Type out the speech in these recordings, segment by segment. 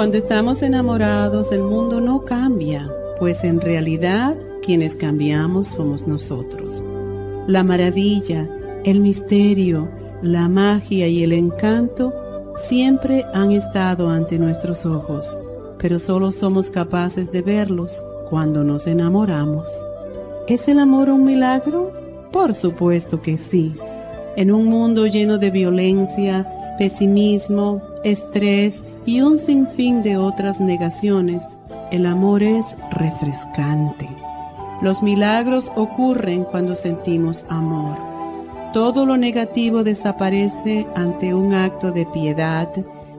Cuando estamos enamorados, el mundo no cambia, pues en realidad quienes cambiamos somos nosotros. La maravilla, el misterio, la magia y el encanto siempre han estado ante nuestros ojos, pero solo somos capaces de verlos cuando nos enamoramos. ¿Es el amor un milagro? Por supuesto que sí. En un mundo lleno de violencia, pesimismo, estrés y un sinfín de otras negaciones, el amor es refrescante. Los milagros ocurren cuando sentimos amor. Todo lo negativo desaparece ante un acto de piedad,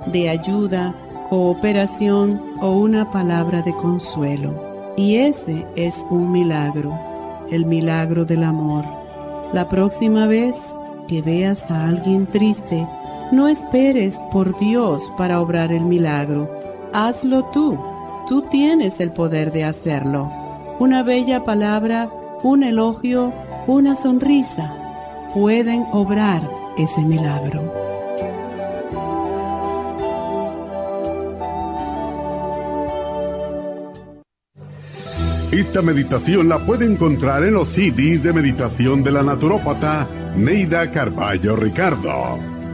de ayuda, cooperación o una palabra de consuelo. Y ese es un milagro, el milagro del amor. La próxima vez que veas a alguien triste, no esperes por Dios para obrar el milagro. Hazlo tú. Tú tienes el poder de hacerlo. Una bella palabra, un elogio, una sonrisa pueden obrar ese milagro. Esta meditación la puede encontrar en los CDs de meditación de la naturópata Neida Carballo Ricardo.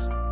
días.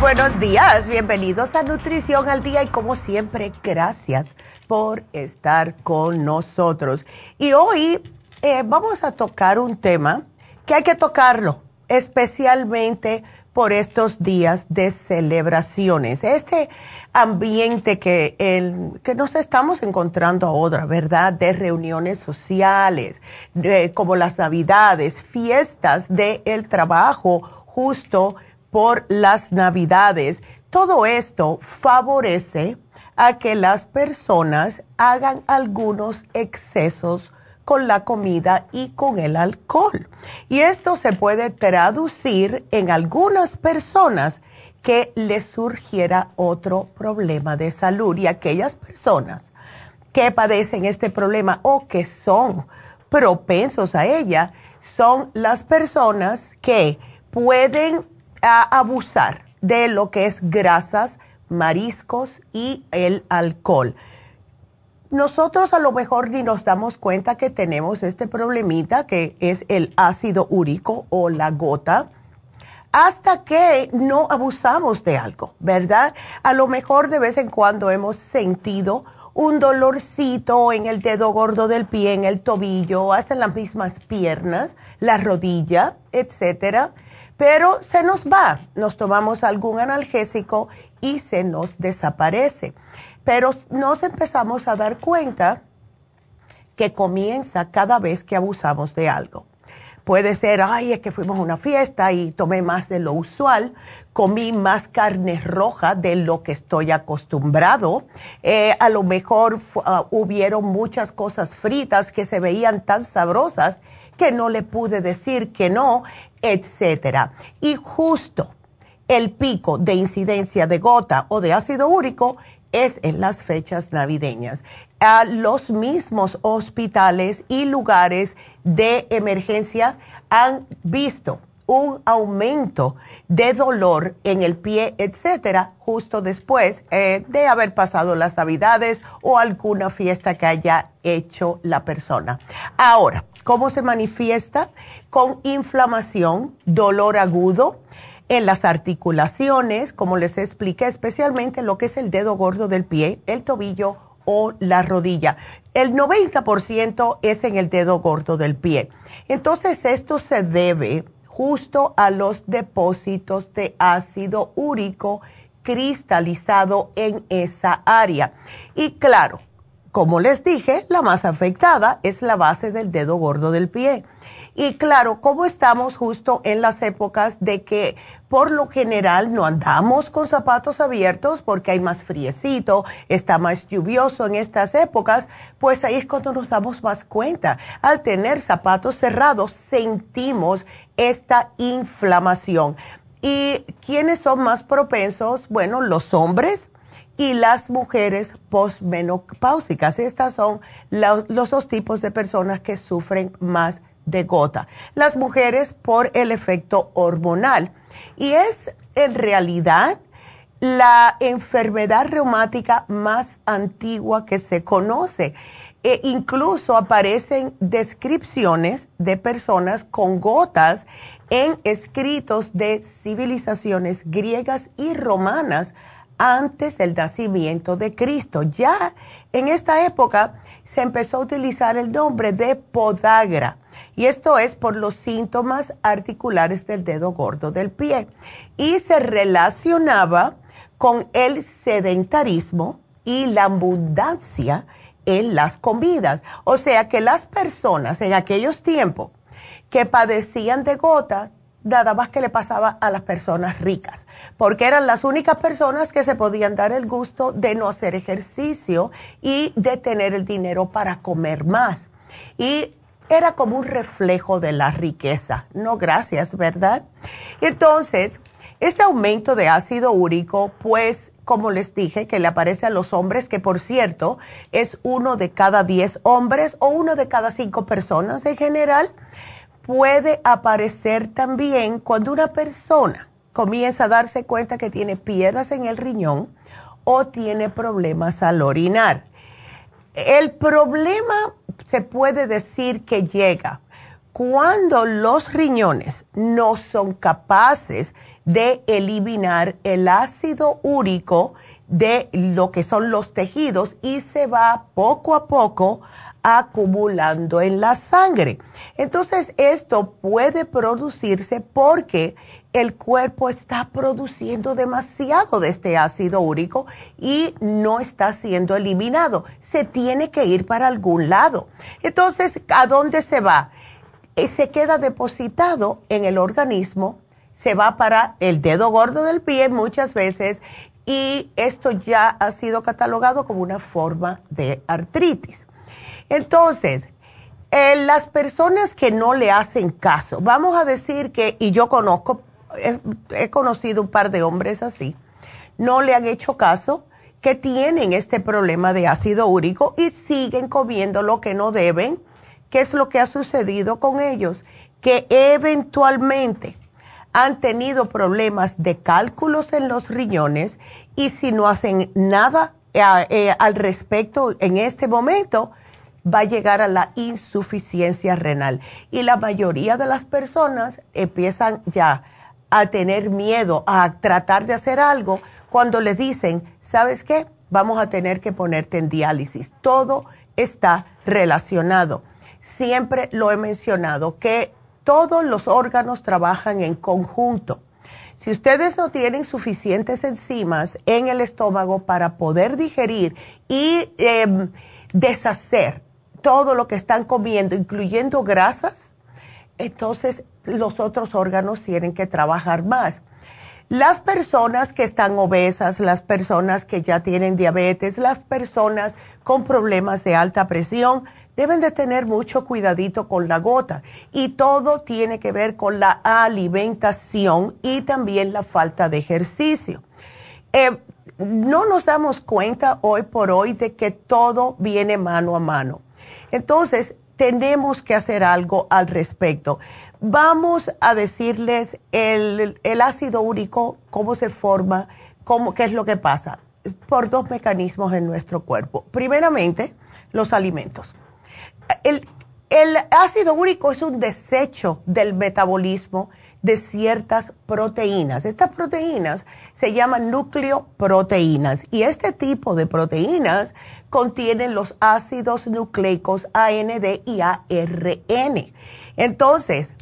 buenos días, bienvenidos a Nutrición al Día y como siempre, gracias por estar con nosotros. Y hoy eh, vamos a tocar un tema que hay que tocarlo, especialmente por estos días de celebraciones. Este ambiente que, el, que nos estamos encontrando ahora, ¿verdad? De reuniones sociales, como las navidades, fiestas del el trabajo, justo por las navidades. Todo esto favorece a que las personas hagan algunos excesos con la comida y con el alcohol. Y esto se puede traducir en algunas personas que les surgiera otro problema de salud y aquellas personas que padecen este problema o que son propensos a ella son las personas que pueden ah, abusar de lo que es grasas, mariscos y el alcohol. Nosotros a lo mejor ni nos damos cuenta que tenemos este problemita que es el ácido úrico o la gota hasta que no abusamos de algo, ¿verdad? A lo mejor de vez en cuando hemos sentido un dolorcito en el dedo gordo del pie, en el tobillo, hasta en las mismas piernas, la rodilla, etcétera. Pero se nos va, nos tomamos algún analgésico y se nos desaparece. Pero nos empezamos a dar cuenta que comienza cada vez que abusamos de algo. Puede ser, ay, es que fuimos a una fiesta y tomé más de lo usual, comí más carne roja de lo que estoy acostumbrado, eh, a lo mejor uh, hubieron muchas cosas fritas que se veían tan sabrosas que no le pude decir que no, etcétera. Y justo el pico de incidencia de gota o de ácido úrico es en las fechas navideñas. A los mismos hospitales y lugares de emergencia han visto un aumento de dolor en el pie, etcétera, justo después eh, de haber pasado las navidades o alguna fiesta que haya hecho la persona. Ahora, ¿cómo se manifiesta? Con inflamación, dolor agudo, en las articulaciones, como les expliqué, especialmente lo que es el dedo gordo del pie, el tobillo o la rodilla. El 90% es en el dedo gordo del pie. Entonces, esto se debe justo a los depósitos de ácido úrico cristalizado en esa área. Y claro, como les dije, la más afectada es la base del dedo gordo del pie. Y claro, como estamos justo en las épocas de que por lo general no andamos con zapatos abiertos porque hay más friecito, está más lluvioso en estas épocas, pues ahí es cuando nos damos más cuenta. Al tener zapatos cerrados sentimos esta inflamación. ¿Y quiénes son más propensos? Bueno, los hombres y las mujeres postmenopáusicas. Estas son los, dos tipos de personas que sufren más de gota. Las mujeres por el efecto hormonal. Y es en realidad la enfermedad reumática más antigua que se conoce. E incluso aparecen descripciones de personas con gotas en escritos de civilizaciones griegas y romanas antes del nacimiento de Cristo. Ya en esta época se empezó a utilizar el nombre de podagra y esto es por los síntomas articulares del dedo gordo del pie y se relacionaba con el sedentarismo y la abundancia en las comidas. O sea que las personas en aquellos tiempos que padecían de gota nada más que le pasaba a las personas ricas, porque eran las únicas personas que se podían dar el gusto de no hacer ejercicio y de tener el dinero para comer más. Y era como un reflejo de la riqueza. No gracias, ¿verdad? Entonces, este aumento de ácido úrico, pues, como les dije, que le aparece a los hombres, que por cierto es uno de cada diez hombres o uno de cada cinco personas en general, puede aparecer también cuando una persona comienza a darse cuenta que tiene piedras en el riñón o tiene problemas al orinar. El problema se puede decir que llega cuando los riñones no son capaces de eliminar el ácido úrico de lo que son los tejidos y se va poco a poco acumulando en la sangre. Entonces, esto puede producirse porque el cuerpo está produciendo demasiado de este ácido úrico y no está siendo eliminado. Se tiene que ir para algún lado. Entonces, ¿a dónde se va? Eh, se queda depositado en el organismo, se va para el dedo gordo del pie muchas veces y esto ya ha sido catalogado como una forma de artritis. Entonces, Eh, las personas que no le hacen caso, vamos a decir que, y yo conozco, he conocido un par de hombres así, no le han hecho caso, que tienen este problema de ácido úrico y siguen comiendo lo que no deben. ¿Qué es lo que ha sucedido con ellos? Que eventualmente han tenido problemas de cálculos en los riñones y si no hacen nada eh, eh, al respecto en este momento, va a llegar a la insuficiencia renal. Y la mayoría de las personas empiezan ya a tener miedo, a tratar de hacer algo, cuando les dicen, ¿sabes qué? Vamos a tener que ponerte en diálisis. Todo está relacionado. Siempre lo he mencionado, que todos los órganos trabajan en conjunto. Si ustedes no tienen suficientes enzimas en el estómago para poder digerir y em, deshacer todo lo que están comiendo, incluyendo grasas, entonces los otros órganos tienen que trabajar más. Las personas que están obesas, las personas que ya tienen diabetes, las personas con problemas de alta presión, deben de tener mucho cuidadito con la gota. Y todo tiene que ver con la alimentación y también la falta de ejercicio. Eh, no nos damos cuenta hoy por hoy de que todo viene mano a mano. Entonces, tenemos que hacer algo al respecto. Vamos a decirles el, ácido úrico, cómo se forma, cómo, qué es lo que pasa, por dos mecanismos en nuestro cuerpo. Primeramente, los alimentos. El, el ácido úrico es un desecho del metabolismo de ciertas proteínas. Estas proteínas se llaman nucleoproteínas y este tipo de proteínas contienen los ácidos nucleicos AND y ARN. Entonces,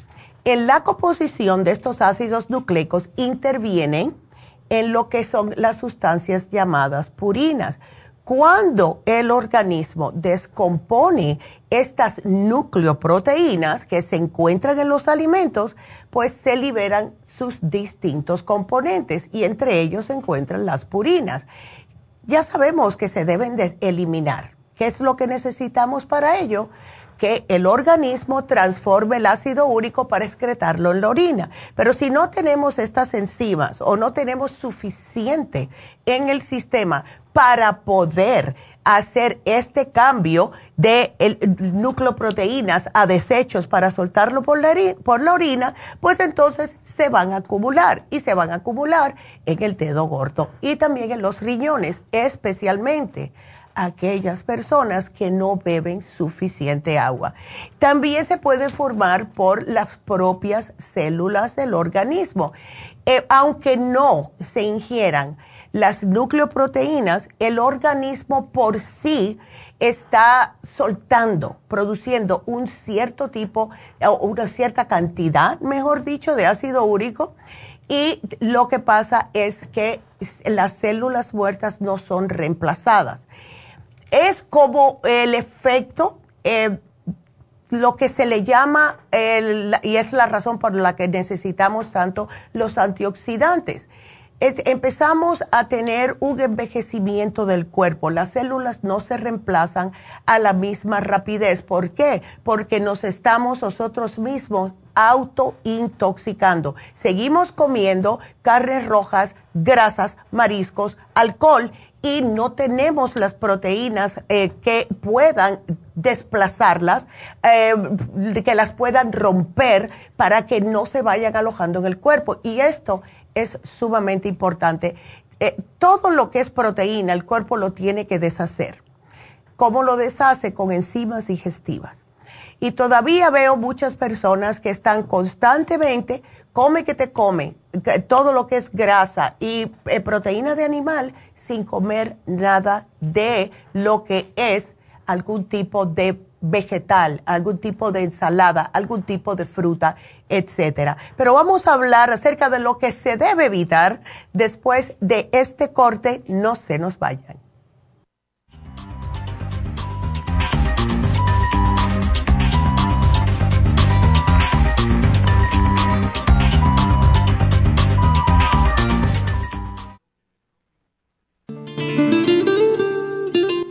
en la composición de estos ácidos nucleicos intervienen en lo que son las sustancias llamadas purinas. Cuando el organismo descompone estas nucleoproteínas que se encuentran en los alimentos, pues se liberan sus distintos componentes y entre ellos se encuentran las purinas. Ya sabemos que se deben de eliminar. ¿Qué es lo que necesitamos para ello? Que el organismo transforme el ácido úrico para excretarlo en la orina. Pero si no tenemos estas enzimas o no tenemos suficiente en el sistema para poder hacer este cambio de nucleoproteínas a desechos para soltarlo por la, por la orina, pues entonces se van a acumular y se van a acumular en el dedo gordo y también en los riñones, especialmente aquellas personas que no beben suficiente agua. También se puede formar por las propias células del organismo. Eh, aunque no se ingieran las nucleoproteínas, el organismo por sí está soltando, produciendo un cierto tipo, o una cierta cantidad, mejor dicho, de ácido úrico. Y lo que pasa es que las células muertas no son reemplazadas es como el efecto, eh, lo que se le llama, y es la razón por la que necesitamos tanto los antioxidantes. empezamos a tener un envejecimiento del cuerpo. Las células no se reemplazan a la misma rapidez. ¿Por qué? Porque nos estamos nosotros mismos autointoxicando. Seguimos comiendo carnes rojas, grasas, mariscos, alcohol y no tenemos las proteínas eh, que puedan desplazarlas, eh, que las puedan romper para que no se vayan alojando en el cuerpo. Y esto es sumamente importante. Eh, todo lo que es proteína, el cuerpo lo tiene que deshacer. ¿Cómo lo deshace? Con enzimas digestivas. Y todavía veo muchas personas que están constantemente come que te come, todo lo que es grasa y eh, proteína de animal sin comer nada de lo que es algún tipo de vegetal, algún tipo de ensalada, algún tipo de fruta, etcétera. Pero vamos a hablar acerca de lo que se debe evitar después de este corte. No se nos vayan.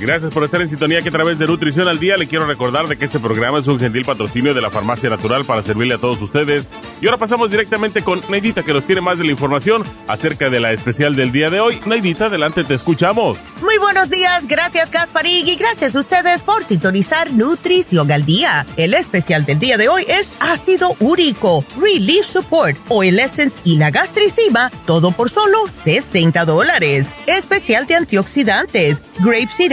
Gracias por estar en sintonía que a través de Nutrición al Día le quiero recordar de que este programa es un gentil patrocinio de la Farmacia Natural para servirle a todos ustedes. Y ahora pasamos directamente con Neidita que nos tiene más de la información acerca de la especial del día de hoy. Neidita, adelante, te escuchamos. Muy buenos días, gracias Gasparig y gracias a ustedes por sintonizar Nutrición al Día. El especial del día de hoy es ácido úrico, Relief Support, Oil Essence y la gastricima, todo por solo 60 dólares. Especial de antioxidantes, Grape Seed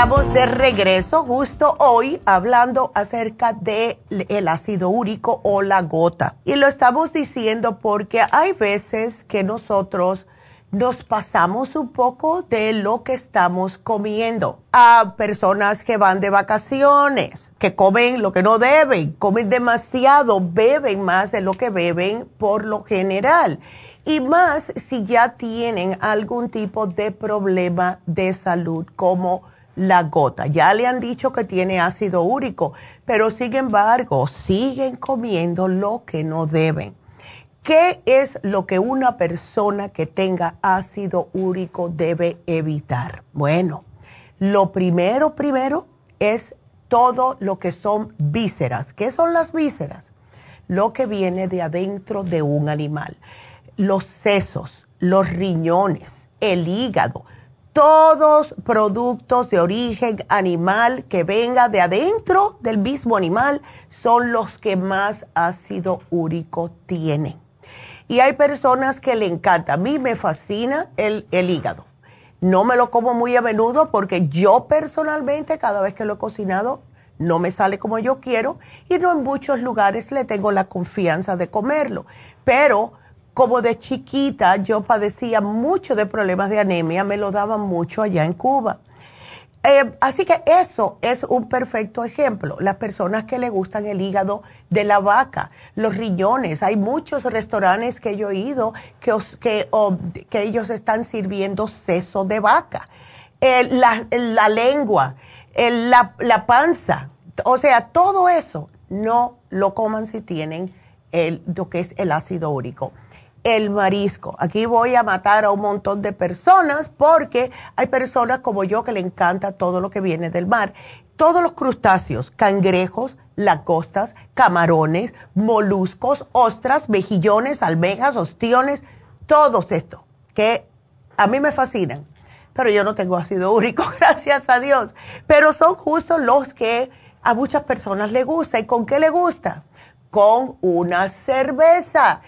Estamos de regreso justo hoy hablando acerca del el ácido úrico o la gota. Y lo estamos diciendo porque hay veces que nosotros nos pasamos un poco de lo que estamos comiendo. A personas que van de vacaciones, que comen lo que no deben, comen demasiado, beben más de lo que beben por lo general. Y más si ya tienen algún tipo de problema de salud como la gota. Ya le han dicho que tiene ácido úrico, pero sin embargo siguen comiendo lo que no deben. ¿Qué es lo que una persona que tenga ácido úrico debe evitar? Bueno, lo primero, primero es todo lo que son vísceras. ¿Qué son las vísceras? Lo que viene de adentro de un animal. Los sesos, los riñones, el hígado todos productos de origen animal que venga de adentro del mismo animal son los que más ácido úrico tienen. Y hay personas que le encanta. A mí me fascina el, el hígado. No me lo como muy a menudo porque yo personalmente cada vez que lo he cocinado no me sale como yo quiero y no en muchos lugares le tengo la confianza de comerlo. Pero como de chiquita yo padecía mucho de problemas de anemia, me lo daban mucho allá en Cuba. Eh, así que eso es un perfecto ejemplo. Las personas que le gustan el hígado de la vaca, los riñones, hay muchos restaurantes que yo he ido que, ellos están sirviendo seso de vaca, la, lengua, la, panza, o sea, todo eso no lo coman si tienen lo que es el ácido úrico el marisco. Aquí voy a matar a un montón de personas porque hay personas como yo que le encanta todo lo que viene del mar. Todos los crustáceos, cangrejos, lagostas, camarones, moluscos, ostras, mejillones, almejas, ostiones, todos estos que a mí me fascinan. Pero yo no tengo ácido úrico, gracias a Dios. Pero son justo los que a muchas personas le gusta. ¿Y con qué le gusta? Con una cerveza.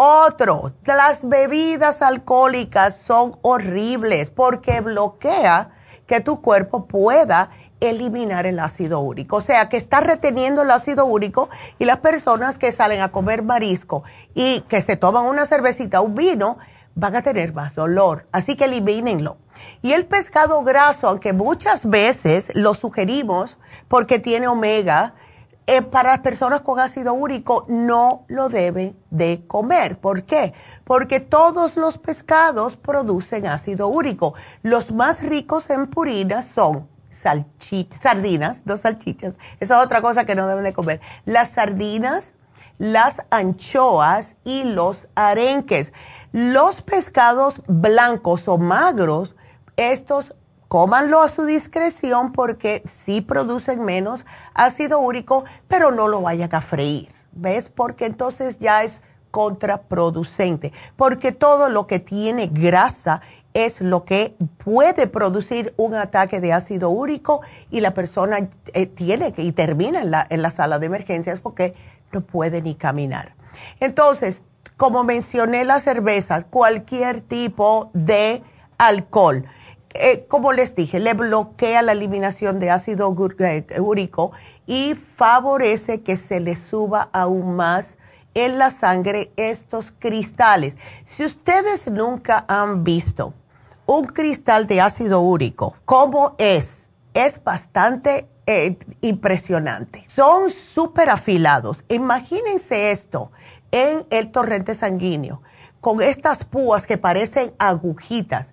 Otro, las bebidas alcohólicas son horribles porque bloquea que tu cuerpo pueda eliminar el ácido úrico. O sea, que está reteniendo el ácido úrico y las personas que salen a comer marisco y que se toman una cervecita, un vino, van a tener más dolor. Así que elimínenlo. Y el pescado graso, aunque muchas veces lo sugerimos porque tiene omega, eh, para las personas con ácido úrico no lo deben de comer. ¿Por qué? Porque todos los pescados producen ácido úrico. Los más ricos en purinas son sardinas, dos salchichas. Esa es otra cosa que no deben de comer. Las sardinas, las anchoas y los arenques. Los pescados blancos o magros, estos cómanlo a su discreción porque sí producen menos ácido úrico, pero no lo vayan a freír. ¿Ves? Porque entonces ya es contraproducente. Porque todo lo que tiene grasa es lo que puede producir un ataque de ácido úrico y la persona eh, tiene que y termina en la, en la sala de emergencias porque no puede ni caminar. Entonces, como mencioné la cerveza, cualquier tipo de alcohol, eh, como les dije, le bloquea la eliminación de ácido eh, úrico y favorece que se le suba aún más en la sangre estos cristales. Si ustedes nunca han visto un cristal de ácido úrico, ¿cómo es? Es bastante eh, impresionante. Son súper afilados. Imagínense esto en el torrente sanguíneo, con estas púas que parecen agujitas,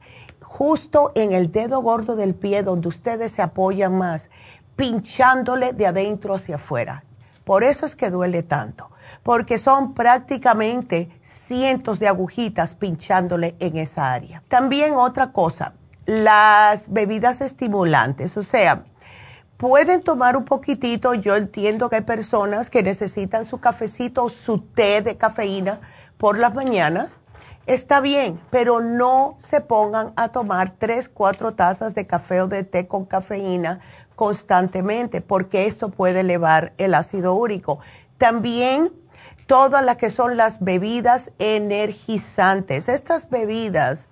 justo en el dedo gordo del pie donde ustedes se apoyan más, pinchándole de adentro hacia afuera. Por eso es que duele tanto, porque son prácticamente cientos de agujitas pinchándole en esa área. También otra cosa, las bebidas estimulantes, o sea, pueden tomar un poquitito, yo entiendo que hay personas que necesitan su cafecito o su té de cafeína por las mañanas, está bien, pero no se pongan a tomar tres, cuatro tazas de café o de té con cafeína constantemente, porque esto puede elevar el ácido úrico. También todas las que son las bebidas energizantes. Estas bebidas,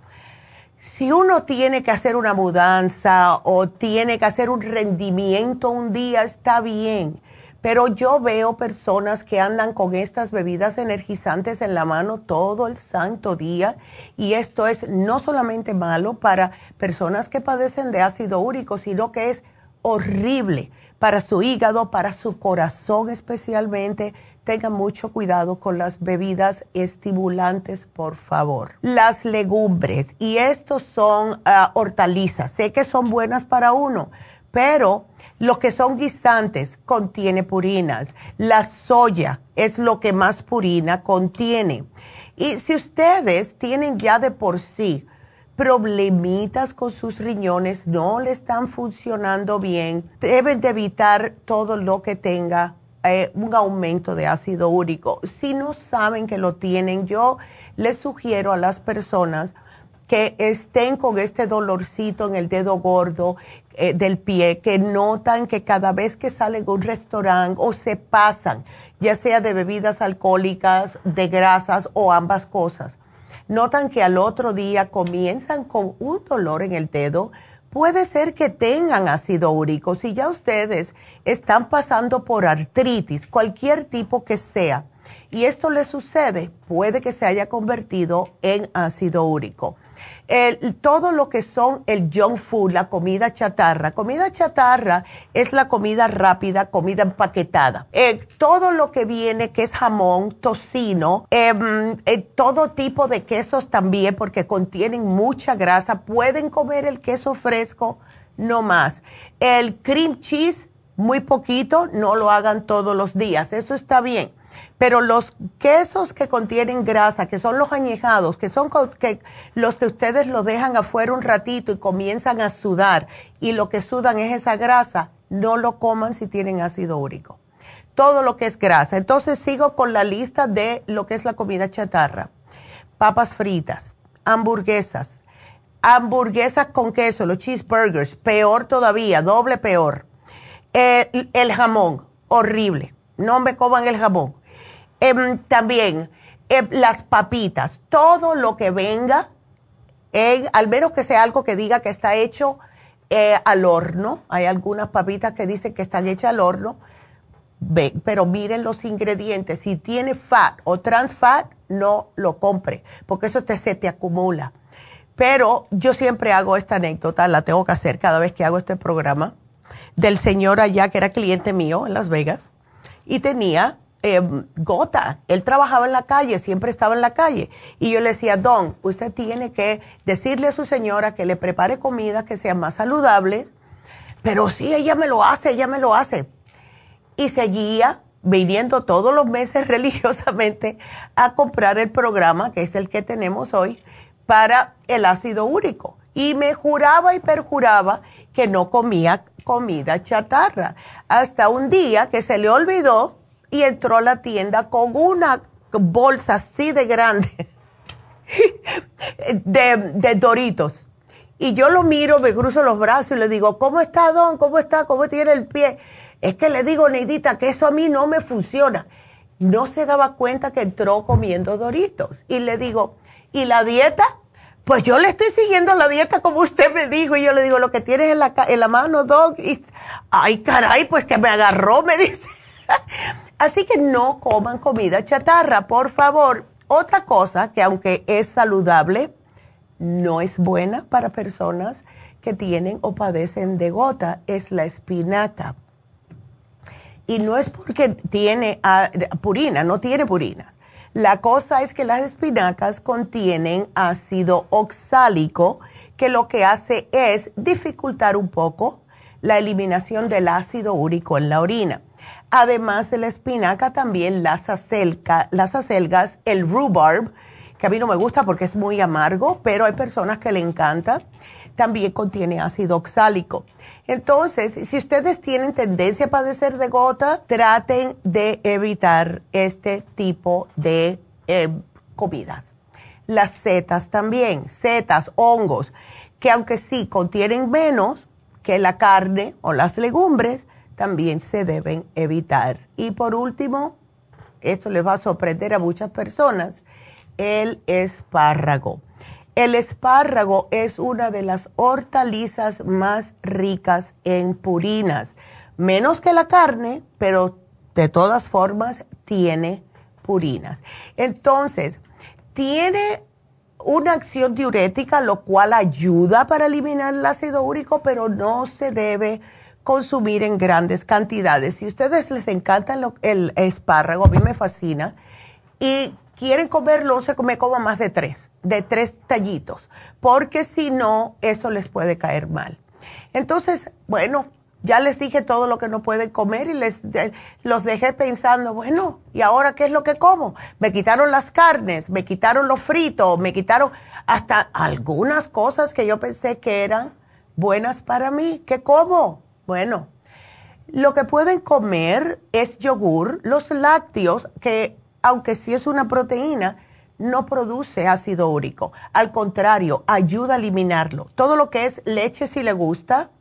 si uno tiene que hacer una mudanza o tiene que hacer un rendimiento un día, está bien pero yo veo personas que andan con estas bebidas energizantes en la mano todo el santo día y esto es no solamente malo para personas que padecen de ácido úrico, sino que es horrible para su hígado, para su corazón especialmente. Tengan mucho cuidado con las bebidas estimulantes, por favor. Las legumbres, y estos son ah, hortalizas, sé que son buenas para uno, pero lo que son guisantes contiene purinas. La soya es lo que más purina contiene. Y si ustedes tienen ya de por sí problemitas con sus riñones, no le están funcionando bien, deben de evitar todo lo que tenga eh, un aumento de ácido úrico. Si no saben que lo tienen, yo les sugiero a las personas que estén con este dolorcito en el dedo gordo eh, del pie, que notan que cada vez que salen a un restaurante o se pasan, ya sea de bebidas alcohólicas, de grasas o ambas cosas, notan que al otro día comienzan con un dolor en el dedo, puede ser que tengan ácido úrico. Si ya ustedes están pasando por artritis, cualquier tipo que sea, y esto les sucede, puede que se haya convertido en ácido úrico todo lo que son el junk food, la comida chatarra. Comida chatarra es la comida rápida, comida empaquetada. Eh, todo lo que viene, que es jamón, tocino, em, eh, todo tipo de quesos también, porque contienen mucha grasa. Pueden comer el queso fresco, no más. El cream cheese, muy poquito, no lo hagan todos los días. Eso está bien pero los quesos que contienen grasa, que son los añejados, que son los que ustedes lo dejan afuera un ratito y comienzan a sudar y lo que sudan es esa grasa, no lo coman si tienen ácido úrico. Todo lo que es grasa. Entonces sigo con la lista de lo que es la comida chatarra. Papas fritas, hamburguesas, hamburguesas con queso, los cheeseburgers, peor todavía, doble peor el jamón, horrible. No me coman el jamón. Em, también em, las papitas, todo lo que venga, al menos que sea algo que diga que está hecho eh, al horno. Hay algunas papitas que dicen que están hechas al horno. pero miren los ingredientes. Si tiene fat o trans fat, no lo compre, porque eso te, se te acumula. Pero yo siempre hago esta anécdota, la tengo que hacer cada vez que hago este programa, del señor allá que era cliente mío en Las Vegas y tenía em, gota. Él trabajaba en la calle, siempre estaba en la calle. Y yo le decía, Don, usted tiene que decirle a su señora que le prepare comida que sea más saludable. Pero sí, ella me lo hace, ella me lo hace. Y seguía viniendo todos los meses religiosamente a comprar el programa, que es el que tenemos hoy, para el ácido úrico. Y me juraba y perjuraba que no comía comida chatarra. Hasta un día que se le olvidó y entró a la tienda con una bolsa así de grande de, doritos. Y yo lo miro, me cruzo los brazos y le digo, ¿cómo está, don? ¿Cómo está? ¿Cómo tiene el pie? Es que le digo, Neidita, que eso a mí no me funciona. No se daba cuenta que entró comiendo doritos. Y le digo, ¿y la dieta? Pues yo le estoy siguiendo la dieta como usted me dijo. Y yo le digo, lo que tienes en la, en la mano, Doc. Y, ay, caray, pues que me agarró, me dice. Así que no coman comida chatarra, por favor. Otra cosa que aunque es saludable, no es buena para personas que tienen o padecen de gota, es la espinaca. Y no es porque tiene ah, purina, no tiene purina la cosa es que las espinacas contienen ácido oxálico, que lo que hace es dificultar un poco la eliminación del ácido úrico en la orina. Además de la espinaca, también las, las acelgas, el rhubarb, que a mí no me gusta porque es muy amargo, pero hay personas que le encanta, también contiene ácido oxálico. Entonces, si ustedes tienen tendencia a padecer de gota, traten de evitar este tipo de eh, comidas. Las setas también, setas, hongos, que aunque sí contienen menos que la carne o las legumbres, también se deben evitar. Y por último, esto les va a sorprender a muchas personas, el espárrago. El espárrago es una de las hortalizas más ricas en purinas, menos que la carne, pero de todas formas tiene purinas. Entonces, tiene una acción diurética, lo cual ayuda para eliminar el ácido úrico, pero no se debe consumir en grandes cantidades. Si ustedes les encanta el espárrago, a mí me fascina, y quieren comerlo, se come como más de tres, de tres tallitos, porque si no, eso les puede caer mal. Entonces, bueno, ya les dije todo lo que no pueden comer y les los dejé pensando, bueno, ¿y ahora qué es lo que como? Me quitaron las carnes, me quitaron los fritos, me quitaron hasta algunas cosas que yo pensé que eran buenas para mí. ¿Qué como? Bueno, lo que pueden comer es yogur, los lácteos, que aunque sí es una proteína, no produce ácido úrico. Al contrario, ayuda a eliminarlo. Todo lo que es leche si le gusta,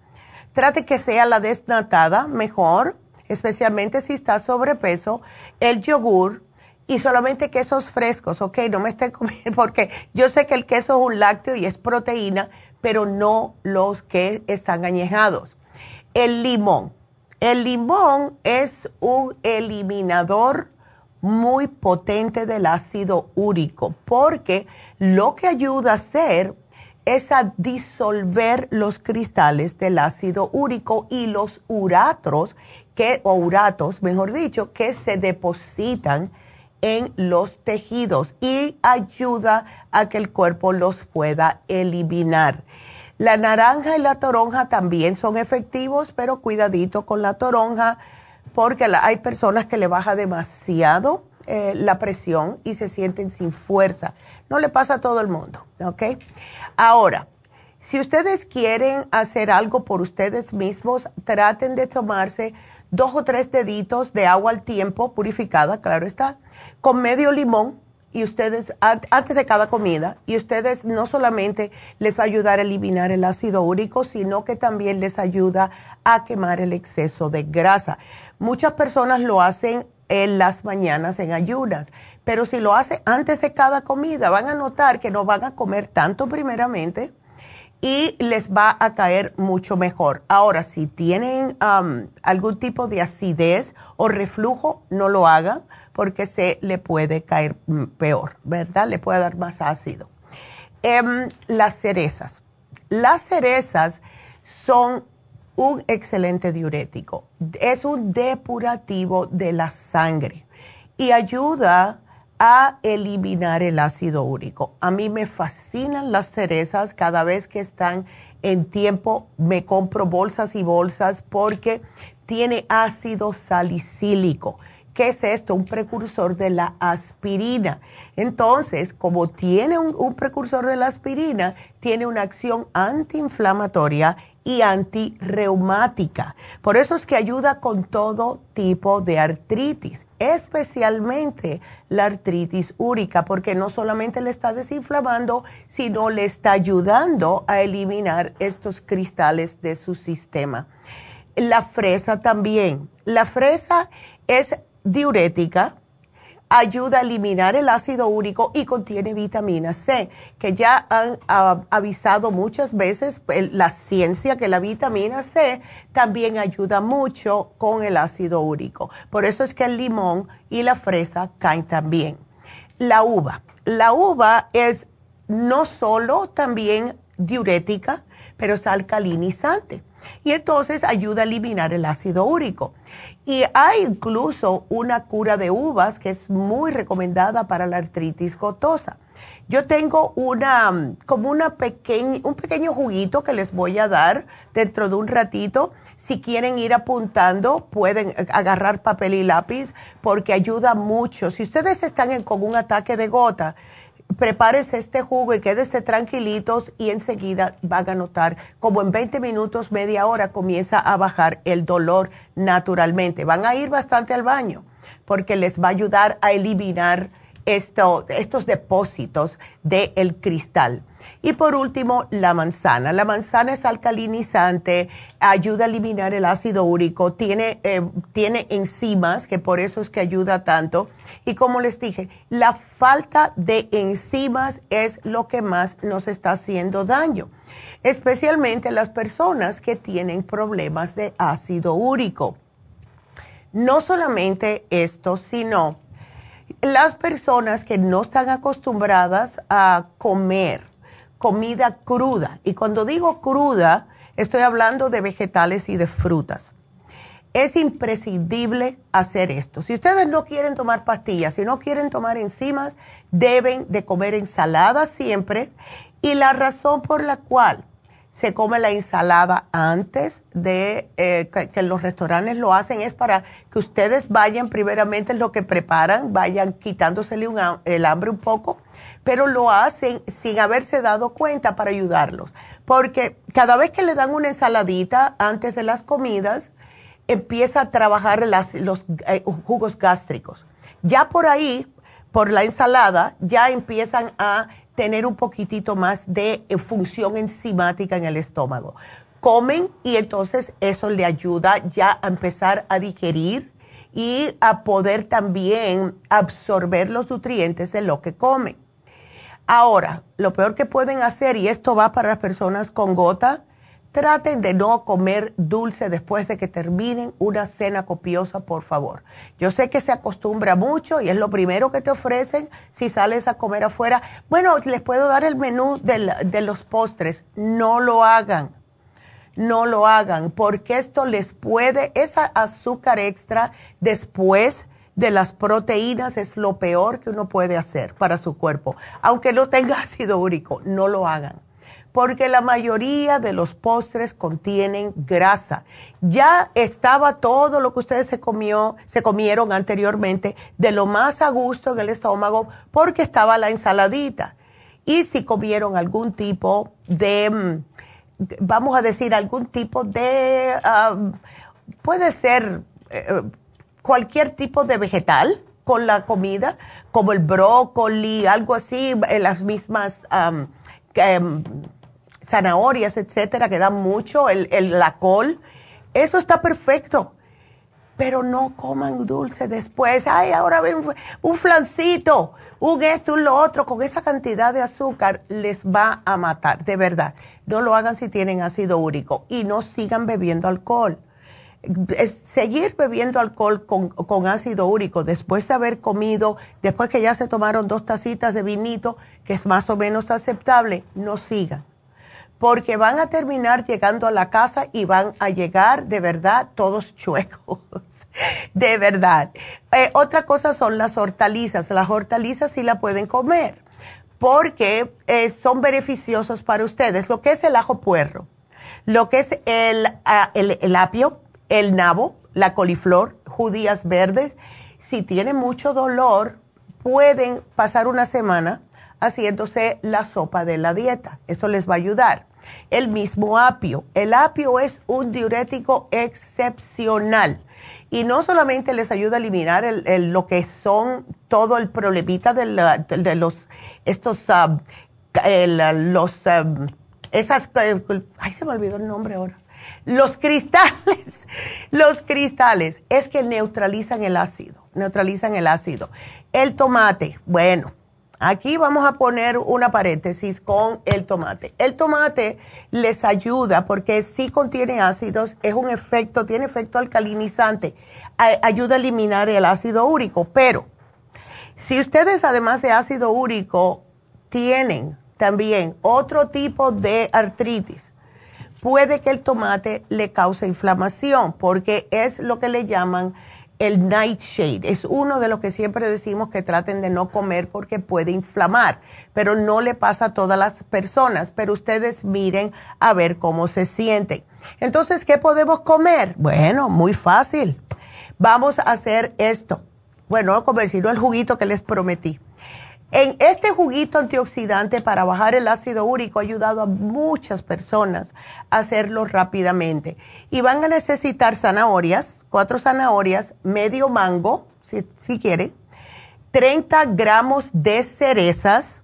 trate que sea la desnatada, mejor, especialmente si está sobrepeso, el yogur y solamente quesos frescos, ¿ok? No me estén comiendo, porque yo sé que el queso es un lácteo y es proteína, pero no los que están añejados. El limón. El limón es un eliminador muy potente del ácido úrico, porque lo que ayuda a hacer es a disolver los cristales del ácido úrico y los uratros, que, o uratos, mejor dicho, que se depositan en los tejidos y ayuda a que el cuerpo los pueda eliminar. La naranja y la toronja también son efectivos, pero cuidadito con la toronja porque hay personas que le baja demasiado eh, la presión y se sienten sin fuerza. No le pasa a todo el mundo, ¿ok? Ahora, si ustedes quieren hacer algo por ustedes mismos, traten de tomarse dos o tres deditos de agua al tiempo, purificada, claro está, con medio limón y ustedes antes de cada comida y ustedes no solamente les va a ayudar a eliminar el ácido úrico, sino que también les ayuda a quemar el exceso de grasa. Muchas personas lo hacen en las mañanas en ayunas, pero si lo hace antes de cada comida, van a notar que no van a comer tanto primeramente y les va a caer mucho mejor. Ahora, si tienen algún tipo de acidez o reflujo, no lo hagan porque se le puede caer peor, ¿verdad? Le puede dar más ácido. Em, las cerezas. Las cerezas son un excelente diurético. Es un depurativo de la sangre y ayuda a eliminar el ácido úrico. A mí me fascinan las cerezas cada vez que están en tiempo, me compro bolsas y bolsas porque tiene ácido salicílico. ¿Qué es esto? Un precursor de la aspirina. Entonces, como tiene un, precursor de la aspirina, tiene una acción antiinflamatoria y antirreumática. Por eso es que ayuda con todo tipo de artritis, especialmente la artritis úrica, porque no solamente le está desinflamando, sino le está ayudando a eliminar estos cristales de su sistema. La fresa también. La fresa es diurética, ayuda a eliminar el ácido úrico y contiene vitamina C, que ya han avisado muchas veces la ciencia que la vitamina C también ayuda mucho con el ácido úrico. Por eso es que el limón y la fresa caen también. La uva. La uva es no solo también diurética, pero es alcalinizante. Y entonces ayuda a eliminar el ácido úrico. Y hay incluso una cura de uvas que es muy recomendada para la artritis gotosa. Yo tengo una, como una pequeña, un pequeño juguito que les voy a dar dentro de un ratito. Si quieren ir apuntando, pueden agarrar papel y lápiz porque ayuda mucho. Si ustedes están con un ataque de gota, prepárese este jugo y quédese tranquilitos y enseguida van a notar como en 20 minutos, media hora comienza a bajar el dolor naturalmente. Van a ir bastante al baño porque les va a ayudar a eliminar estos depósitos del cristal. Y por último, la manzana. La manzana es alcalinizante, ayuda a eliminar el ácido úrico, tiene, eh, tiene enzimas, que por eso es que ayuda tanto. Y como les dije, la falta de enzimas es lo que más nos está haciendo daño, especialmente las personas que tienen problemas de ácido úrico. No solamente esto, sino las personas que no están acostumbradas a comer comida cruda, y cuando digo cruda, estoy hablando de vegetales y de frutas. Es imprescindible hacer esto. Si ustedes no quieren tomar pastillas, si no quieren tomar enzimas, deben de comer ensalada siempre. Y la razón por la cual se come la ensalada antes de eh, que, los restaurantes lo hacen es para que ustedes vayan primeramente en lo que preparan, vayan quitándosele el hambre un poco, pero lo hacen sin haberse dado cuenta para ayudarlos. Porque cada vez que le dan una ensaladita antes de las comidas, empieza a trabajar los eh, jugos gástricos. Ya por ahí, por la ensalada, ya empiezan a tener un poquitito más de eh, función enzimática en el estómago. Comen y entonces eso le ayuda ya a empezar a digerir y a poder también absorber los nutrientes de lo que comen. Ahora, lo peor que pueden hacer, y esto va para las personas con gota, Traten de no comer dulce después de que terminen una cena copiosa, por favor. Yo sé que se acostumbra mucho y es lo primero que te ofrecen si sales a comer afuera. Bueno, les puedo dar el menú de, los postres. No lo hagan. No lo hagan porque esto les puede, esa azúcar extra después de las proteínas es lo peor que uno puede hacer para su cuerpo. Aunque no tenga ácido úrico, no lo hagan porque la mayoría de los postres contienen grasa. Ya estaba todo lo que ustedes se comió, se comieron anteriormente de lo más a gusto en el estómago porque estaba la ensaladita. Y si comieron algún tipo de, mm, vamos a decir, algún tipo de, puede ser eh, cualquier tipo de vegetal con la comida, como el brócoli, algo así, las mismas zanahorias, etcétera, que dan mucho, el, la col, Eso está perfecto. Pero no coman dulce después. Ay, ahora ven un flancito, un esto, un lo otro. Con esa cantidad de azúcar les va a matar, de verdad. No lo hagan si tienen ácido úrico y no sigan bebiendo alcohol. seguir bebiendo alcohol con, con, ácido úrico después de haber comido, después que ya se tomaron dos tacitas de vinito, que es más o menos aceptable, no sigan porque van a terminar llegando a la casa y van a llegar de verdad todos chuecos, de verdad. Eh, otra cosa son las hortalizas. Las hortalizas sí la pueden comer porque eh, son beneficiosos para ustedes. Lo que es el ajo puerro, lo que es el, ah, apio, el nabo, la coliflor, judías verdes. Si tienen mucho dolor, pueden pasar una semana haciéndose la sopa de la dieta. Eso les va a ayudar el mismo apio. El apio es un diurético excepcional y no solamente les ayuda a eliminar lo que son todo el problemita de, los, estos, um, los, um, esas, ay, se me olvidó el nombre ahora. Los cristales, los cristales es que neutralizan el ácido, neutralizan el ácido. El tomate, bueno, Aquí vamos a poner una paréntesis con el tomate. El tomate les ayuda porque sí contiene ácidos, es un efecto, tiene efecto alcalinizante, ayuda a eliminar el ácido úrico, pero si ustedes además de ácido úrico tienen también otro tipo de artritis, puede que el tomate le cause inflamación porque es lo que le llaman el nightshade. Es uno de los que siempre decimos que traten de no comer porque puede inflamar, pero no le pasa a todas las personas. Pero ustedes miren a ver cómo se sienten. Entonces, ¿qué podemos comer? Bueno, muy fácil. Vamos a hacer esto. Bueno, no comer, sino el juguito que les prometí. En este juguito antioxidante para bajar el ácido úrico ha ayudado a muchas personas a hacerlo rápidamente. Y van a necesitar zanahorias, cuatro zanahorias, medio mango, si, si quieren, 30 gramos de cerezas,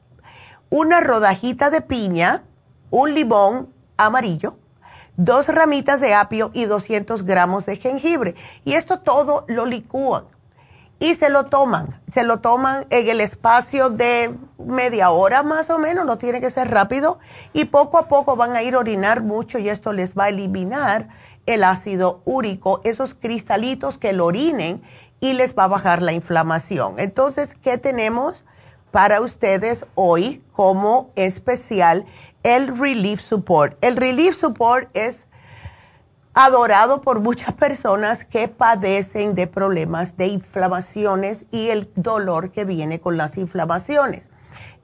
una rodajita de piña, un limón amarillo, dos ramitas de apio y 200 gramos de jengibre. Y esto todo lo licúan y se lo toman. Se lo toman en el espacio de media hora más o menos, no tiene que ser rápido, y poco a poco van a ir a orinar mucho y esto les va a eliminar el ácido úrico, esos cristalitos que lo orinen y les va a bajar la inflamación. Entonces, ¿qué tenemos para ustedes hoy como especial? El Relief Support. El Relief Support es adorado por muchas personas que padecen de problemas de inflamaciones y el dolor que viene con las inflamaciones.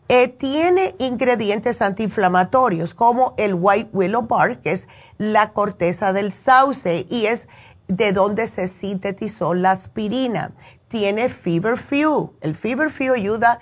Eh, tiene ingredientes antiinflamatorios como el white willow bark, que es la corteza del sauce y es de donde se sintetizó la aspirina. Tiene feverfew. El feverfew ayuda a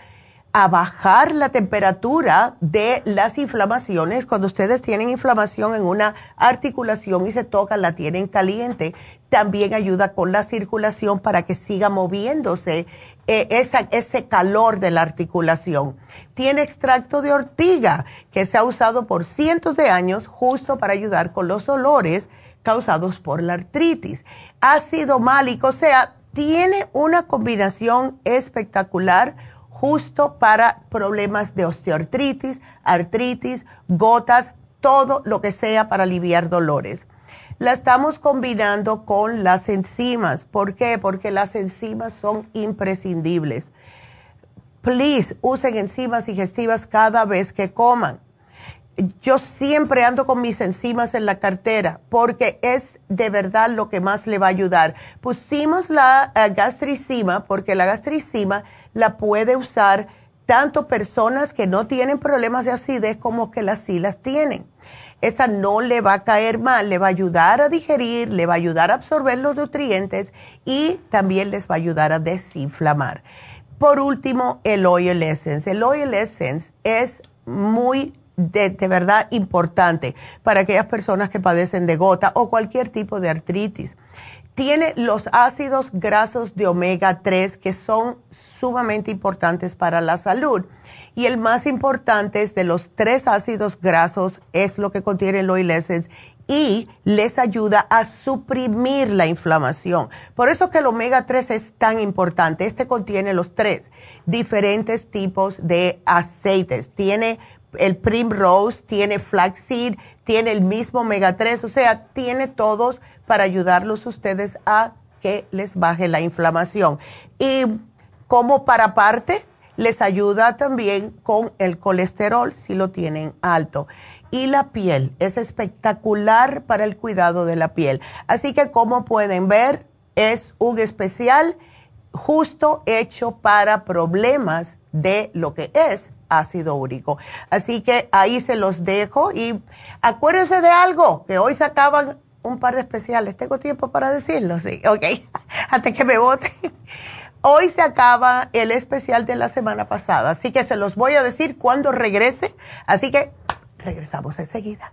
bajar la temperatura de las inflamaciones. Cuando ustedes tienen inflamación en una articulación y se tocan, la tienen caliente, también ayuda con la circulación para que siga moviéndose eh, ese calor de la articulación. Tiene extracto de ortiga que se ha usado por cientos de años justo para ayudar con los dolores causados por la artritis. Ácido málico, o sea, tiene una combinación espectacular justo para problemas de osteoartritis, artritis, gotas, todo lo que sea para aliviar dolores. La estamos combinando con las enzimas. ¿Por qué? Porque las enzimas son imprescindibles. Please, usen enzimas digestivas cada vez que coman yo siempre ando con mis enzimas en la cartera porque es de verdad lo que más le va a ayudar. Pusimos la uh, gastricima porque la gastricima la puede usar tanto personas que no tienen problemas de acidez como que las sí las tienen. Esa no le va a caer mal, le va a ayudar a digerir, le va a ayudar a absorber los nutrientes y también les va a ayudar a desinflamar. Por último, el oil essence. El oil essence es muy de, verdad importante para aquellas personas que padecen de gota o cualquier tipo de artritis. Tiene los ácidos grasos de omega 3 que son sumamente importantes para la salud. Y el más importante es de los tres ácidos grasos es lo que contiene el oil essence y les ayuda a suprimir la inflamación. Por eso que el omega 3 es tan importante. Este contiene los tres diferentes tipos de aceites. Tiene el Primrose, tiene flaxseed, tiene el mismo omega 3, o sea, tiene todos para ayudarlos ustedes a que les baje la inflamación. Y como para parte, les ayuda también con el colesterol si lo tienen alto. Y la piel es espectacular para el cuidado de la piel. Así que como pueden ver, es un especial justo hecho para problemas de lo que es ácido úrico. Así que ahí se los dejo y acuérdense de algo, que hoy se acaban un par de especiales. ¿Tengo tiempo para decirlo? Sí, ok, hasta que me vote. Hoy se acaba el especial de la semana pasada, así que se los voy a decir cuando regrese. Así que regresamos enseguida.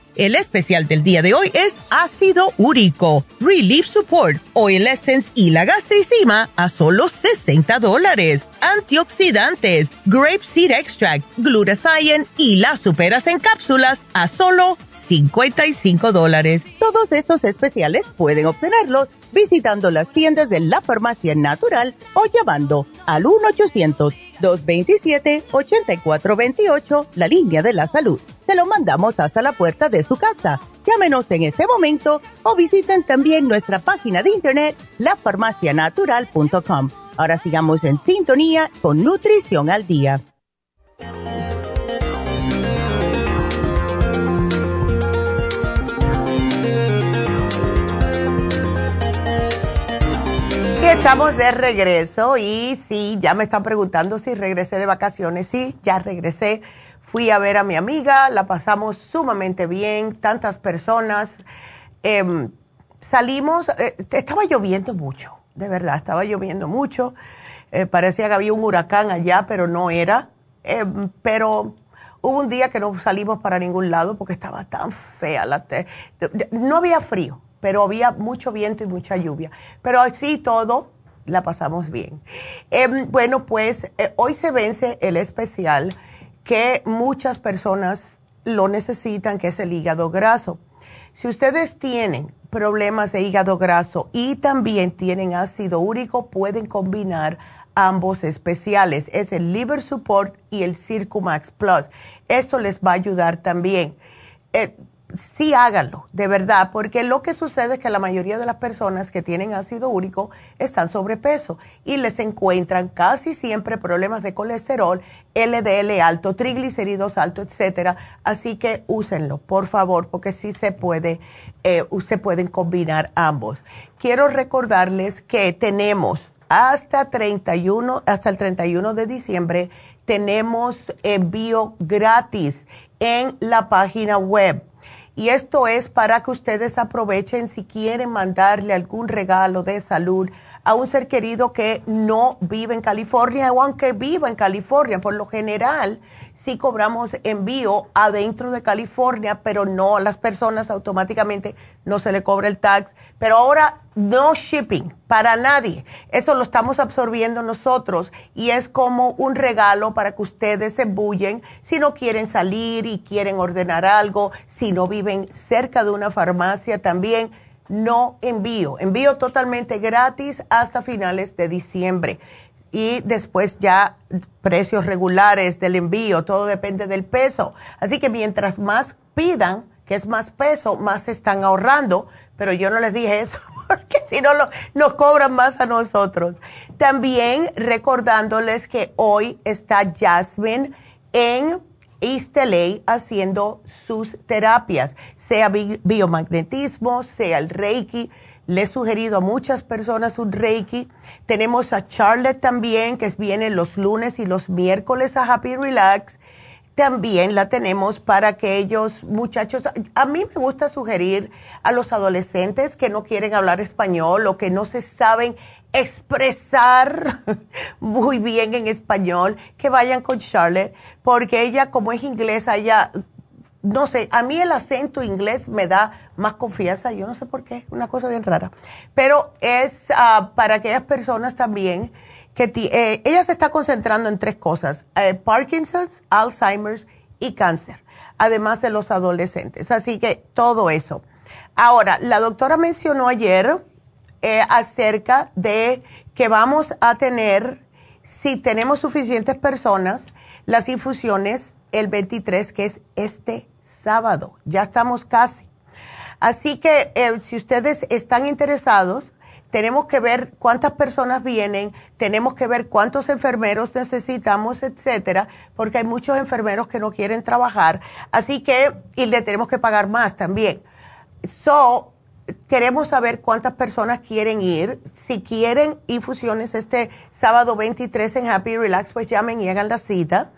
El especial del día de hoy es ácido úrico, Relief Support, Oil Essence y la gastricima a solo 60 dólares. Antioxidantes, Grape Seed Extract, Glutathione y las superas en cápsulas a solo 55 dólares. Todos estos especiales pueden obtenerlos visitando las tiendas de la farmacia natural o llamando al 1-800-227-8428, la línea de la salud. Se lo mandamos hasta la puerta de su casa. Llámenos en este momento o visiten también nuestra página de internet, lafarmacianatural.com. Ahora sigamos en sintonía con Nutrición al Día. estamos de regreso y sí, ya me están preguntando si regresé de vacaciones. Sí, ya regresé. Fui a ver a mi amiga, la pasamos sumamente bien, tantas personas. Em, salimos, eh, estaba lloviendo mucho, de verdad, estaba lloviendo mucho. Eh, parecía que había un huracán allá, pero no era. Em, pero hubo un día que no salimos para ningún lado porque estaba tan fea la... no había frío pero había mucho viento y mucha lluvia. Pero así todo, la pasamos bien. Em, bueno, pues eh, hoy se vence el especial que muchas personas lo necesitan, que es el hígado graso. Si ustedes tienen problemas de hígado graso y también tienen ácido úrico, pueden combinar ambos especiales. Es el Liver Support y el Circumax Plus. Esto les va a ayudar también. Eh, sí háganlo, de verdad, porque lo que sucede es que la mayoría de las personas que tienen ácido úrico están sobrepeso y les encuentran casi siempre problemas de colesterol, LDL alto, triglicéridos alto, etcétera. Así que úsenlo, por favor, porque sí se puede, eh, se pueden combinar ambos. Quiero recordarles que tenemos hasta 31, hasta el 31 de diciembre tenemos envío gratis en la página web. Y esto es para que ustedes aprovechen si quieren mandarle algún regalo de salud a un ser querido que no vive en California o aunque viva en California. Por lo general, sí cobramos envío adentro de California, pero no a las personas automáticamente no se le cobra el tax. Pero ahora no shipping para nadie. Eso lo estamos absorbiendo nosotros y es como un regalo para que ustedes se bullen si no quieren salir y quieren ordenar algo, si no viven cerca de una farmacia también no envío. Envío totalmente gratis hasta finales de diciembre. Y después ya precios regulares del envío, todo depende del peso. Así que mientras más pidan, que es más peso, más están ahorrando. Pero yo no les dije eso porque si no lo, nos cobran más a nosotros. También recordándoles que hoy está Jasmine en East haciendo sus terapias, sea biomagnetismo, sea el Reiki. Le he sugerido a muchas personas un Reiki. Tenemos a Charlotte también, que viene los lunes y los miércoles a Happy Relax. También la tenemos para aquellos muchachos. A mí me gusta sugerir a los adolescentes que no quieren hablar español o que no se saben expresar muy bien en español, que vayan con Charlotte, porque ella como es inglesa, ella, no sé, a mí el acento inglés me da más confianza, yo no sé por qué, una cosa bien rara, pero es ah, para aquellas personas también que eh, ella se está concentrando en tres cosas, eh, Parkinson's, Alzheimer's y cáncer, además de los adolescentes, así que todo eso. Ahora, la doctora mencionó ayer, eh, acerca de que vamos a tener, si tenemos suficientes personas, las infusiones el 23, que es este sábado. Ya estamos casi. Así que eh, si ustedes están interesados, tenemos que ver cuántas personas vienen, tenemos que ver cuántos enfermeros necesitamos, etcétera, porque hay muchos enfermeros que no quieren trabajar, así que y le tenemos que pagar más también. So, queremos saber cuántas personas quieren ir. Si quieren infusiones este sábado 23 en Happy Relax, pues llamen y hagan la cita.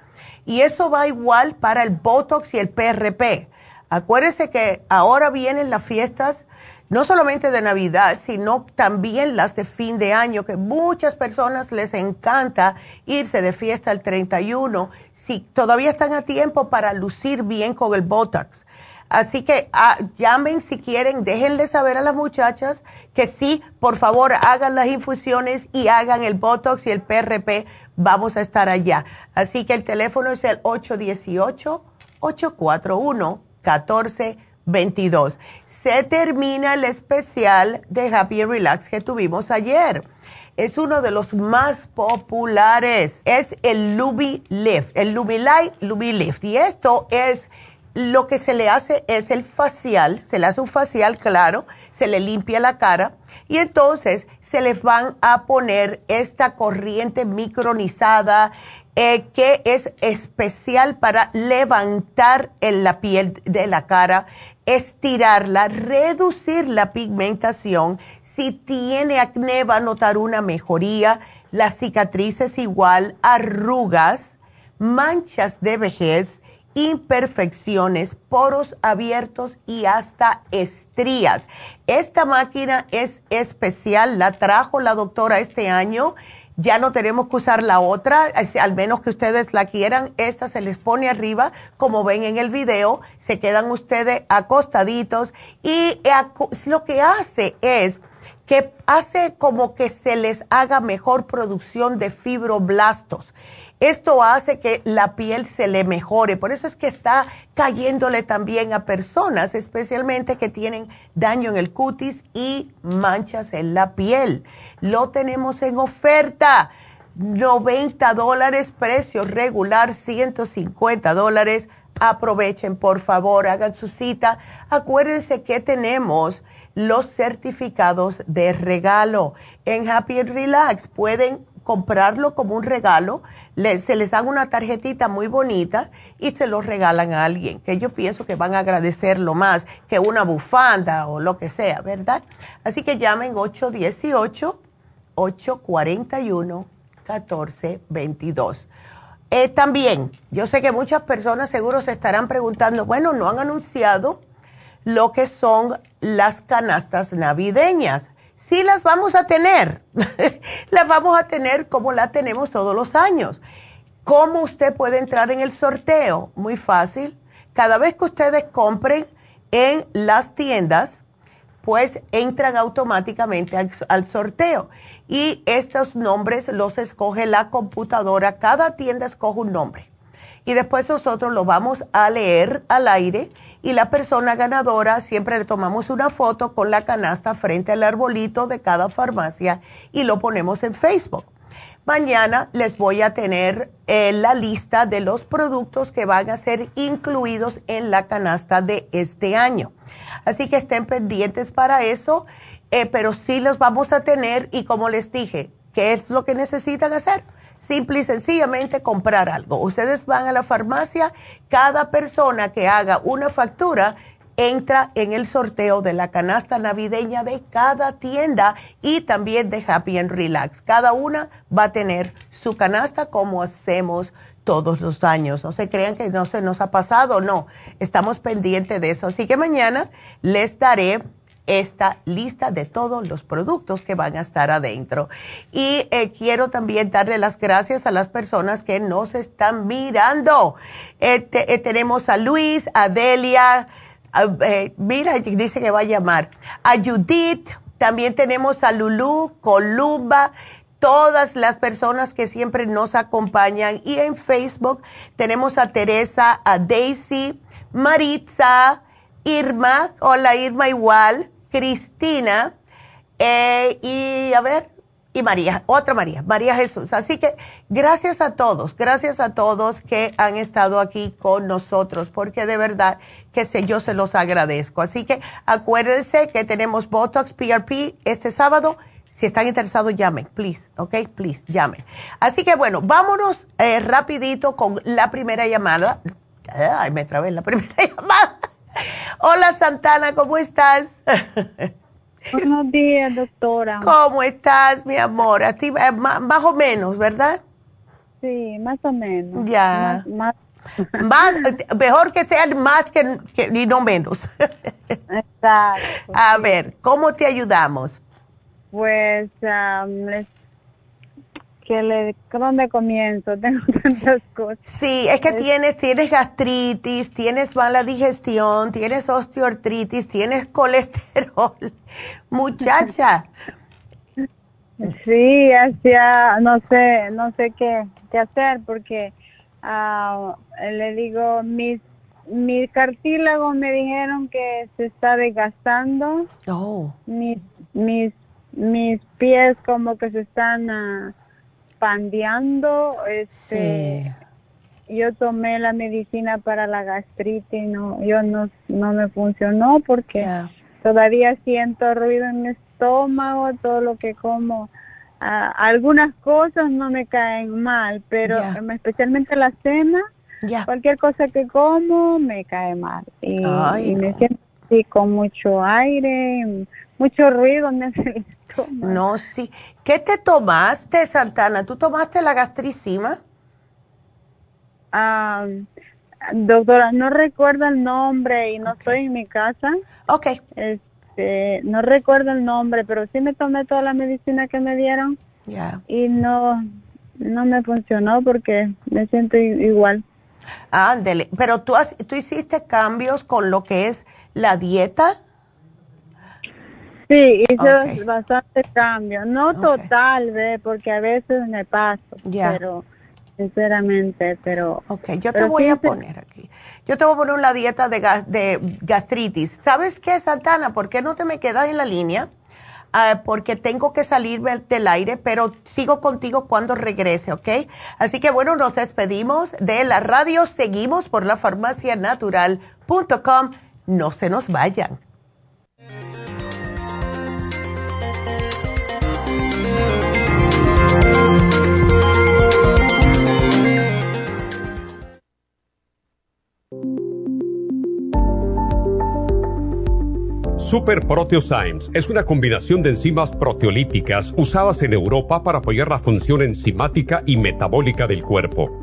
Y eso va igual para el Botox y el PRP. Acuérdense que ahora vienen las fiestas, no solamente de Navidad, sino también las de fin de año, que muchas personas les encanta irse de fiesta el 31, si todavía están a tiempo para lucir bien con el Botox. Así que ah, llamen si quieren, déjenle saber a las muchachas que sí, por favor, hagan las infusiones y hagan el Botox y el PRP. Vamos a estar allá. Así que el teléfono es el 818-841-1422. Se termina el especial de Happy Relax que tuvimos ayer es uno de los más populares. Es el Luby Lift, el Luby Light Luby Lift. Y esto es lo que se le hace es el facial, se le hace un facial claro, se le limpia la cara y entonces se les van a poner esta corriente micronizada eh, que es especial para levantar la piel de la cara, estirarla, reducir la pigmentación. Si tiene acné va a notar una mejoría, las cicatrices igual, arrugas, manchas de vejez imperfecciones, poros abiertos y hasta estrías. Esta máquina es especial, la trajo la doctora este año. Ya no tenemos que usar la otra, al menos que ustedes la quieran. Esta se les pone arriba, como ven en el video, se quedan ustedes acostaditos y lo que hace es que hace como que se les haga mejor producción de fibroblastos esto hace que la piel se le mejore. Por eso es que está cayéndole también a personas, especialmente que tienen daño en el cutis y manchas en la piel. Lo tenemos en oferta. 90 dólares, precio regular 150 dólares. Aprovechen, por favor, hagan su cita. Acuérdense que tenemos los certificados de regalo en Happy Relax. Pueden comprarlo como un regalo, se les da una tarjetita muy bonita y se lo regalan a alguien, que yo pienso que van a agradecerlo más que una bufanda o lo que sea, ¿verdad? Así que llamen 818 1-841-1422. Eh, también, yo sé que muchas personas seguro se estarán preguntando, bueno, no han anunciado lo que son las canastas navideñas. Sí las vamos a tener, las vamos a tener como la tenemos todos los años. ¿Cómo usted puede entrar en el sorteo? Muy fácil. Cada vez que ustedes compren en las tiendas, pues entran automáticamente al, sorteo. Y estos nombres los escoge la computadora. Cada tienda escoge un nombre. Y después nosotros lo vamos a leer al aire y la persona ganadora siempre le tomamos una foto con la canasta frente al arbolito de cada farmacia y lo ponemos en Facebook. Mañana les voy a tener eh, la lista de los productos que van a ser incluidos en la canasta de este año. Así que estén pendientes para eso, eh, pero sí los vamos a tener y como les dije, ¿qué es lo que necesitan hacer? Simple y sencillamente comprar algo. Ustedes van a la farmacia, cada persona que haga una factura entra en el sorteo de la canasta navideña de cada tienda y también de Happy and Relax. Cada una va a tener su canasta como hacemos todos los años. No se crean que no se nos ha pasado, no. Estamos pendientes de eso. Así que mañana les daré esta lista de todos los productos que van a estar adentro. Y eh, quiero también darle las gracias a las personas que nos están mirando. Eh, eh, tenemos a Luis, a Delia, mira, dice que va a llamar, a Judith, también tenemos a Lulu, Columba, todas las personas que siempre nos acompañan. Y en Facebook tenemos a Teresa, a Daisy, Maritza, Irma, hola Irma igual, Cristina eh, y a ver, y María, otra María, María Jesús. Así que gracias a todos, gracias a todos que han estado aquí con nosotros, porque de verdad que sé, yo se los agradezco. Así que acuérdense que tenemos Botox PRP este sábado. Si están interesados, llamen, please, ok, please, llamen. Así que bueno, vámonos eh, rapidito con la primera llamada. Ay, me trabé la primera llamada. Hola Santana, ¿cómo estás? Buenos días, doctora. ¿Cómo estás, mi amor? A ti, eh, más, o menos, ¿verdad? Sí, más o menos. Ya. Más, más. mejor que sean más que, y no menos. Exacto. A ver, ¿cómo te ayudamos? Pues um, les que le, ¿dónde comienzo? Tengo tantas cosas. Sí, es que tienes, tienes gastritis, tienes mala digestión, tienes osteoartritis, tienes colesterol. Muchacha. Sí, hacía, no sé, no sé qué, qué hacer porque uh, le digo, mis, mi cartílago me dijeron que se está desgastando. Oh. Mis, mis, mis pies como que se están... Uh, pandeando, este, yo tomé la medicina para la gastritis, no, yo no, no me funcionó porque todavía siento ruido en mi estómago, todo lo que como, algunas cosas no me caen mal, pero especialmente la cena, cualquier cosa que como me cae mal. Y, me siento así con mucho aire, mucho ruido me no, sí. ¿Qué te tomaste, Santana? ¿Tú tomaste la gastricima? Ah, doctora, no recuerdo el nombre y no estoy en mi casa. Ok. Este, no recuerdo el nombre, pero sí me tomé toda la medicina que me dieron. Ya. Y no, no me funcionó porque me siento igual. Ándele, pero tú, has, tú hiciste cambios con lo que es la dieta. Sí, hice bastante cambio. No total, ve, porque a veces me paso, pero sinceramente, pero... Ok, yo te voy a poner aquí. Yo te voy a poner una dieta de, de gastritis. ¿Sabes qué, Santana? ¿Por qué no te me quedas en la línea? Ah, porque tengo que salir del aire, pero sigo contigo cuando regrese, ¿ok? Así que bueno, nos despedimos de la radio, seguimos por la farmacianatural.com. No se nos vayan. Super Proteosymes es una combinación de enzimas proteolíticas usadas en Europa para apoyar la función enzimática y metabólica del cuerpo.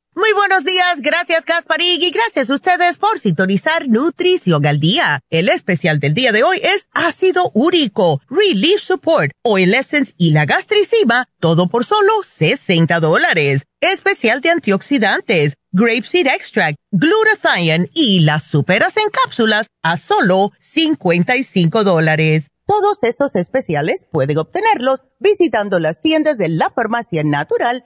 Muy buenos días, gracias Gasparig y gracias a ustedes por sintonizar Nutrición al Día. El especial del día de hoy es ácido úrico, Relief Support, Oil Essence y la gastricima, todo por solo 60 dólares. Especial de antioxidantes, Grapeseed Extract, Glutathione y las superas en cápsulas a solo 55 dólares. Todos estos especiales pueden obtenerlos visitando las tiendas de la farmacia natural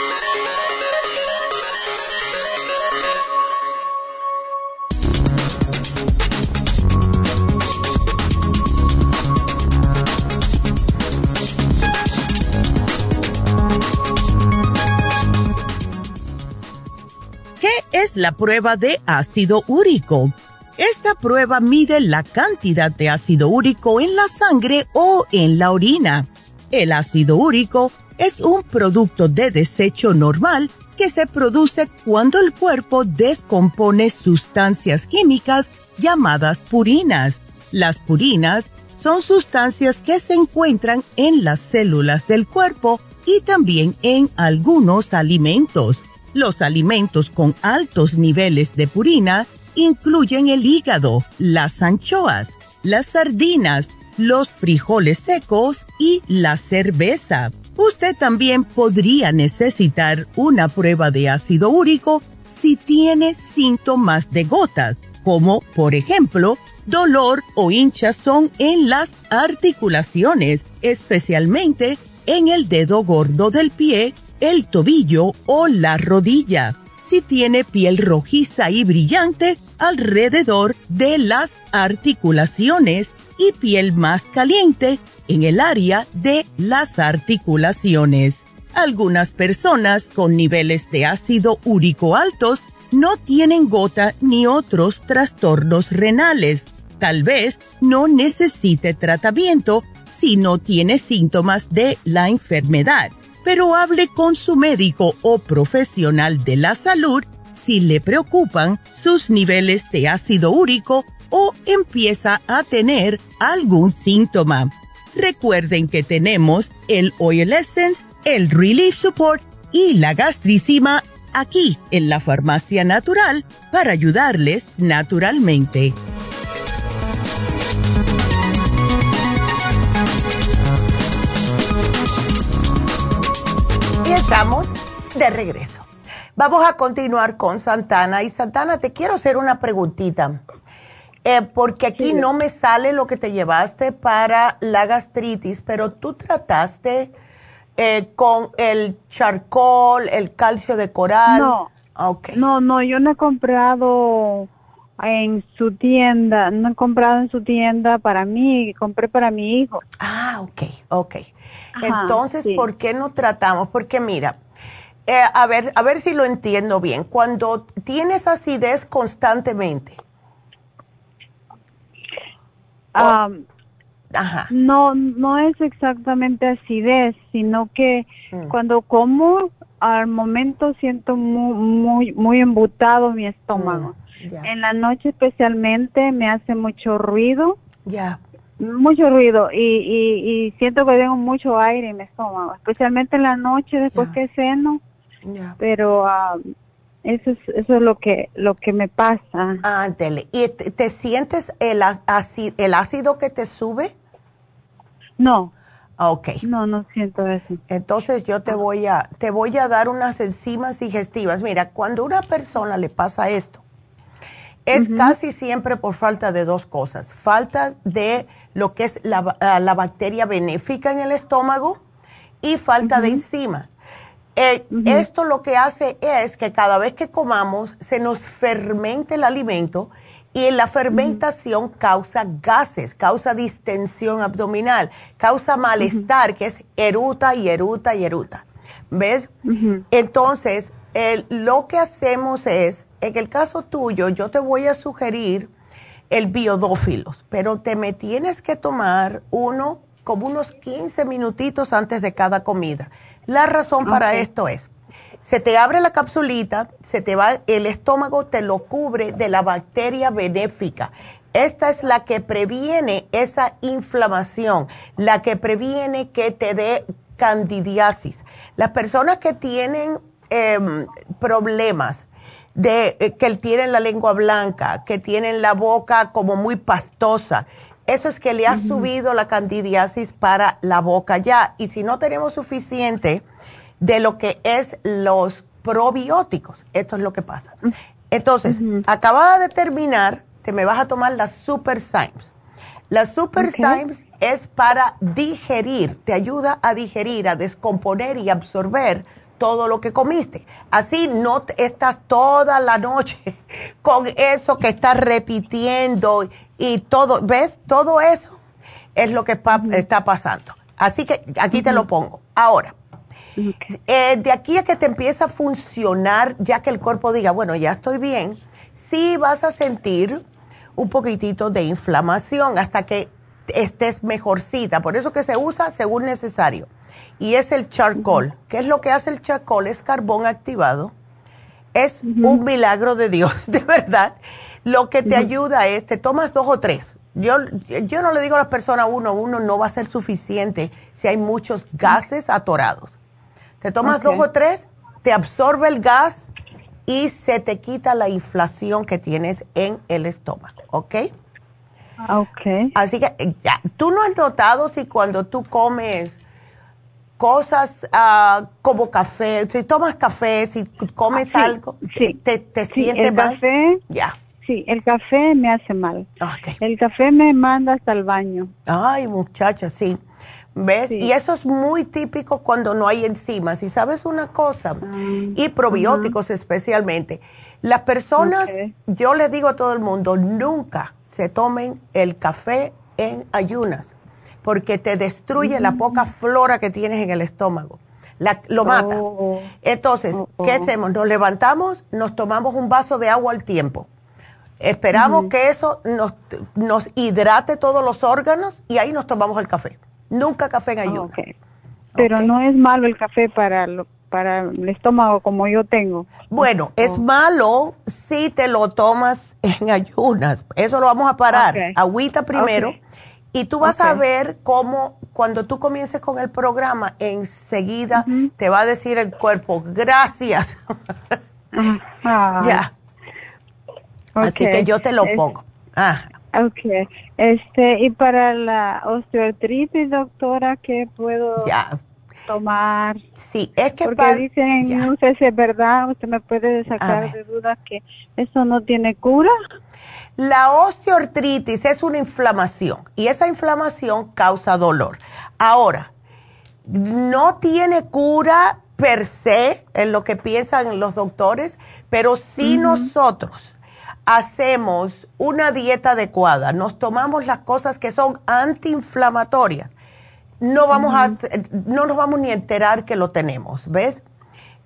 Es la prueba de ácido úrico. Esta prueba mide la cantidad de ácido úrico en la sangre o en la orina. El ácido úrico es un producto de desecho normal que se produce cuando el cuerpo descompone sustancias químicas llamadas purinas. Las purinas son sustancias que se encuentran en las células del cuerpo y también en algunos alimentos. Los alimentos con altos niveles de purina incluyen el hígado, las anchoas, las sardinas, los frijoles secos y la cerveza. Usted también podría necesitar una prueba de ácido úrico si tiene síntomas de gota, como por ejemplo dolor o hinchazón en las articulaciones, especialmente en el dedo gordo del pie el tobillo o la rodilla. Si tiene piel rojiza y brillante alrededor de las articulaciones y piel más caliente en el área de las articulaciones. Algunas personas con niveles de ácido úrico altos no tienen gota ni otros trastornos renales. Tal vez no necesite tratamiento si no tiene síntomas de la enfermedad pero hable con su médico o profesional de la salud si le preocupan sus niveles de ácido úrico o empieza a tener algún síntoma. Recuerden que tenemos el Oil Essence, el Relief Support y la gastricima aquí en la Farmacia Natural para ayudarles naturalmente. Estamos de regreso. Vamos a continuar con Santana. Y Santana, te quiero hacer una preguntita. Eh, porque aquí no me sale lo que te llevaste para la gastritis, pero tú trataste eh, con el charcoal, el calcio de coral. No, no, no, yo no he comprado en su tienda, no he comprado en su tienda para mí, compré para mi hijo. Ah, ok, ok. Entonces, ¿por qué no tratamos? Porque mira, eh, a ver, a ver si lo entiendo bien. Cuando tienes acidez constantemente, no, no es exactamente acidez, sino que mm. cuando como, al momento siento muy, muy, muy embutado mi estómago. Mm, en la noche especialmente me hace mucho ruido. Ya. Mucho ruido y, y, siento que tengo mucho aire en mi estómago, especialmente en la noche después que ceno. Pero eso es, eso es lo que, lo que me pasa. Ándele. ¿Y te, sientes el, el ácido que te sube? No. Ok. No, no siento eso. Entonces yo te voy a, te voy a dar unas enzimas digestivas. Mira, cuando a una persona le pasa esto, es casi siempre por falta de dos cosas. Falta de lo que es la, la bacteria benéfica en el estómago y falta de enzimas. Eh, esto lo que hace es que cada vez que comamos se nos fermente el alimento y la fermentación causa gases, causa distensión abdominal, causa malestar, que es eruta y eruta y eruta. ¿Ves? Entonces, lo que hacemos es, en el caso tuyo, yo te voy a sugerir el biodófilos, pero te me tienes que tomar uno como unos 15 minutitos antes de cada comida la razón para esto es, se te abre la capsulita, se te va, el estómago te lo cubre de la bacteria benéfica. Esta es la que previene esa inflamación, la que previene que te dé candidiasis. Las personas que tienen em, problemas de eh, que tienen la lengua blanca, que tienen la boca como muy pastosa, eso es que le ha subido la candidiasis para la boca ya. Y si no tenemos suficiente de lo que es los probióticos, esto es lo que pasa. Entonces, acabada de terminar, te me vas a tomar las Super Symes. Las Super Symes es para digerir, te ayuda a digerir, a descomponer y absorber todo lo que comiste. Así no estás toda la noche con eso que estás repitiendo y todo, ¿ves? Todo eso es lo que está pasando. Así que aquí te lo pongo. Ahora, eh, de aquí a que te empieza a funcionar, ya que el cuerpo diga, bueno, ya estoy bien, sí vas a sentir un poquitito de inflamación hasta que estés mejorcita. Por eso que se usa según necesario. Y es el charcoal. ¿Qué es lo que hace el charcoal? Es carbón activado. Es un milagro de Dios, de verdad. Lo que te ayuda es, te tomas dos o tres. Yo, yo no le digo a las personas uno, uno no va a ser suficiente si hay muchos gases atorados. Te tomas dos o tres, te absorbe el gas y se te quita la inflación que tienes en el estómago, ¿ok? Ok. Así que eh, ya, tú no has notado si cuando tú comes cosas uh, como café, si tomas café, si comes ah, algo, sí. te, te sí, sientes el Café, ya. Sí, el café me hace mal. El café me manda hasta el baño. Ay, muchacha, sí. ¿Ves? Y eso es muy típico cuando no hay enzimas. Y sabes una cosa, ah, y probióticos especialmente. Las personas, yo les digo a todo el mundo, nunca se tomen el café en ayunas porque te destruye la poca flora que tienes en el estómago. lo mata. Oh. Entonces, ¿qué oh. hacemos? Nos levantamos, nos tomamos un vaso de agua al tiempo. Esperamos que eso nos, nos, hidrate todos los órganos y ahí nos tomamos el café. Nunca café en ayunas. Pero no es malo el café para, para el estómago como yo tengo. Bueno, es oh. malo si te lo tomas en ayunas. Eso lo vamos a parar. Agüita primero. Y tú vas a ver cómo cuando tú comiences con el programa, enseguida te va a decir el cuerpo, gracias. Ah, ya. Así que yo te lo pongo. Ah. Ok. Este, y para la osteoartritis, doctora, ¿qué puedo ya. Tomar? Sí, es que Porque dicen, no sé si es verdad, usted me puede sacar de duda que eso no tiene cura. La osteoartritis es una inflamación y esa inflamación causa dolor. Ahora, no tiene cura per se en lo que piensan los doctores, pero si nosotros hacemos una dieta adecuada, nos tomamos las cosas que son antiinflamatorias, no vamos a, no nos vamos ni a enterar que lo tenemos, ¿ves?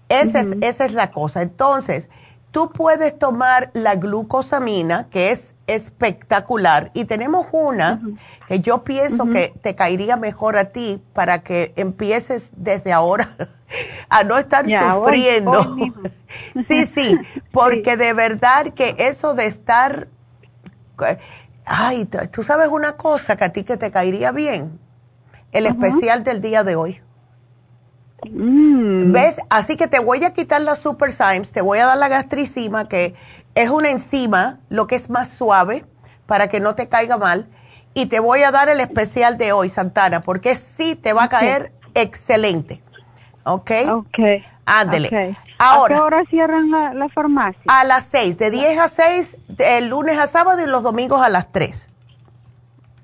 Esa, es, esa es la cosa. Entonces, tú puedes tomar la glucosamina, que es espectacular, y tenemos una que yo pienso que te caería mejor a ti para que empieces desde ahora a no estar sufriendo. sí, sí, porque de verdad que eso de estar, ay, tú sabes una cosa que a ti que te caería bien, el especial del día de hoy. Mm. ¿Ves? Así que te voy a quitar la Super Symes, te voy a dar la gastricima, que es una enzima, lo que es más suave, para que no te caiga mal. Y te voy a dar el especial de hoy, Santana, porque sí te va a caer excelente. ¿Ok? Ok. Ándele. Ahora, ¿A qué hora cierran la, farmacia? A las 6, de 10 a 6, el lunes a sábado y los domingos a las 3.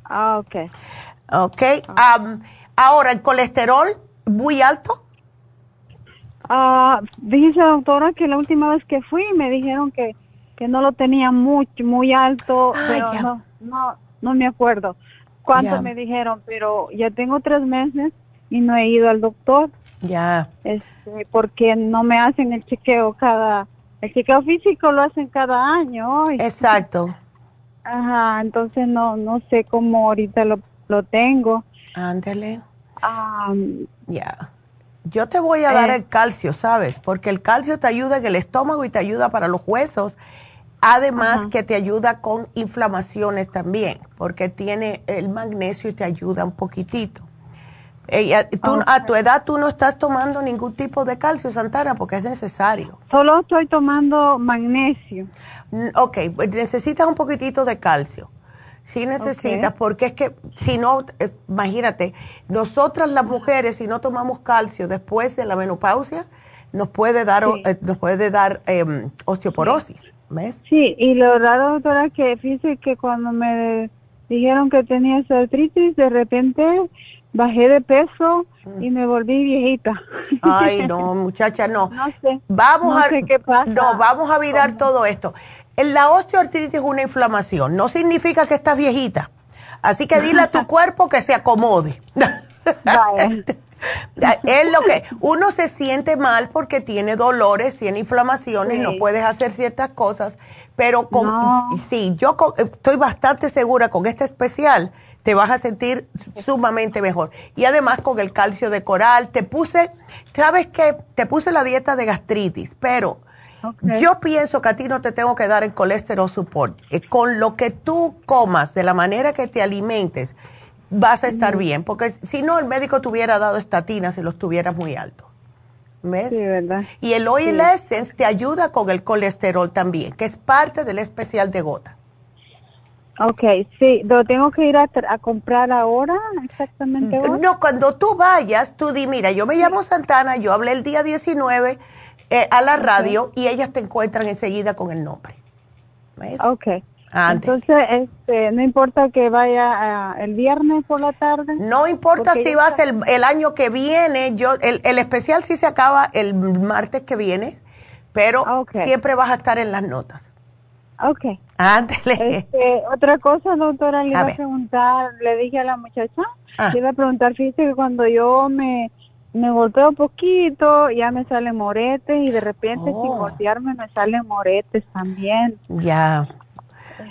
Ah, ok. Ok. ahora, ¿el colesterol muy alto? Ah, dice doctora que la última vez que fui me dijeron que, que no lo tenía mucho, muy alto, pero no, no, no me acuerdo cuánto me dijeron, pero ya tengo tres meses y no he ido al doctor. Ya. Este, porque no me hacen el chequeo cada, el chequeo físico lo hacen cada año. Exacto. Ajá, entonces no, no sé cómo ahorita lo, lo tengo. Ándale. Ya. Yo te voy a dar eh. el calcio, ¿sabes? Porque el calcio te ayuda en el estómago y te ayuda para los huesos. Además que te ayuda con inflamaciones también, porque tiene el magnesio y te ayuda un poquitito. A tu edad tú no estás tomando ningún tipo de calcio, Santana, porque es necesario. Solo estoy tomando magnesio. Ok, pues necesitas un poquitito de calcio. Sí necesitas, porque es que si no, eh, imagínate, nosotras las mujeres, si no tomamos calcio después de la menopausia, nos puede dar, eh, nos puede dar em, osteoporosis, ¿ves? Sí, y lo raro, doctora, que fíjese que cuando me dijeron que tenía artritis, de repente bajé de peso y me volví viejita. Ay, no, muchacha, no. No sé. Vamos no a, sé qué pasa. No, vamos a virar todo esto. La osteoartritis es una inflamación, no significa que estás viejita. Así que dile a tu cuerpo que se acomode. es lo que uno se siente mal porque tiene dolores, tiene inflamaciones, no puedes hacer ciertas cosas, pero con sí, yo estoy bastante segura con este especial te vas a sentir sumamente mejor. Y además con el calcio de coral, te puse, ¿sabes qué? Te puse la dieta de gastritis, pero yo pienso que a ti no te tengo que dar el colesterol support. Eh, con lo que tú comas, de la manera que te alimentes, vas a estar bien, porque si no, el médico te hubiera dado estatinas si los tuvieras muy alto. ¿Ves? Sí, ¿verdad? Y el Oil Essence te ayuda con el colesterol también, que es parte del especial de gota. Ok, sí, ¿lo tengo que ir a, comprar ahora exactamente? No, cuando tú vayas, tú di, mira, yo me llamo Santana, yo hablé el día 19 eh, a la radio y ellas te encuentran enseguida con el nombre. ¿Ves? Ok. Entonces, este, no importa que vaya el viernes por la tarde. No importa si vas el, el, año que viene, yo el, el, especial sí se acaba el martes que viene, pero siempre vas a estar en las notas. Ok. Este, otra cosa, doctora, le iba a, preguntar, le dije a la muchacha, ah. le iba a preguntar, fíjese que cuando yo me me golpeo un poquito, ya me salen moretes y de repente sin oh. voltearme me salen moretes también. Ya.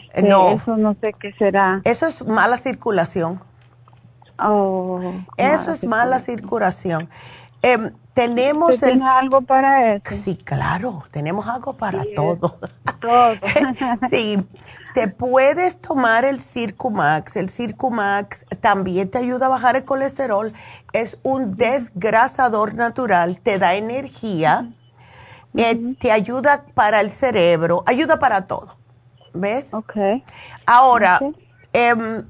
Este, no. Eso no sé qué será. Eso es mala circulación. Oh. Eso es mala circulación. Eh, tenemos ¿Tiene algo para eso? Sí, claro, tenemos algo para todo. Todo. sí, te puedes tomar el Circumax. El Circumax también te ayuda a bajar el colesterol. Es un desgrasador natural, te da energía. eh, te ayuda para el cerebro, ayuda para todo. ¿Ves? Ok. Ahora, Ok. em,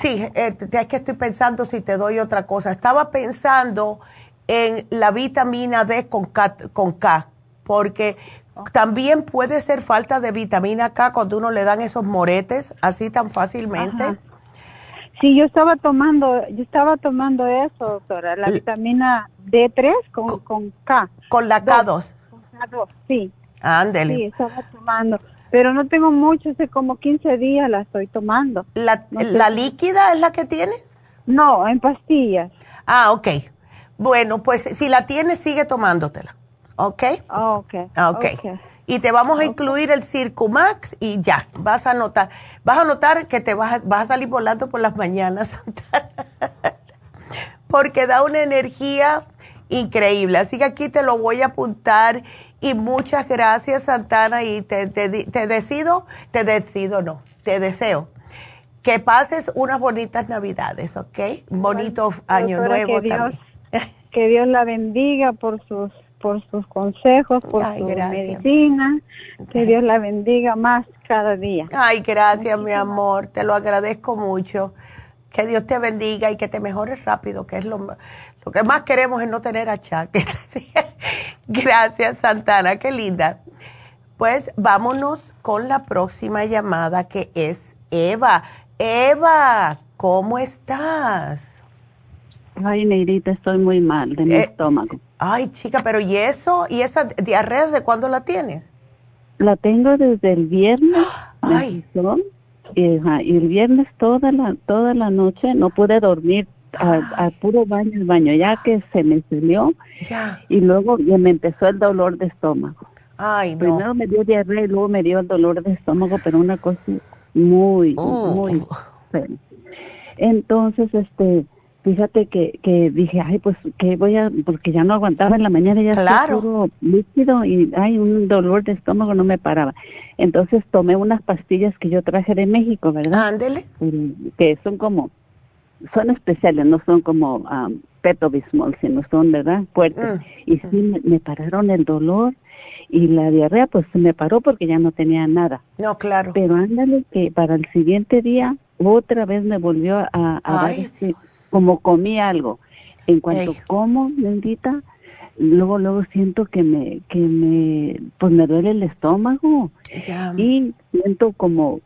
sí, eh, es que estoy pensando si te doy otra cosa. Estaba pensando en la vitamina D con K, con K porque también puede ser falta de vitamina K cuando uno le dan esos moretes así tan fácilmente. Ajá. Sí, yo estaba tomando, yo estaba tomando eso, doctora, la L- vitamina D3 con, Co- con K. Con la K2. Con K2, sí, Ándele. sí, estaba tomando. Pero no tengo mucho, hace como 15 días la estoy tomando. La, No sé. ¿La líquida es la que tienes? No, en pastillas. Ah, ok. Bueno, pues si la tienes, sigue tomándotela. ¿Ok? Ah, ok. Ah, ok. Y te vamos a incluir el Circumax y ya, vas a notar, vas a notar que te vas a, vas a salir volando por las mañanas, porque da una energía increíble. Así que aquí te lo voy a apuntar y muchas gracias, Santana, y te, te, te decido, te decido no, te deseo que pases unas bonitas navidades, ¿ok? Un bonito año nuevo que Dios, también. que Dios la bendiga por sus por sus consejos, por Ay, su gracias. medicina. Que Dios la bendiga más cada día. Ay, gracias, mi amor. Te lo agradezco mucho. Que Dios te bendiga y que te mejores rápido, que es lo, lo que más queremos es no tener achaques. gracias, Santana. Qué linda. Pues vámonos con la próxima llamada que es Eva. Eva, ¿cómo estás? Ay, Negrita, estoy muy mal de mi Eh, estómago. Ay, chica, pero ¿y eso? ¿Y esa diarrea de cuándo la tienes? La tengo desde el viernes. Ay. y, ajá, y el viernes toda la toda la noche no pude dormir. A, a puro baño el baño, ya que se me salió Ya. y luego ya me empezó el dolor de estómago. Ay, no. Primero me dio diarrea y luego me dio el dolor de estómago, pero una cosa muy, Oh. muy fea. Entonces, este, fíjate que, que dije, ay, pues que voy a, porque ya no aguantaba en la mañana, ya estaba Claro. puro líquido y hay un dolor de estómago, no me paraba. Entonces tomé unas pastillas que yo traje de México, ¿verdad? Ándele. Que son como, son especiales, no son como um, Pepto-Bismol, sino son, ¿verdad? Fuertes. Mm. Y sí, me, me pararon el dolor y la diarrea, pues se me paró porque ya no tenía nada. No, claro. Pero ándale que para el siguiente día otra vez me volvió a, a dar Ay, como comí algo. En cuanto Ey. como, bendita, luego luego siento que me que me pues me duele el estómago Ya. y siento como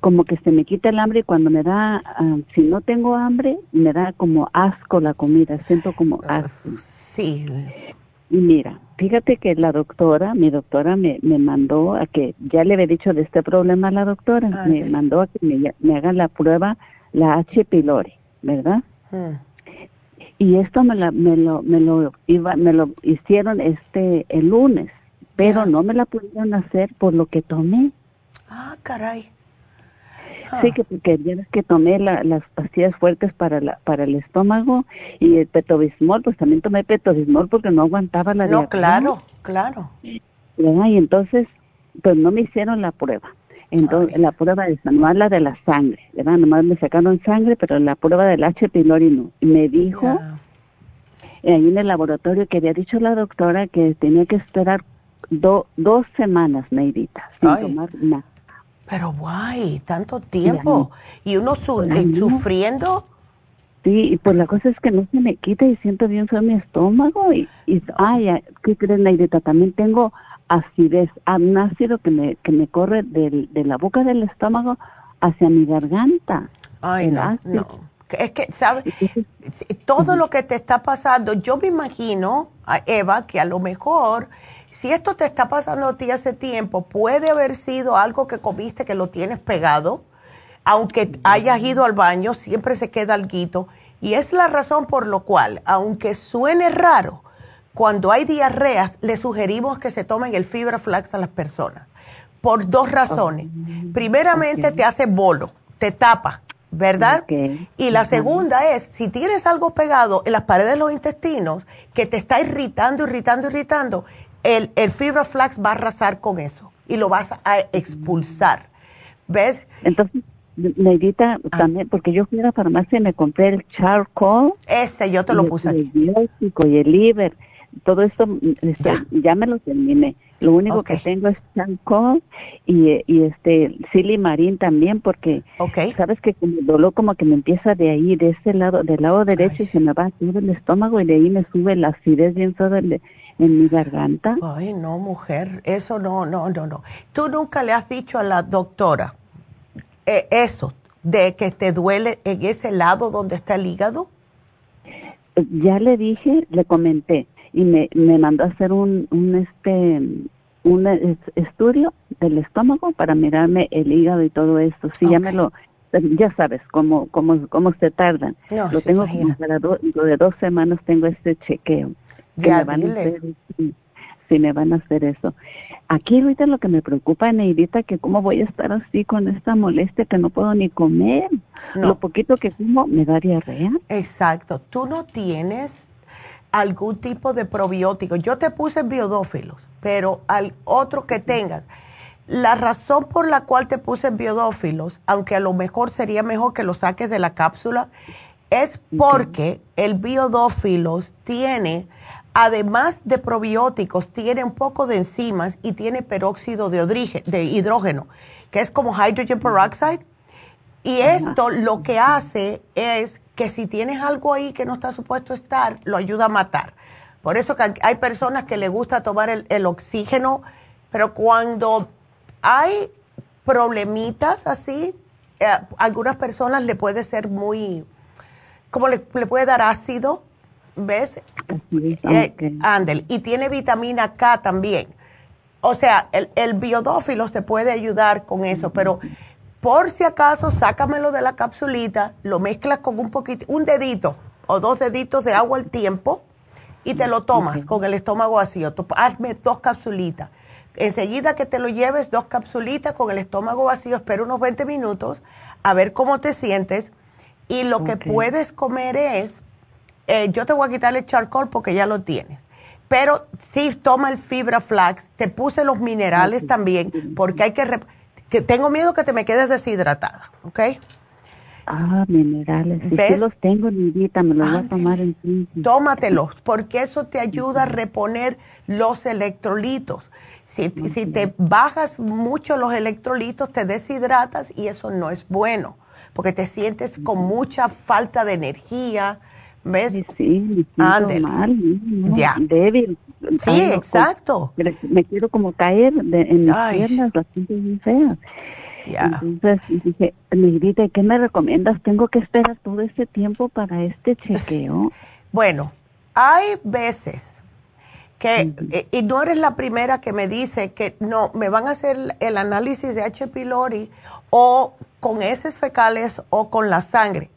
como que se me quita el hambre y cuando me da ah, si no tengo hambre me da como asco la comida, siento como asco. Sí. Y mira, fíjate que la doctora, mi doctora me, me mandó a que, ya le había dicho de este problema a la doctora, me Ándale. mandó a que me, me haga la prueba, la H. pylori, ¿verdad? Mm. Y esto me, la, me, lo, me, lo iba, me lo hicieron este el lunes, pero no me la pudieron hacer por lo que tomé. Ah, caray. Ah. Sí, que porque ya ves que tomé la- las pastillas fuertes para la, para el estómago y el petobismol, pues también tomé petobismol porque no aguantaba la No, claro, claro. ¿verdad? Y entonces, pues no me hicieron la prueba. Entonces, Ay. la prueba de nomás la de la sangre, ¿verdad? Nomás me sacaron sangre, pero la prueba del H. pylori no. Me dijo, eh, ahí en el laboratorio, que había dicho la doctora que tenía que esperar do- dos semanas, Neidita, sin Ay. tomar nada. Pero guay, tanto tiempo. Y uno su- eh, sufriendo. Sí, y pues la cosa es que no se me quita y siento bien feo mi estómago. Y, y ay, ¿qué crees, Neidita? También tengo acidez, ah, un ácido que me, que me corre del, de la boca del estómago hacia mi garganta. Ay, El no, ácido. no. Es que, ¿sabes? Todo lo que te está pasando, yo me imagino, a Eva, que a lo mejor, si esto te está pasando a ti hace tiempo, puede haber sido algo que comiste que lo tienes pegado, aunque hayas ido al baño, siempre se queda alguito. Y es la razón por lo cual, aunque suene raro, cuando hay diarreas, le sugerimos que se tomen el fibra flax a las personas. Por dos razones. Primeramente, te hace bolo, te tapa, ¿verdad? Y la segunda es, si tienes algo pegado en las paredes de los intestinos que te está irritando, irritando, irritando, el, el fibra flax va a arrasar con eso y lo vas a expulsar. ¿Ves? entonces, Neidita, Ah. también, porque yo fui a la farmacia y me compré el charcoal, Ese yo te lo el puse aquí. prebiótico y el liver. todo esto este, ya. me lo terminé. Lo único que tengo es Chancol y, y este Silimarín también porque sabes que el dolor como que me empieza de ahí, de ese lado, del lado derecho y se me va a subir el estómago y de ahí me sube la acidez bien toda en mi garganta. Ay, no, mujer, eso no, no, no, no. Tú nunca le has dicho a la doctora eh, eso, de que te duele en ese lado donde está el hígado. Ya le dije, le comenté y me, me mandó a hacer un, un este un estudio del estómago para mirarme el hígado y todo esto. Sí, ya me lo, ya sabes cómo, cómo, cómo se tardan. lo tengo como para de dos semanas tengo este chequeo. Que me van a hacer, si me van a hacer eso. Aquí ahorita lo que me preocupa, Neidita, que cómo voy a estar así con esta molestia que no puedo ni comer. Lo poquito que como me da diarrea. Exacto. Tú no tienes algún tipo de probiótico. Yo te puse biodófilos, pero al otro que tengas. La razón por la cual te puse biodófilos, aunque a lo mejor sería mejor que lo saques de la cápsula, es porque el biodófilos tiene, además de probióticos, tiene un poco de enzimas y tiene peróxido de, de hidrógeno, que es como hydrogen peroxide. Y esto lo que hace es que si tienes algo ahí que no está supuesto estar, lo ayuda a matar. Por eso que hay personas que les gusta tomar el, oxígeno, pero cuando hay problemitas así, eh, a algunas personas le puede ser muy, como le, puede dar ácido, ¿ves? Eh, y tiene vitamina K también. O sea, el, el biodófilo te puede ayudar con eso, pero por si acaso, sácamelo de la capsulita, lo mezclas con un poquito, un dedito o dos deditos de agua al tiempo y te lo tomas con el estómago vacío. hazme dos capsulitas. Enseguida que te lo lleves, dos capsulitas con el estómago vacío, espera unos 20 minutos a ver cómo te sientes. Y lo que puedes comer es, eh, yo te voy a quitar el charcoal porque ya lo tienes. Pero sí toma el fibra flax, te puse los minerales también, porque hay que que tengo miedo que te me quedes deshidratada, ¿ok? Ah, minerales. Si los tengo, Nidita, me los voy a tomar en Tómatelos, porque eso te ayuda a reponer los electrolitos. Si, si te bajas mucho los electrolitos, te deshidratas y eso no es bueno, porque te sientes con mucha falta de energía. ¿Ves? Sí, sí, mal, ya. débil. Sí, exacto. me quiero como caer en mis piernas, las siento muy feas. Ya. Entonces dije, Negrita, ¿qué me recomiendas? ¿Tengo que esperar todo este tiempo para este chequeo? Bueno, hay veces que, eh, y no eres la primera que me dice que no, me van a hacer el análisis de H. pylori o con heces fecales o con la sangre.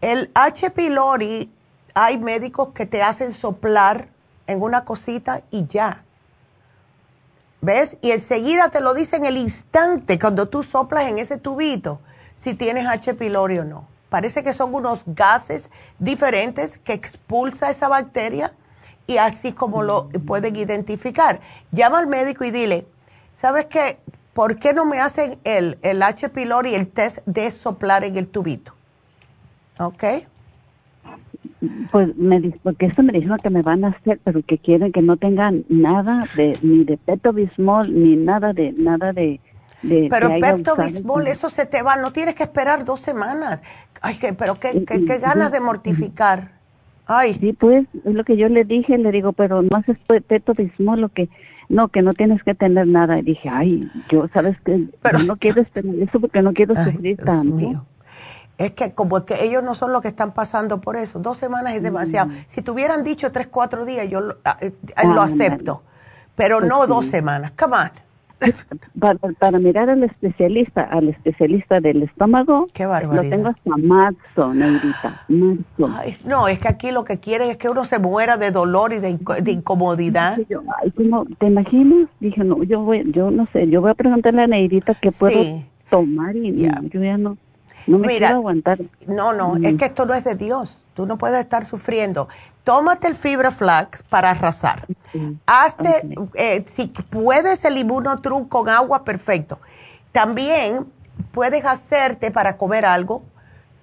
El H. pylori, hay médicos que te hacen soplar en una cosita y ya. ¿Ves? Y enseguida te lo dicen el instante cuando tú soplas en ese tubito si tienes H. pylori o no. Parece que son unos gases diferentes que expulsa esa bacteria y así como lo pueden identificar. Llama al médico y dile, ¿sabes qué? ¿Por qué no me hacen el, el H. pylori el test de soplar en el tubito? ¿Ok? Pues me porque esto me dijeron que me van a hacer, pero que quieren que no tengan nada de ni de Pepto Bismol ni nada de nada de, de pero Pepto Bismol eso se te va, no tienes que esperar dos semanas. Ay, que, pero qué, qué, ganas de mortificar. Ay. Sí, pues es lo que yo le dije, le digo, pero no haces Pepto Bismol lo que no, que no tienes que tener nada. Y dije, ay, yo sabes que pero, no quiero esperar eso porque no quiero sufrir tanto es que como que ellos no son los que están pasando por eso. Dos semanas es demasiado. Mm. Si te hubieran dicho tres, cuatro días, yo lo, ah, eh, ah, acepto. Pero pues no dos semanas. Come on. Para, mirar al especialista, al especialista del estómago, Qué barbaridad. lo tengo hasta marzo, Negrita, marzo. no, es que aquí lo que quieren es que uno se muera de dolor y de, incomodidad. ¿Te imaginas? Dije, no, yo voy, yo no sé, yo voy a preguntarle a Negrita qué puedo tomar y yo ya no no me Mira, aguantar. No, no, es que esto no es de Dios. Tú no puedes estar sufriendo. Tómate el fibra flax para arrasar. Hazte, eh, si puedes el inmunotrum con agua, perfecto. También puedes hacerte para comer algo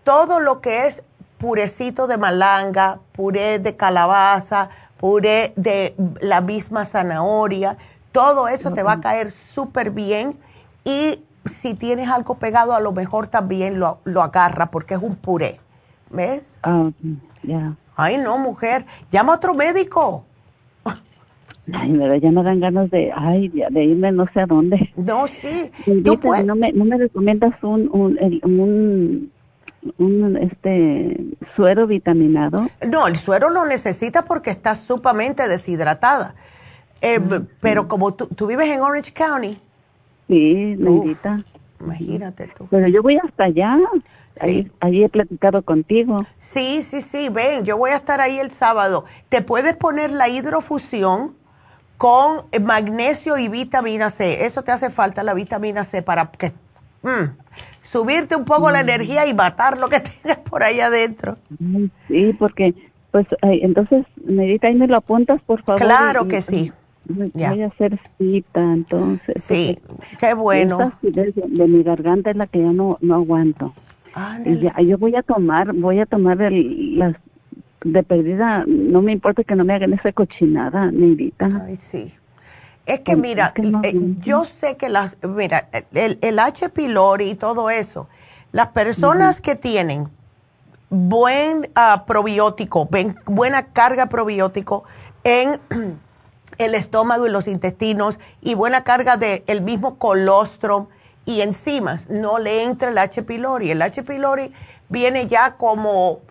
todo lo que es purecito de malanga, puré de calabaza, puré de la misma zanahoria, todo eso te va a caer súper bien y si tienes algo pegado a lo mejor también lo, lo agarra porque es un puré, ¿ves? Ah, ya. Ay, no, mujer, llama a otro médico. Ay, pero ya me dan ganas de, ay, de irme no sé a dónde. No, sí. ¿no, me, ¿No me recomiendas un, un, un, un, este, suero vitaminado? No, el suero lo necesita porque está sumamente deshidratada. Eh, pero como tú, tú vives en Orange County. Sí, necesita. Imagínate tú. Pero yo voy hasta allá. Ahí, ahí, he platicado contigo. Sí, sí, sí, ven, yo voy a estar ahí el sábado. Te puedes poner la hidrofusión con magnesio y vitamina C. Eso te hace falta la vitamina C para que mm, subirte un poco la mm. energía y matar lo que tengas por ahí adentro. Sí, porque pues entonces, Medita, ahí me lo apuntas, por favor. Claro que sí. Voy a hacer cita, entonces. Sí, qué bueno. de, mi garganta es la que ya no, no aguanto. Y ya, yo voy a tomar, voy a tomar el, las de perdida, no me importa que no me hagan esa cochinada, Neidita. Ay, sí. Es que mira, eh, yo sé que las, mira, el, el H. pylori y todo eso, las personas que tienen buen uh, probiótico, buena carga probiótico en el estómago y los intestinos y buena carga del el mismo colostrum y enzimas, no le entra el H. pylori. El H. pylori viene ya como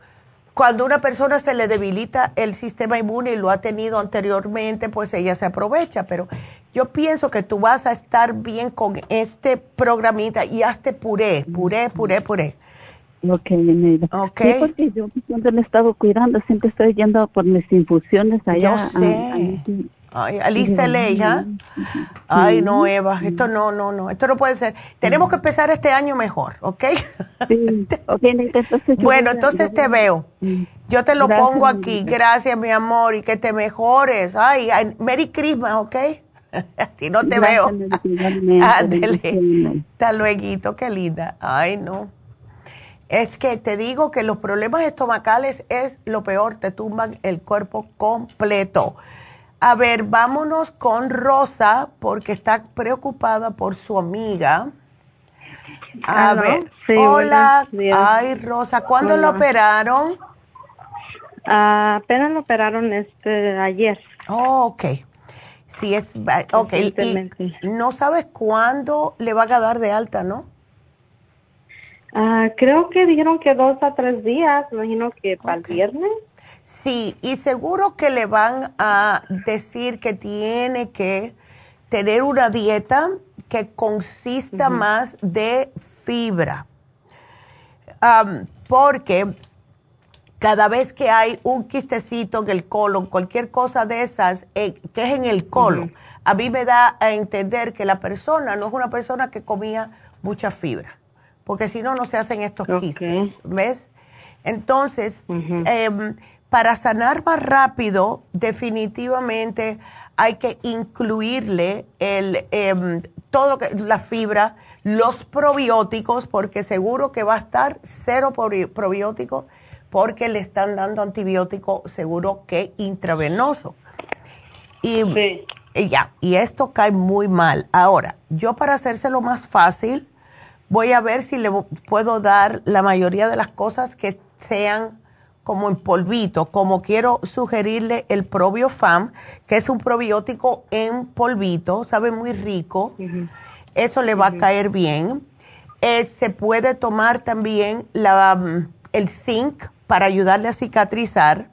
cuando una persona se le debilita el sistema inmune y lo ha tenido anteriormente, pues ella se aprovecha. Pero yo pienso que tú vas a estar bien con este programita y hazte puré, puré, puré, puré. Ok, okay. Sí, porque yo siempre me he estado cuidando, siempre estoy yendo por mis infusiones allá. Yo sé. Ay, alista ¿ah? Ay, no, Eva, esto no, no, no, esto no puede ser. Tenemos que empezar este año mejor, ¿ok? Sí. entonces bueno, entonces te veo. Yo te lo pongo aquí. Gracias, mi amor, y que te mejores. Ay, Merry Christmas, ¿ok? si no te veo. Ándele. Hasta luego, qué linda. Ay, no. Es que te digo que los problemas estomacales es lo peor, te tumban el cuerpo completo. A ver, vámonos con Rosa porque está preocupada por su amiga. A ver, hola. Ay, Rosa, ¿cuándo lo operaron? Ah, apenas lo operaron este ayer. Oh, ok. Sí, es, ok. no sabes cuándo le van a dar de alta, ¿no? Ah, creo que dijeron que dos a tres días, imagino que para el viernes. Sí, y seguro que le van a decir que tiene que tener una dieta que consista más de fibra. porque cada vez que hay un quistecito en el colon, cualquier cosa de esas eh, que es en el colon, a mí me da a entender que la persona no es una persona que comía mucha fibra, porque si no, no se hacen estos quistes, ¿ves? Entonces, para sanar más rápido, definitivamente hay que incluirle el, eh, todo lo que, la fibra, los probióticos, porque seguro que va a estar cero probiótico, porque le están dando antibiótico seguro que intravenoso. Y, y ya, y esto cae muy mal. Ahora, yo para hacérselo más fácil, voy a ver si le puedo dar la mayoría de las cosas que sean como en polvito, como quiero sugerirle el ProbioFam, que es un probiótico en polvito, sabe muy rico, eso le va a caer bien. Eh, se puede tomar también la, mm, el zinc para ayudarle a cicatrizar.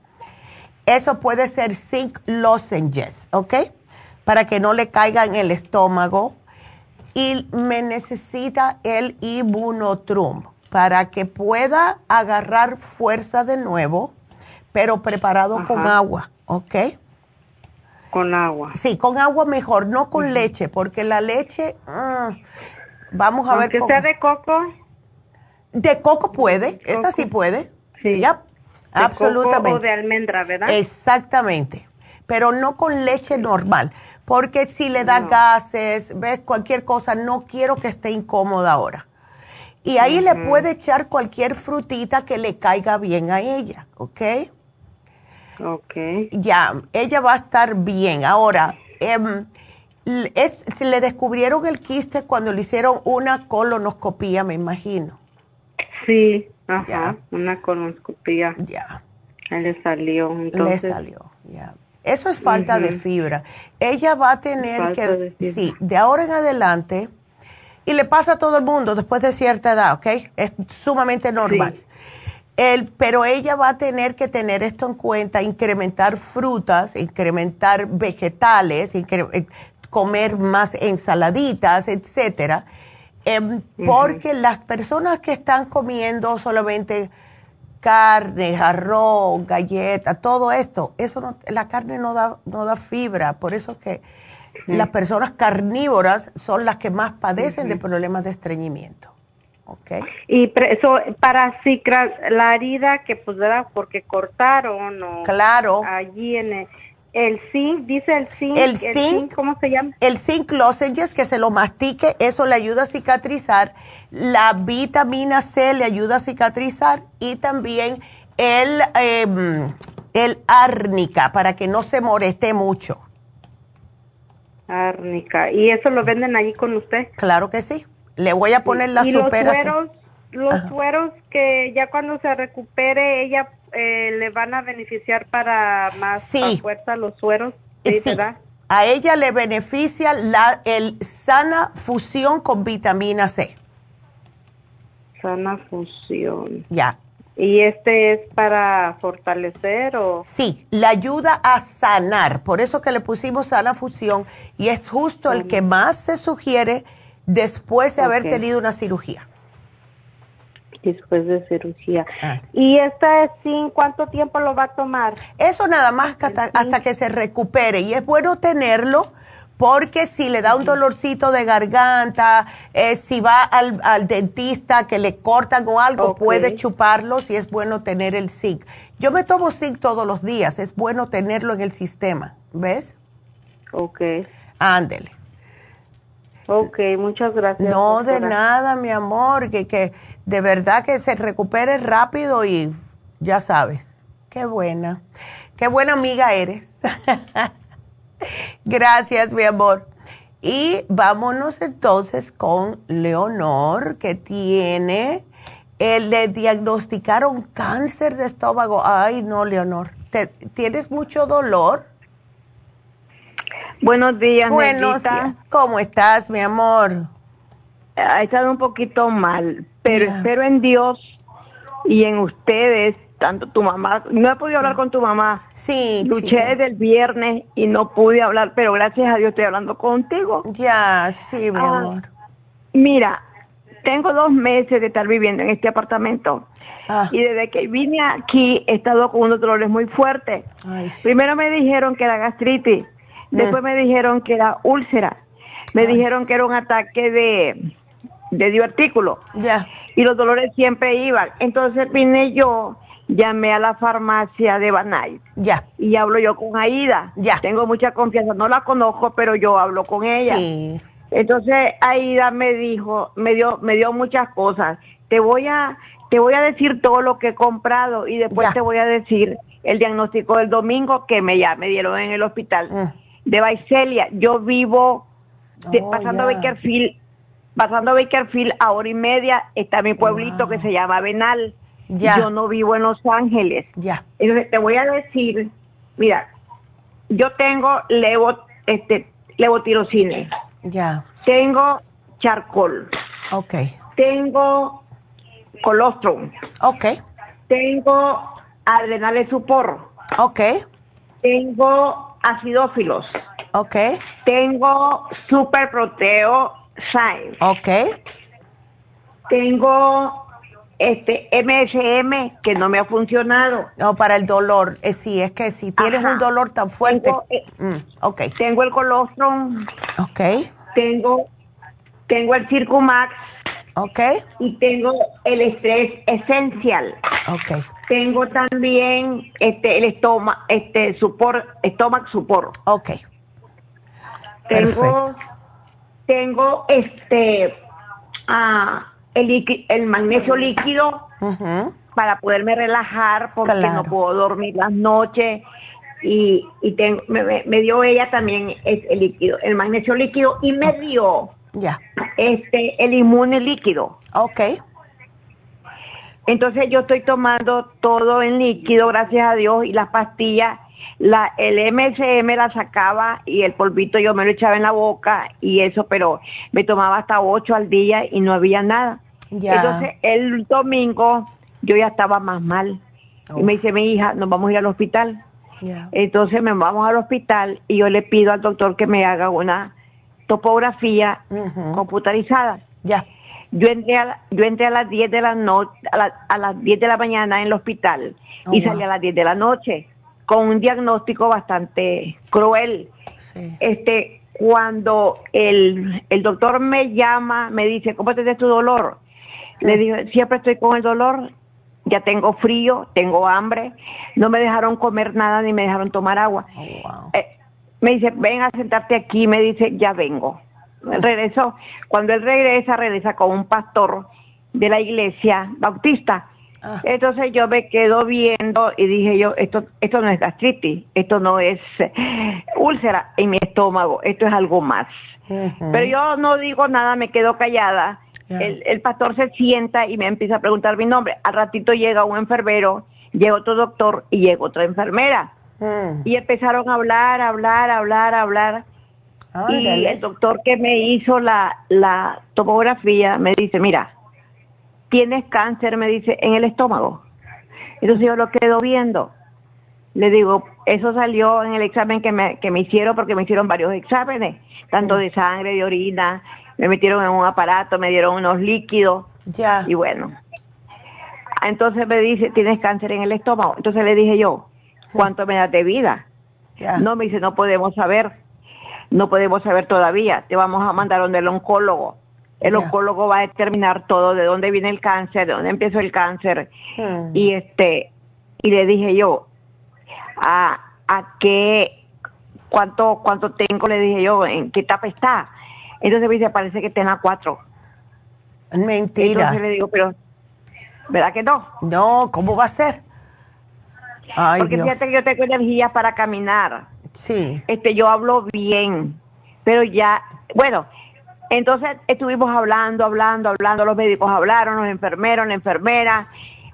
Eso puede ser zinc lozenges, ¿ok? Para que no le caiga en el estómago. Y me necesita el Immunotrum para que pueda agarrar fuerza de nuevo, pero preparado con agua, ¿ok? Con agua. Sí, con agua mejor, no con leche, porque la leche, mm, vamos a ver. ¿Que sea de coco? De coco puede, esa sí puede. Sí. Ya, absolutamente. o de almendra, ¿verdad? Exactamente, pero no con leche normal, porque si le da gases, ves, cualquier cosa, no quiero que esté incómoda ahora. Y ahí le puede echar cualquier frutita que le caiga bien a ella, ¿ok? Ok. Ya, ella va a estar bien. Ahora, em, es- se le descubrieron el quiste cuando le hicieron una colonoscopía, me imagino. Sí, ajá, una colonoscopia. Ya. Le salió, entonces. Le salió, ya. Eso es falta de fibra. Ella va a tener Falta que, sí, de ahora en adelante, y le pasa a todo el mundo después de cierta edad, ¿ok? Es sumamente normal. El, pero ella va a tener que tener esto en cuenta, incrementar frutas, incrementar vegetales, incre- eh, comer más ensaladitas, etcétera, em, porque las personas que están comiendo solamente carne, arroz, galleta, todo esto, eso no, la carne no da, no da fibra, por eso que las personas carnívoras son las que más padecen de problemas de estreñimiento. ¿Ok? Y pre- eso, para cicra, la herida que pues era porque cortaron o Claro. allí en el, el zinc, dice el zinc, El zinc, ¿cómo se llama? El zinc lozenges, que se lo mastique, eso le ayuda a cicatrizar. La vitamina C le ayuda a cicatrizar y también el, em, el árnica para que no se morete mucho. Árnica. ¿Y eso lo venden allí con usted? Claro que sí. Le voy a poner la y los sueros, los Ajá. sueros que ya cuando se recupere ella eh, le van a beneficiar para más Sí. a fuerza los sueros, sí, Sí. ¿verdad? A ella le beneficia la el sana fusión con vitamina C. Sana fusión. Ya. ¿Y este es para fortalecer o...? Sí, le ayuda a sanar. Por eso que le pusimos sana fusión y es justo el que más se sugiere después de haber tenido una cirugía. Después de cirugía. Ah. ¿Y este zinc cuánto tiempo lo va a tomar? Eso nada más que hasta, hasta que se recupere. Y es bueno tenerlo porque si le da un dolorcito de garganta, eh, si va al, al dentista que le cortan o algo, puede chuparlos y es bueno tener el zinc. Yo me tomo zinc todos los días, es bueno tenerlo en el sistema, ¿ves? Ok. Ándele. Ok, muchas gracias. No, de nada, mi amor, que, que de verdad que se recupere rápido y ya sabes, qué buena, qué buena amiga eres. Gracias, mi amor. Y vámonos entonces con Leonor, que tiene, eh, le diagnosticaron cáncer de estómago. Ay, no, Leonor, ¿Te- ¿tienes mucho dolor? Buenos días, Buenos días. ¿Cómo estás, mi amor? Ha estado un poquito mal, pero espero en Dios y en ustedes, tanto tu mamá. No he podido hablar con tu mamá. Sí. Luché chica. desde el viernes y no pude hablar, pero gracias a Dios estoy hablando contigo. Ya, sí, mi Ah. amor. Mira, tengo dos meses de estar viviendo en este apartamento Ah, y desde que vine aquí he estado con unos dolores muy fuertes. ay, Primero me dijeron que era gastritis, después me dijeron que era úlcera, me Ay. dijeron que era un ataque de, de divertículo ya, y los dolores siempre iban. Entonces vine yo, llamé a la farmacia de Banay ya. y hablo yo con Aida. Ya. Tengo mucha confianza, no la conozco, pero yo hablo con ella. Sí. Entonces Aida me dijo, me dio, me dio muchas cosas. Te voy a, te voy a decir todo lo que he comprado y después Ya. te voy a decir el diagnóstico del domingo que me ya me dieron en el hospital Mm. de Vaiselia. Yo vivo de- Oh, pasando ya. Bakerfield, pasando Bakerfield a hora y media está mi pueblito Wow. que se llama Benal. Ya. Yo no vivo en Los Ángeles. Ya. Entonces te voy a decir, mira, yo tengo levo, este, levotirocine, Ya. tengo charcol, Ok. tengo colostrum, Ok. tengo adrenales supor, Ok. tengo acidófilos, Ok. tengo superproteo Science, Ok. tengo este MSM que no me ha funcionado, No, para el dolor. Eh, sí, es que si tienes Ajá. un dolor tan fuerte. Tengo, eh, Mm, tengo el colostrum, Ok. tengo tengo el Circumax Ok. y tengo el estrés esencial. Ok. Tengo también este el estómago, este supor, estómago supor. Ok. Tengo tengo este ah, el, el magnesio líquido, para poderme relajar porque no puedo dormir las noches y, y me, me, dio ella también el, líquido, el magnesio líquido y me dio ya. este el inmune líquido. Ok. Entonces yo estoy tomando todo en líquido, gracias a Dios, y las pastillas, la, el MSM la sacaba y el polvito yo me lo echaba en la boca y eso, pero me tomaba hasta ocho al día y no había nada. Entonces el domingo yo ya estaba más mal. Y me dice mi hija, nos vamos a ir al hospital. Entonces me vamos al hospital y yo le pido al doctor que me haga una topografía computarizada. Ya. Yo entré a, yo entré a las 10 de la noche, a, las 10 de la mañana en el hospital y oh, salí a las 10 de la noche con un diagnóstico bastante cruel. Este, cuando el, el doctor me llama, me dice, ¿cómo te tu dolor? Le digo, siempre estoy con el dolor, ya tengo frío, tengo hambre, no me dejaron comer nada ni me dejaron tomar agua. Oh, eh, me dice, ven a sentarte aquí, me dice, ya vengo. Regresó. Cuando él regresa, regresa con un pastor de la iglesia bautista. Ah. Entonces yo me quedo viendo y dije yo, esto, esto no es gastritis, esto no es eh, úlcera en mi estómago, esto es algo más. Pero yo no digo nada, me quedo callada. El, el, pastor se sienta y me empieza a preguntar mi nombre. Al ratito llega un enfermero, llega otro doctor y llega otra enfermera. Mm. Y empezaron a hablar, hablar, hablar, hablar. y el doctor que me hizo la, la tomografía me dice, mira, tienes cáncer, me dice, en el estómago. Entonces yo lo quedo viendo. Le digo, eso salió en el examen que me, que me hicieron, porque me hicieron varios exámenes, tanto de sangre, de orina, me metieron en un aparato, me dieron unos líquidos. Ya. Y bueno. Entonces me dice, tienes cáncer en el estómago. Entonces le dije yo, ¿cuánto me das de vida? No, me dice, no podemos saber, no podemos saber todavía, te vamos a mandar donde el oncólogo. El oncólogo va a determinar todo, de dónde viene el cáncer, de dónde empezó el cáncer. Hmm. Y este, y le dije yo, ¿a, a qué, cuánto, cuánto tengo? Le dije yo, ¿en qué etapa está? Entonces me dice, parece que tenga cuatro. Mentira. Entonces le digo, pero, ¿verdad que no? No, ¿cómo va a ser? Porque fíjate que yo tengo energía para caminar. Sí. Este, yo hablo bien, pero ya, bueno, entonces estuvimos hablando, hablando, hablando, los médicos hablaron, los enfermeros, la enfermera,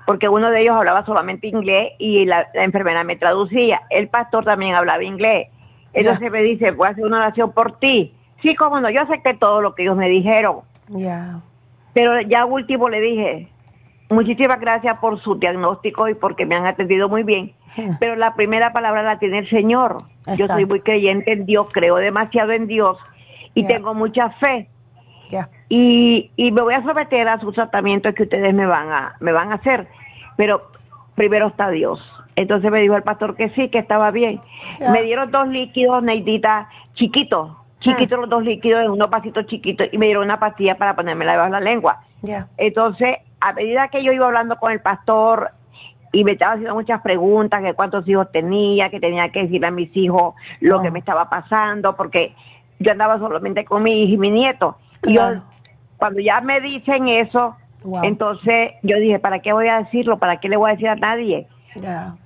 porque uno de ellos hablaba solamente inglés y la, enfermera me traducía. El pastor también hablaba inglés. Entonces me dice, voy a hacer una oración por ti. Sí, cómo no, yo acepté todo lo que ellos me dijeron. Ya. Pero ya último le dije, Muchísimas gracias por su diagnóstico y porque me han atendido muy bien. Pero la primera palabra la tiene el Señor. Yo soy muy creyente en Dios, creo demasiado en Dios y tengo mucha fe. Y, y me voy a someter a sus tratamientos que ustedes me van a me van a hacer. Pero primero está Dios. Entonces me dijo el pastor que sí, que estaba bien. Me dieron dos líquidos, Neidita, chiquitos, chiquitos los dos líquidos en unos pasitos chiquitos y me dieron una pastilla para ponérmela debajo de la lengua. Entonces a medida que yo iba hablando con el pastor y me estaba haciendo muchas preguntas, que cuántos hijos tenía, que tenía que decirle a mis hijos lo que oh. me estaba pasando, porque yo andaba solamente con mi hijo y mi nieto. Y yo, cuando ya me dicen eso, entonces yo dije, ¿para qué voy a decirlo? ¿Para qué le voy a decir a nadie?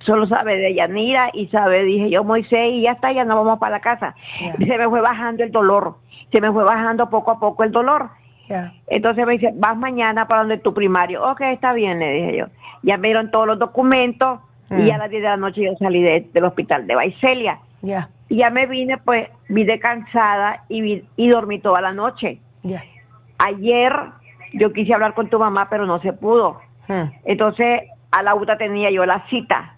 Solo sabe de Yanira y sabe, dije yo, Moisés, y ya está, ya no vamos para la casa. se me fue bajando el dolor, se me fue bajando poco a poco el dolor. Entonces me dice, vas mañana para donde tu primario. Ok, está bien, le dije yo. Ya me dieron todos los documentos y a mm. las 10 de la noche yo salí del hospital de Baicelia. Y ya me vine, pues, vine cansada y, y dormí toda la noche. Ayer yo quise hablar con tu mamá, pero no se pudo. Hmm. Entonces, a la UTA tenía yo la cita.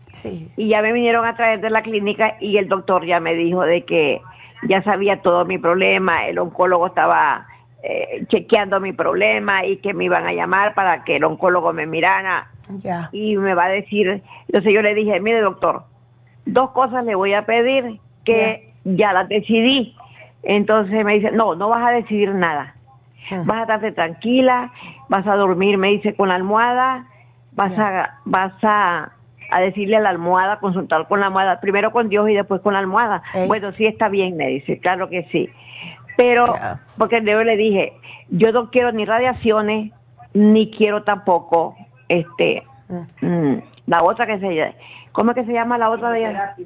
Y ya me vinieron a traer de la clínica y el doctor ya me dijo de que ya sabía todo mi problema, el oncólogo estaba eh, chequeando mi problema y que me iban a llamar para que el oncólogo me mirara y me va a decir, entonces yo le dije, mire doctor, dos cosas le voy a pedir que ya las decidí. Entonces me dice, no, no vas a decidir nada. Ah. Vas a estarte tranquila, vas a dormir, me dice, con la almohada, vas a, vas a, a, decirle a la almohada, consultar con la almohada, primero con Dios y después con la almohada. Bueno, sí está bien, me dice, claro que sí. Pero, porque yo le dije, yo no quiero ni radiaciones, ni quiero tampoco este mm, la otra que se ¿cómo es que se llama la otra de ella?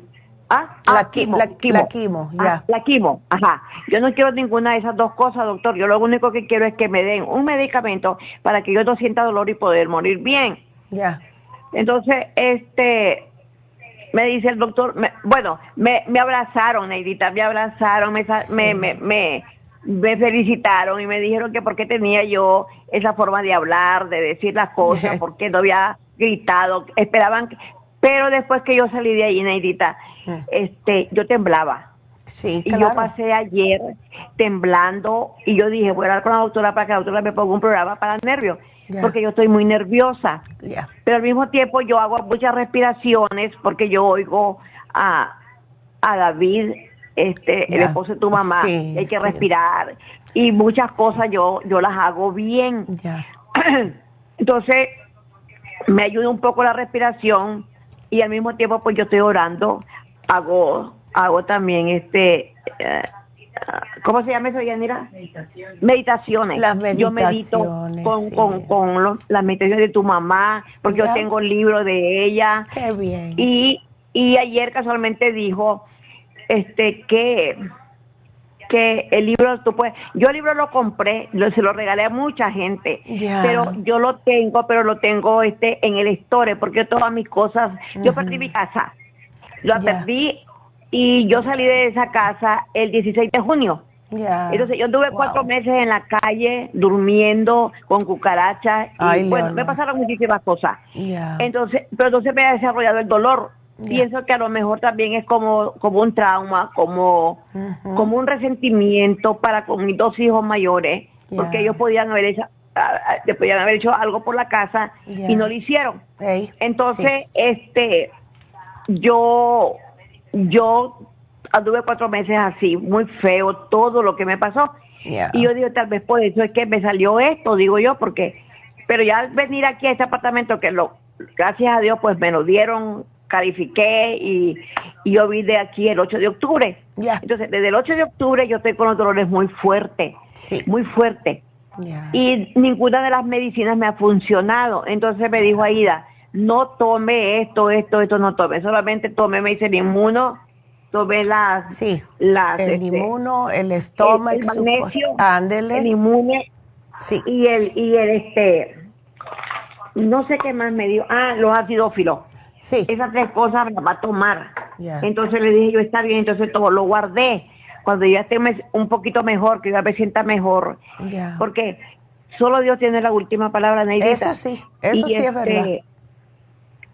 Ah, la, ah, quimo, la, quimo. La quimo, ah, ya. la quimo, ajá. Yo no quiero ninguna de esas dos cosas, doctor. Yo lo único que quiero es que me den un medicamento para que yo no sienta dolor y poder morir bien. Ya. Entonces, este, me dice el doctor, bueno, me, me abrazaron, Neidita, me abrazaron, me, me, me, me, felicitaron y me dijeron que por qué tenía yo esa forma de hablar, de decir las cosas, por qué no había gritado, esperaban, pero después que yo salí de ahí, Neidita, este, yo temblaba. Sí, y yo pasé ayer temblando y yo dije, voy a hablar con la doctora para que la doctora me ponga un programa para nervios porque yo estoy muy nerviosa. Pero al mismo tiempo yo hago muchas respiraciones porque yo oigo a, a David, este, el esposo de tu mamá, hay que respirar y muchas cosas yo, yo las hago bien. Entonces, me ayuda un poco la respiración y al mismo tiempo pues yo estoy orando, hago, hago también este... Eh, ¿Cómo se llama eso, Yanira? Meditaciones. Meditaciones. Las meditaciones. Yo medito con, con, con las meditaciones de tu mamá, porque yo tengo el libro de ella. Qué bien. Y, y ayer casualmente dijo este que que el libro tú puedes yo el libro lo compré lo, se lo regalé a mucha gente pero yo lo tengo pero lo tengo este en el store porque todas mis cosas yo perdí mi casa lo perdí y yo salí de esa casa el 16 de junio. Entonces yo tuve cuatro meses en la calle durmiendo con cucarachas y bueno, me pasaron muchísimas cosas. Entonces, pero entonces me ha desarrollado el dolor. Pienso que a lo mejor también es como, como un trauma, como, como un resentimiento para con mis dos hijos mayores, porque ellos podían haber hecho, podían haber hecho algo por la casa y no lo hicieron. Entonces, este, yo yo anduve cuatro meses así, muy feo, todo lo que me pasó. Y yo digo, tal vez por eso es que me salió esto, digo yo, porque, pero ya al venir aquí a este apartamento, que lo, gracias a Dios, pues me lo dieron, califiqué y, yo vine aquí el 8 de octubre. Entonces, desde el 8 de octubre yo estoy con los dolores muy fuertes, muy fuertes. Y ninguna de las medicinas me ha funcionado. Entonces me dijo Aida, no tome esto, esto, esto, no tome, solamente tome, me dice el inmuno, tome las... Sí, las, el este, inmuno, el estómago, el, magnesio, ándele. el inmune sí. y el, y el este, no sé qué más me dio, ah, los acidófilos. Sí. Esas tres cosas las va a tomar. Entonces le dije yo, está bien, entonces todo lo guardé. Cuando ya esté un poquito mejor, que ya me sienta mejor. Porque solo Dios tiene la última palabra, Neidita. Eso sí, eso sí es verdad este,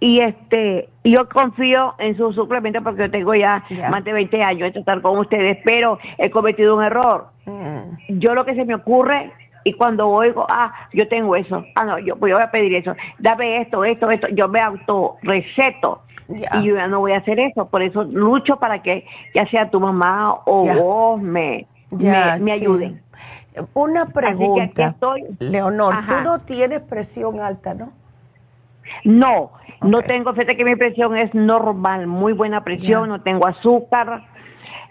y este yo confío en su suplemento porque yo tengo ya, más de 20 años de estar con ustedes, pero he cometido un error. Mm. Yo lo que se me ocurre y cuando oigo, ah, yo tengo eso, ah, no, yo, pues yo voy a pedir eso, dame esto, esto, esto, yo me auto receto y yo ya no voy a hacer eso, por eso lucho para que ya sea tu mamá o vos me, me, ayuden. Una pregunta, Leonor, tú no tienes presión alta, ¿no? No, no tengo, fíjate que mi presión es normal, muy buena presión, no tengo azúcar.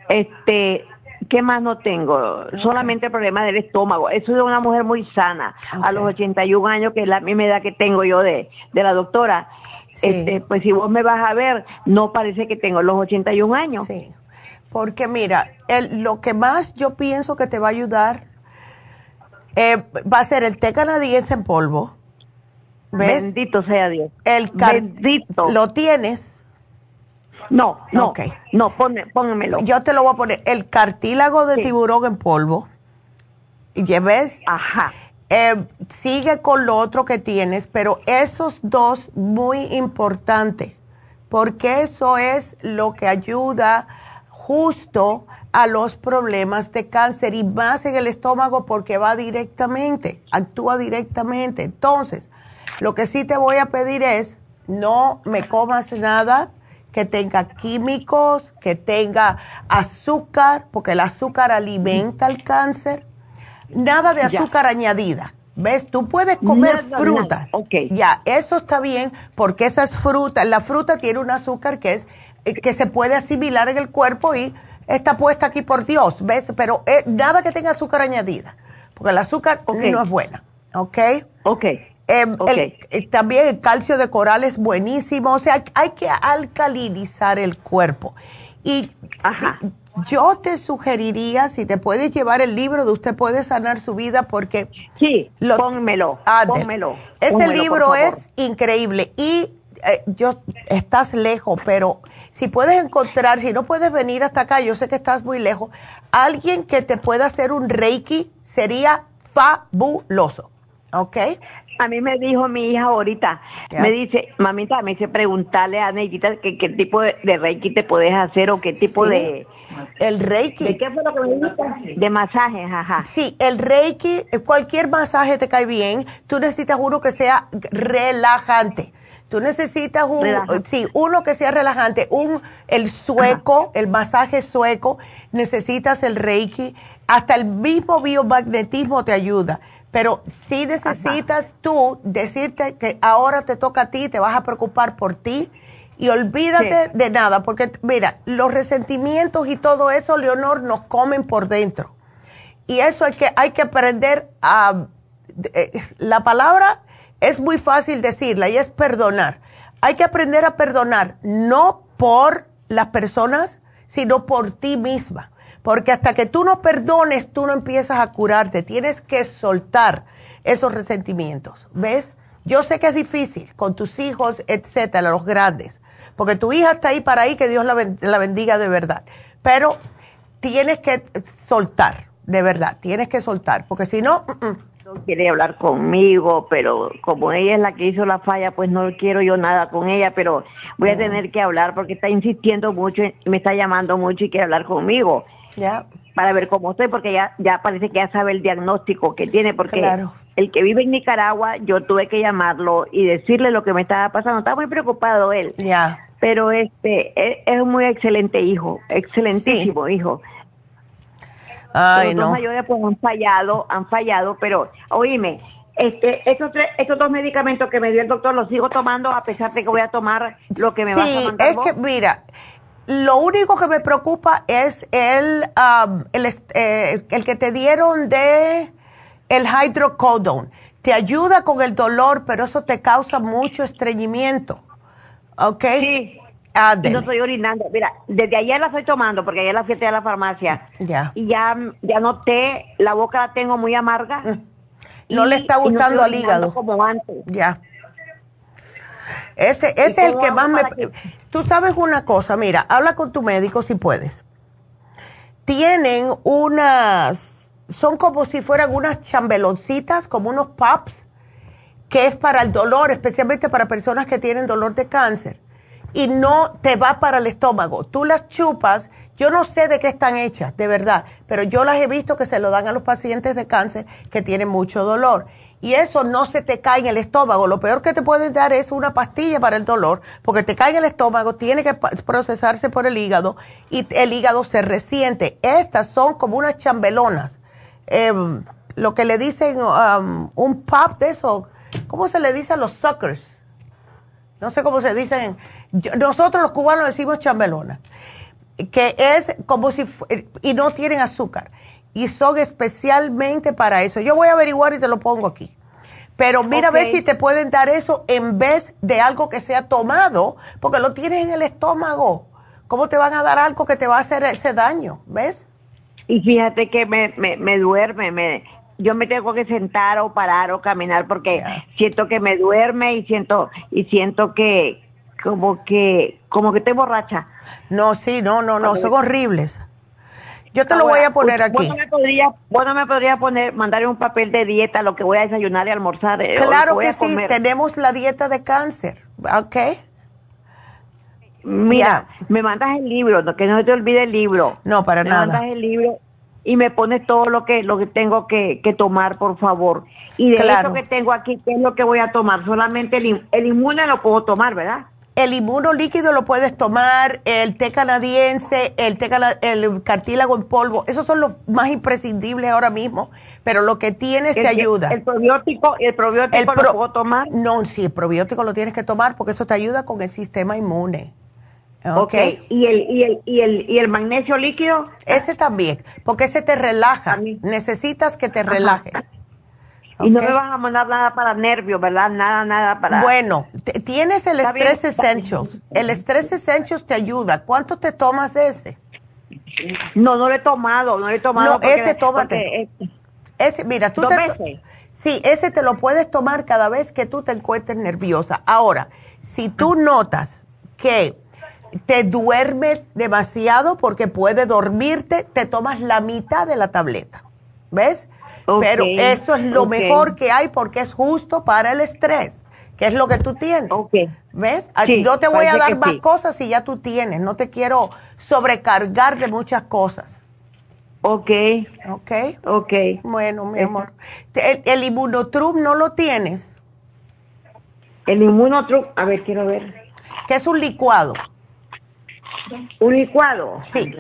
Este, ¿qué más no tengo? Solamente el problema del estómago. Soy una mujer muy sana, a los 81 años, que es la misma edad que tengo yo de, de la doctora. Este, pues si vos me vas a ver, no parece que tengo los 81 años. Sí, porque mira, el, lo que más yo pienso que te va a ayudar eh, va a ser el té canadiense en polvo Bendito sea Dios. El Bendito. ¿Lo tienes? No, no. No, pónmelo. Yo te lo voy a poner. El cartílago de tiburón en polvo. ¿Ves? Ajá. Eh, sigue con lo otro que tienes, pero esos dos muy importantes, porque eso es lo que ayuda justo a los problemas de cáncer y más en el estómago porque va directamente, actúa directamente. Entonces, lo que sí te voy a pedir es, no me comas nada que tenga químicos, que tenga azúcar, porque el azúcar alimenta el cáncer. Nada de azúcar añadida. ¿Ves? Tú puedes comer fruta. Ya, eso está bien porque esas frutas, la fruta tiene un azúcar que es eh, que se puede asimilar en el cuerpo y está puesta aquí por Dios, ¿ves? Pero eh, nada que tenga azúcar añadida, porque el azúcar no es buena, ¿ok? Ok. Em, el, también el calcio de coral es buenísimo, o sea, hay que alcalinizar el cuerpo. Y yo te sugeriría, si te puedes llevar el libro de Usted puede sanar su vida, porque... Sí, pónmelo, pónmelo. Ese libro es increíble y eh, yo, estás lejos, pero si puedes encontrar, si no puedes venir hasta acá, yo sé que estás muy lejos, alguien que te pueda hacer un reiki sería fabuloso, ¿ok? A mí me dijo mi hija ahorita, me dice, mamita, me dice, preguntarle a Neidita qué tipo de, reiki te puedes hacer o qué tipo de... El reiki. ¿De qué fue lo que me dijiste? De masajes, ajá. Sí, el reiki, cualquier masaje te cae bien, tú necesitas uno que sea relajante. Tú necesitas un, sí, uno que sea relajante, un, el sueco, el masaje sueco, necesitas el reiki, hasta el mismo biomagnetismo te ayuda pero si necesitas tú decirte que ahora te toca a ti, te vas a preocupar por ti y olvídate de nada, porque mira, los resentimientos y todo eso, Leonor, nos comen por dentro. Y eso es que hay que aprender a... Eh, la palabra es muy fácil decirla y es perdonar. Hay que aprender a perdonar, no por las personas, sino por ti misma. Porque hasta que tú no perdones, tú no empiezas a curarte. Tienes que soltar esos resentimientos. ¿Ves? Yo sé que es difícil con tus hijos, etcétera, los grandes. Porque tu hija está ahí para ahí, que Dios la bendiga de verdad. Pero tienes que soltar, de verdad, tienes que soltar. Porque si no. No quiere hablar conmigo, pero como ella es la que hizo la falla, pues no quiero yo nada con ella, pero voy a tener que hablar porque está insistiendo mucho y me está llamando mucho y quiere hablar conmigo. Ya. Para ver cómo estoy, porque ya, ya parece que ya sabe el diagnóstico que tiene, porque el que vive en Nicaragua, yo tuve que llamarlo y decirle lo que me estaba pasando. Estaba muy preocupado él. Ya. Pero este, e, es, un muy excelente hijo, excelentísimo hijo. Ay, Los no. mayores pues han fallado, han fallado, pero oíme, este, estos, estos dos medicamentos que me dio el doctor los sigo tomando a pesar de que voy a tomar lo que me va a mandar. es que mira, lo único que me preocupa es el, um, el, eh, el, que te dieron de el hydrocodone. Te ayuda con el dolor, pero eso te causa mucho estreñimiento. ¿Ok? Sí. No estoy orinando. Mira, desde ayer la estoy tomando porque ayer la fui a la farmacia. Ya. Y ya, ya noté, la boca la tengo muy amarga. Mm. No le está gustando al hígado. Como antes. Ya. Ese, ese es el que más me... Tú sabes una cosa, mira, habla con tu médico si puedes. Tienen unas, son como si fueran unas chambeloncitas, como unos pups, que es para el dolor, especialmente para personas que tienen dolor de cáncer. Y no te va para el estómago. Tú las chupas, yo no sé de qué están hechas, de verdad, pero yo las he visto que se lo dan a los pacientes de cáncer que tienen mucho dolor y eso no se te cae en el estómago. Lo peor que te pueden dar es una pastilla para el dolor, porque te cae en el estómago, tiene que procesarse por el hígado y el hígado se resiente. Estas son como unas chambelonas. Em, lo que le dicen um, un pop de eso, ¿cómo se le dice a los suckers? No sé cómo se dicen. Nosotros los cubanos decimos chambelona, que es como si, y no tienen azúcar y son especialmente para eso. Yo voy a averiguar y te lo pongo aquí. Pero mira a ver si te pueden dar eso en vez de algo que sea tomado, porque lo tienes en el estómago. ¿Cómo te van a dar algo que te va a hacer ese daño? ¿Ves? Y fíjate que me, me, duerme, me, yo me tengo que sentar o parar o caminar porque siento que me duerme y siento y siento que como que como que estoy borracha. No, sí, no, no, no, son horribles. Yo te lo voy a poner aquí. Bueno, me podría, bueno, me podría poner, mandar un papel de dieta, lo que voy a desayunar y almorzar. Eh, claro que, sí, tenemos la dieta de cáncer, ¿ok? Mira, me mandas el libro, que no se te olvide el libro. No, para nada. Me mandas el libro y me pones todo lo que lo que tengo que, tomar, por favor. Y de eso que tengo aquí, ¿qué es lo que voy a tomar? Solamente el, el inmune lo puedo tomar, ¿verdad? El líquido lo puedes tomar, el té canadiense, el, té el cartílago en polvo, esos son los más imprescindibles ahora mismo, pero lo que tienes te ayuda. ¿El probiótico, el probiótico lo puedo tomar? No, sí, el probiótico lo tienes que tomar porque eso te ayuda con el sistema inmune. Ok, ¿Y, el, y, el, y, el, ¿y el magnesio líquido? Ese también, porque ese te relaja, necesitas que te relajes. Y no me vas a mandar nada para nervios, ¿verdad? Nada, nada para... Bueno, tienes el Stress Essentials. El Stress Essentials te ayuda. ¿Cuánto te tomas de ese? No, no lo he tomado, no lo he tomado. No, ese tómate. ese, mira, tú te... Sí, ese te lo puedes tomar cada vez que tú te encuentres nerviosa. Ahora, si tú notas que te duermes demasiado porque puedes dormirte, te tomas la mitad de la tableta. ¿Ves? Pero eso es lo mejor que hay porque es justo para el estrés, que es lo que tú tienes. ¿Ves? Yo te voy a dar más cosas si ya tú tienes. No te quiero sobrecargar de muchas cosas. Ok. Ok. Ok. Bueno, mi amor. ¿El, el inmunotrum no lo tienes? El inmunotrum, a ver, quiero ver. ¿Qué es un licuado? ¿Un licuado? Sí.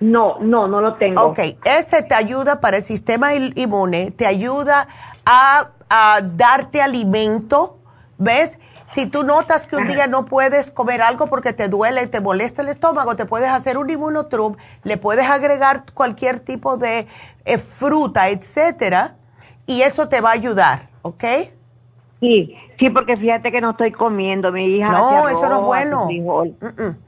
No, no, no lo tengo. Ok, ese te ayuda para el sistema inmune, te ayuda a, a darte alimento, ¿ves? Si tú notas que un día no puedes comer algo porque te duele y te molesta el estómago, te puedes hacer un inmunotrum, le puedes agregar cualquier tipo de eh, fruta, etcétera, y eso te va a ayudar, ¿ok? Sí, sí, porque fíjate que no estoy comiendo. Mi hija no, eso no es bueno.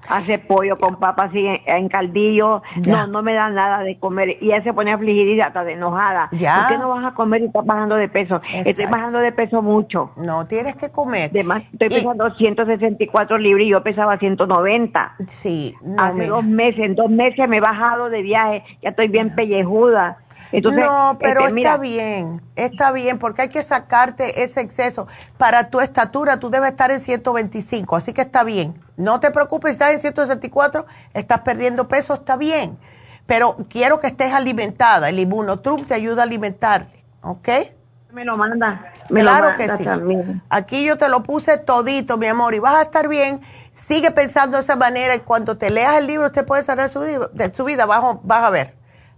Hace, pollo con papas así en, caldillo. No, no me da nada de comer. Y ella se pone afligida hasta de enojada. Ya. ¿Por qué no vas a comer y estás bajando de peso? Estoy bajando de peso mucho. No, tienes que comer. Además, estoy pesando 164 libras y yo pesaba 190. Sí. Hace dos meses, en dos meses me he bajado de viaje. Ya estoy bien pellejuda no, pero este, está bien, está bien, porque hay que sacarte ese exceso. Para tu estatura, tú debes estar en 125, así que está bien. No te preocupes, estás en 164, estás perdiendo peso, está bien. Pero quiero que estés alimentada. El Immunotrum te ayuda a alimentarte, ¿ok? Me lo manda. claro que sí. Aquí yo te lo puse todito, mi amor, y vas a estar bien. Sigue pensando de esa manera y cuando te leas el libro te puedes sanar su, de su vida, vas, vas a ver.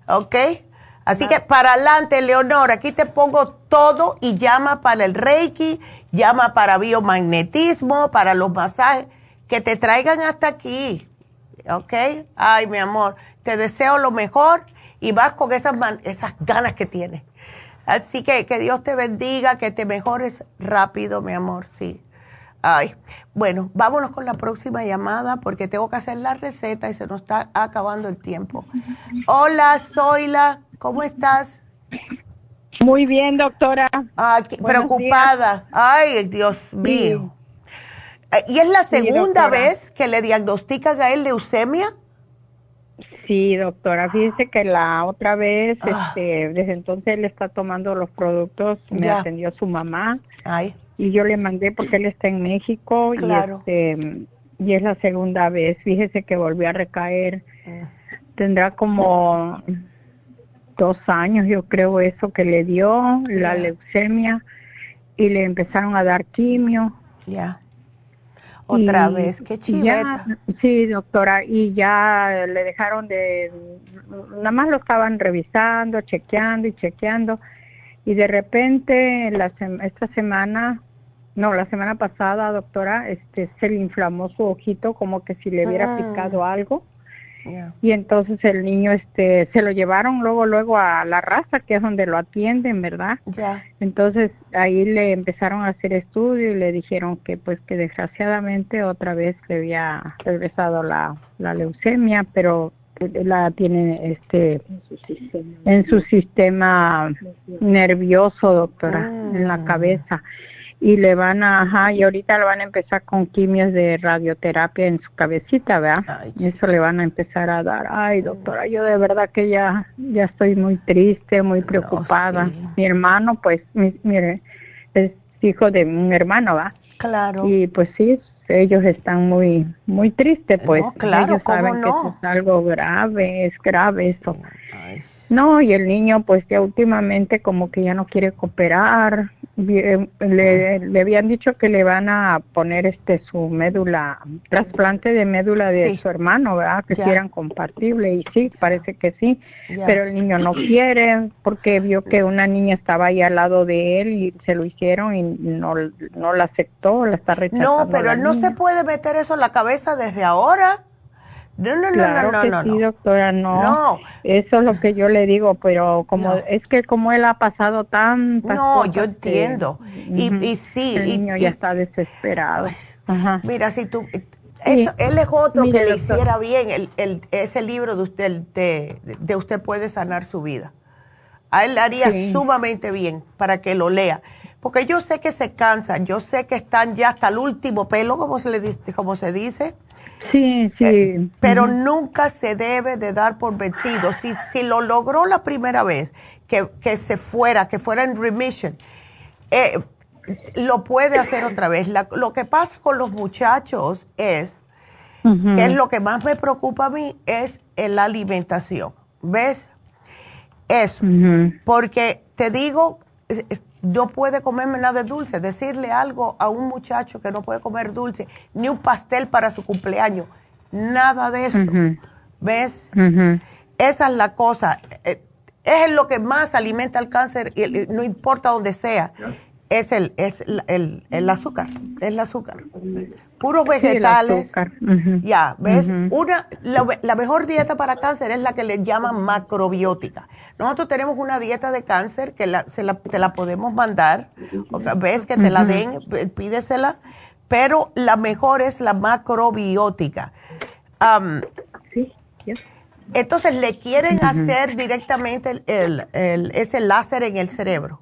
¿Ok? Así que para adelante, Leonor, aquí te pongo todo y llama para el Reiki, llama para biomagnetismo, para los masajes, que te traigan hasta aquí. ¿Ok? Ay, mi amor, te deseo lo mejor y vas con esas, esas ganas que tienes. Así que que Dios te bendiga, que te mejores rápido, mi amor, sí. Ay, bueno, vámonos con la próxima llamada porque tengo que hacer la receta y se nos está acabando el tiempo. Hola, Zoila, ¿cómo estás? Muy bien, doctora. Preocupada. Ay, Dios mío. Eh, ¿Y es la segunda vez que le diagnostican a él leucemia? Sí, doctora, fíjese que la otra vez, ah. este, desde entonces él está tomando los productos, me atendió su mamá. Ay y yo le mandé porque él está en México y este y es la segunda vez. Fíjese que volvió a recaer. Ah. Tendrá como dos años, yo creo, eso que le dio, la leucemia, y le empezaron a dar quimio. Ya. Otra vez, qué chiveta. sí, doctora, y ya le dejaron de, nada más lo estaban revisando, chequeando y chequeando, y de repente la, esta semana no, la semana pasada, doctora, este, se le inflamó su ojito como que si le hubiera ah. picado algo. Y entonces el niño, este, se lo llevaron luego, luego a la raza, que es donde lo atienden, ¿verdad? Entonces ahí le empezaron a hacer estudio y le dijeron que, pues, que desgraciadamente otra vez le había regresado la, la leucemia, pero la tiene este en su sistema nervioso, doctora, en la ah. cabeza y le van a, ajá, y ahorita le van a empezar con quimios de radioterapia en su cabecita, ¿verdad? y eso le van a empezar a dar. Ay, doctora, yo de verdad que ya, ya estoy muy triste, muy preocupada. Mi hermano, pues, mire, es hijo de mi hermano, ¿va? Claro. Y pues sí, ellos están muy, muy tristes, pues. claro, ellos saben que es algo grave, es grave eso. No, y el niño pues ya últimamente como que ya no quiere cooperar. Eh, le, le habían dicho que le van a poner este su médula, trasplante de médula de su hermano, ¿verdad? Que si eran compatibles y sí, parece que sí, pero el niño no quiere porque vio que una niña estaba ahí al lado de él y se lo hicieron y no, no la aceptó, la está rechazando. No, pero no se puede meter eso en la cabeza desde ahora No, no, no, no, no, Sí, doctora, no. No. Eso es lo que yo le digo, pero como es que como él ha pasado tantas No, yo entiendo. y, y, sí. El niño ya está desesperado. Ajá. Mira, si tú... él es otro que le hiciera bien el, el, ese libro de usted, de, de, Usted puede sanar su vida. A él le haría sumamente bien para que lo lea. Porque yo sé que se cansan, yo sé que están ya hasta el último pelo, como se, le, como se dice Sí, sí. Eh, pero nunca se debe de dar por vencido. Si, si lo logró la primera vez, que, que se fuera, que fuera en remission, eh, lo puede hacer otra vez. lo que pasa con los muchachos es, que es lo que más me preocupa a mí, es la alimentación. ¿Ves? Eso. Porque te digo, no puede comerme nada de dulce. Decirle algo a un muchacho que no puede comer dulce, ni un pastel para su cumpleaños, nada de eso. ¿Ves? Esa es la cosa. Eh, es lo que más alimenta el cáncer, y no importa dónde sea es el, es el, el, azúcar, es el azúcar. Puros vegetales. Ya, ¿ves? una, la, mejor dieta para cáncer es la que le llaman macrobiótica. Nosotros tenemos una dieta de cáncer que la, se la, te la podemos mandar, ves que te la den, pídesela, pero la mejor es la macrobiótica. sí, Entonces le quieren hacer directamente el, el, ese láser en el cerebro.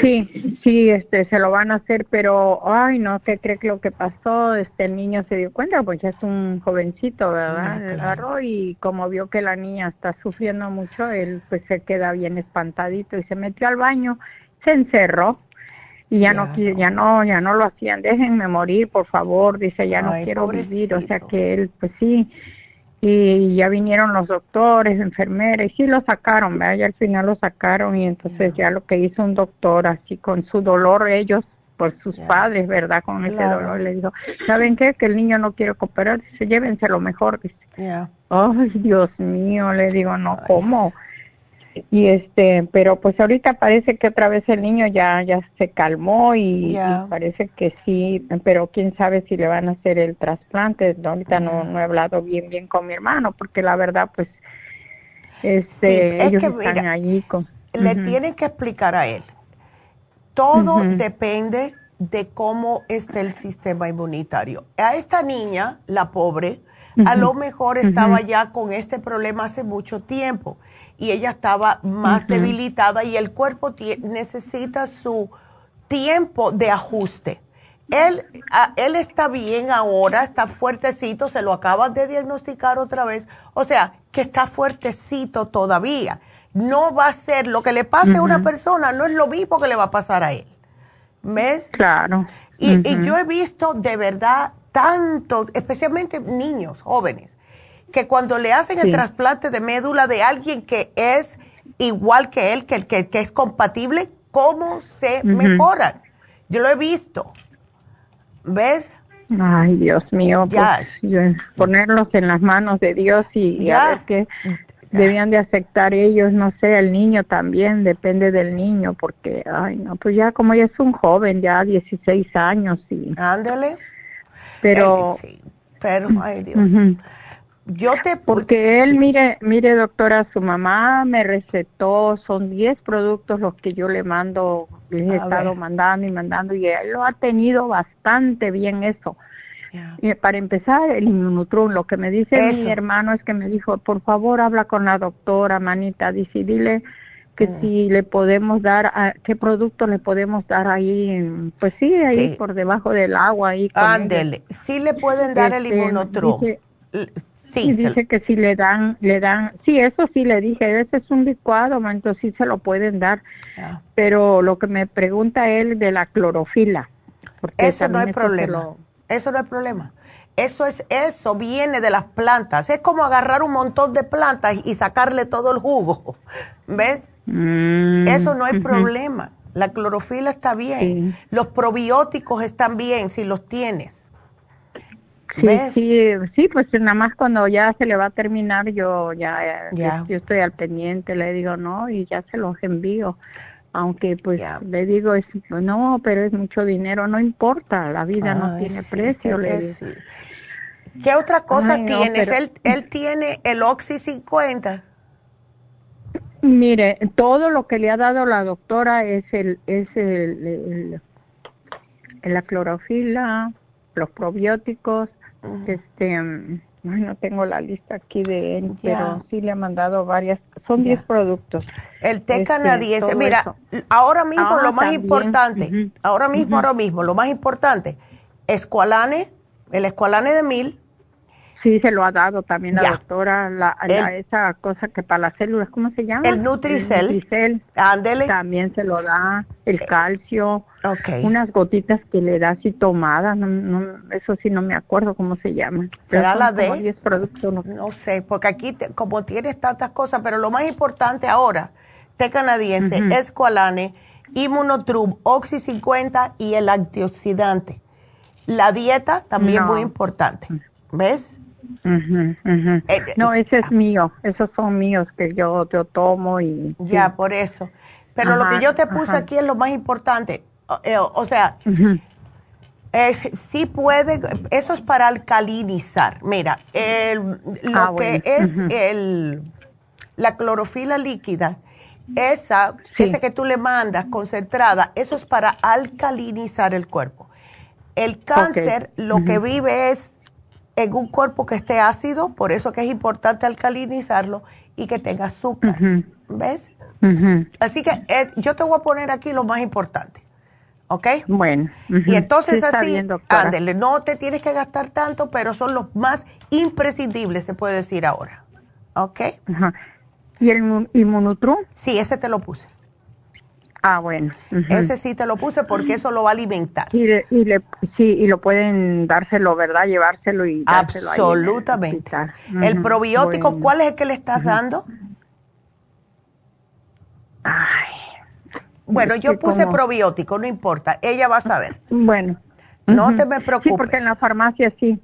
Sí, sí, este, se lo van a hacer, pero, ay, no, ¿qué cree que lo que pasó? Este niño se dio cuenta, pues ya es un jovencito, ¿verdad? Ah, agarró y como vio que la niña está sufriendo mucho, él pues se queda bien espantadito y se metió al baño, se encerró y ya, no, ya no, ya no lo hacían, déjenme morir, por favor, dice, ya no quiero vivir, o sea que él, pues sí, y ya vinieron los doctores, enfermeras, y sí lo sacaron, ¿verdad? Y al final lo sacaron y entonces ya lo que hizo un doctor así con su dolor ellos por sus padres, ¿verdad? Con ese dolor le dijo, ¿saben qué? Que el niño no quiere cooperar, dice, llévense lo mejor, dice. Ay, Dios mío, le digo, no, ¿cómo? Y este pero pues ahorita parece que otra vez el niño ya ya se calmó y, parece que sí pero quién sabe si le van a hacer el trasplante ahorita no, no he hablado bien bien con mi hermano porque la verdad pues este ellos están allí con le tienen que explicar a él. Todo depende de cómo esté el sistema inmunitario. A esta niña la pobre a lo mejor estaba ya con este problema hace mucho tiempo y ella estaba más debilitada y el cuerpo necesita su tiempo de ajuste. Él, él está bien ahora, está fuertecito, se lo acaban de diagnosticar otra vez, o sea, que está fuertecito todavía. No va a ser lo que le pase a una persona, no es lo mismo que le va a pasar a él. ¿Ves? Claro. Y, y yo he visto de verdad tanto, especialmente niños, jóvenes, que cuando le hacen el trasplante de médula de alguien que es igual que él, que, que, que es compatible, ¿cómo se mejoran? Yo lo he visto. ¿Ves? Ay, Dios mío, pues, ponerlos en las manos de Dios y, a ver qué debían de aceptar ellos, no sé, el niño también, depende del niño, porque, ay, no, pues ya como ya es un joven, ya 16 años y... Ándale. Pero... pero, ay Dios. Yo te... Porque él, mire, mire doctora, su mamá me recetó, son 10 productos los que yo le mando, le he estado mandando y mandando y él lo ha tenido bastante bien eso. Para empezar, el inmunotrum, lo que me dice mi hermano es que me dijo, por favor, habla con la doctora, manita, dice, dile que mm. si le podemos dar, qué producto le podemos dar ahí, pues sí, ahí por debajo del agua. ahí. Ándele, sí le pueden dar el este, inmunotrum. Sí, dice que si le dan, le dan, sí, eso sí le dije, ese es un licuado, entonces sí se lo pueden dar. Pero lo que me pregunta él de la clorofila. Porque eso no hay problema. Eso no hay problema. Eso es, eso viene de las plantas. Es como agarrar un montón de plantas y sacarle todo el jugo. ¿Ves? Mm, eso no hay problema. La clorofila está bien. Los probióticos están bien si los tienes. Sí, sí, sí, pues nada más cuando ya se le va a terminar, yo ya, Yo, estoy al pendiente, le digo no y ya se los envío. Aunque pues le digo, es, no, pero es mucho dinero, no importa, la vida no tiene precio, le digo. ¿Qué otra cosa tienes? ¿Él, ¿Él tiene el Oxy 50? Mire, todo lo que le ha dado la doctora es el, es el, la clorofila, los probióticos, este, no tengo la lista aquí de él, pero sí le ha mandado varias, son 10 productos. El té este, canadiense, mira, ahora mismo lo ah, más importante, ahora mismo, ahora mismo, lo más importante, escualane, el escualane de mil, Sí, se lo ha dado también la doctora, la, esa cosa que para las células, ¿cómo se llama? El Nutricel. El Nutricel. Ándele. También se lo da, el eh, calcio. Okay. Unas gotitas que le da así tomadas, no, eso sí no me acuerdo cómo se llama. ¿Será la productos, no. sé, porque aquí como tienes tantas cosas, pero lo más importante ahora, té canadiense, Esqualane, Immunotrum, Oxy 50 y el antioxidante. La dieta también muy importante. ¿Ves? Eh, no, ese es mío, esos son míos que yo, yo tomo y... Ya, por eso. Pero lo que yo te puse aquí es lo más importante. O, eh, sea, sí puede, eso es para alcalinizar. Mira, el, lo ah, que es el, la clorofila líquida, esa, esa que tú le mandas concentrada, eso es para alcalinizar el cuerpo. El cáncer lo que vive es en un cuerpo que esté ácido, por eso que es importante alcalinizarlo y que tenga azúcar. ¿Ves? Así que eh, yo te voy a poner aquí lo más importante. ¿Ok? Bueno. Y entonces así, ándele, no te tienes que gastar tanto, pero son los más imprescindibles, se puede decir ahora. ¿Ok? ¿Y el inmunotrum? Sí, ese te lo puse. Ah, bueno. Ese sí te lo puse porque eso lo va a alimentar. Y, y le, sí, y lo pueden dárselo, ¿verdad? Llevárselo y dárselo Absolutamente. el, probiótico, ¿cuál es el que le estás dando? Ay. Bueno, yo puse probiótico, no importa, ella va a saber. Bueno. No te me preocupes. Sí, porque en la farmacia sí.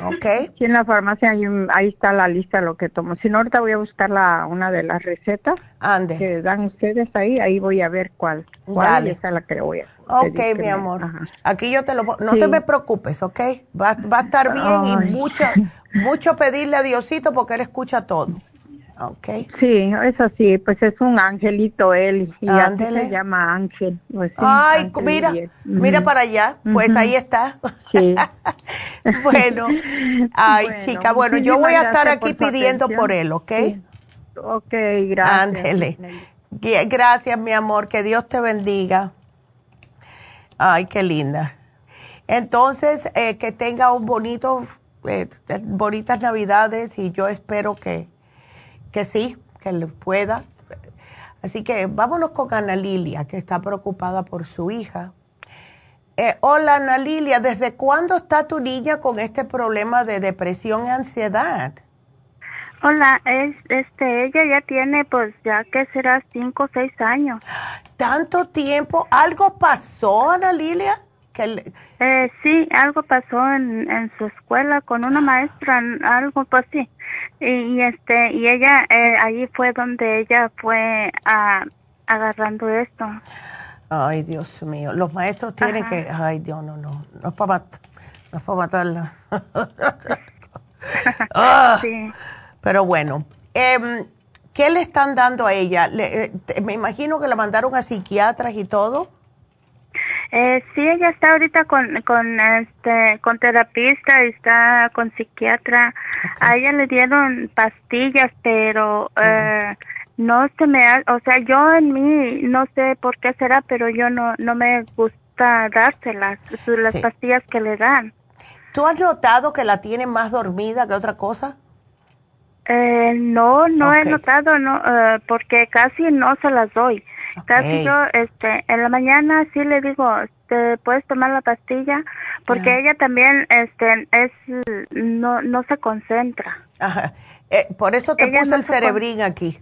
Ok. Sí, en la farmacia ahí, está la lista de lo que tomo. Si no, ahorita voy a buscar la, una de las recetas Ande. que dan ustedes ahí. Ahí voy a ver cuál. cuál es la que voy a Ok, mi amor. Aquí yo te lo... No te me preocupes, ¿ok? Va, va a estar bien y mucho, mucho pedirle a Diosito porque Él escucha todo. Okay. Sí, eso sí, pues es un angelito él y así se llama Ángel. Pues Ay, mira, mira para allá, pues ahí está. Sí. bueno, ay chica, bueno, yo voy a estar aquí pidiendo por él, ¿ok? Ok, gracias. Ándele. Gracias, mi amor, que Dios te bendiga. Ay, qué linda. Entonces, eh, que tenga un bonito, eh, bonitas navidades y yo espero que que sí, que le pueda. Así que vámonos con Ana Lilia, que está preocupada por su hija. Eh, hola Ana Lilia, ¿desde cuándo está tu niña con este problema de depresión y ansiedad? Hola, es, este, ella ya tiene, pues, ya que será cinco o seis años. ¿Tanto tiempo? ¿Algo pasó, Ana Lilia? Que eh, sí, algo pasó en, en su escuela con una maestra, algo pues sí. Y, este y ella eh, allí fue donde ella fue a, agarrando esto. Ay Dios mío los maestros tienen que ay Dios no no no es para no es para matarla. Ah, sí. pero bueno eh, ¿qué le están dando a ella? Le, eh, me imagino que la mandaron a psiquiatras y todo eh, sí, ella está ahorita con, con, este, con terapista, está con psiquiatra. A ella le dieron pastillas, pero eh, no se me, o sea, yo en mí no sé por qué será, pero yo no, no me gusta dárselas, las pastillas que le dan. ¿Tú has notado que la tiene más dormida que otra cosa? Eh, no, no he notado, no, eh, porque casi no se las doy. Casi yo, este, en la mañana sí le digo, te puedes tomar la pastilla, porque ella también, este, es, no, no se concentra. Ajá. Eh, por eso te puse el cerebrín aquí.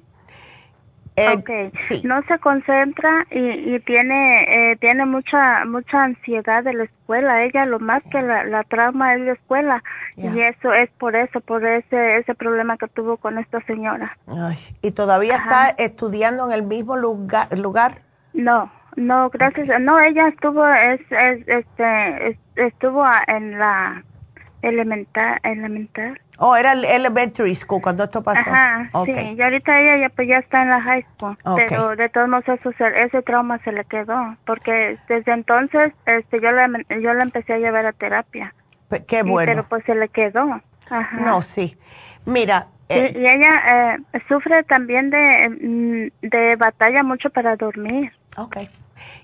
Eh, no se concentra y, y tiene eh, tiene mucha mucha ansiedad de la escuela. Ella lo más que la, la trauma es la escuela y eso es por eso, por ese ese problema que tuvo con esta señora. ¿Y todavía está estudiando en el mismo lugar? lugar? No, no, gracias. No, ella estuvo es, es este estuvo en la elemental, elemental. Oh, era el elementary school cuando esto pasó. Ajá, sí. Y ahorita ella ya, pues, ya está en la high school. Pero de todos modos eso, ese trauma se le quedó. Porque desde entonces este, yo, la, yo la empecé a llevar a terapia. qué bueno. pero pues se le quedó. Ajá. No, sí. Mira. Eh, y, ella eh, sufre también de, mm, de batalla mucho para dormir. Ok.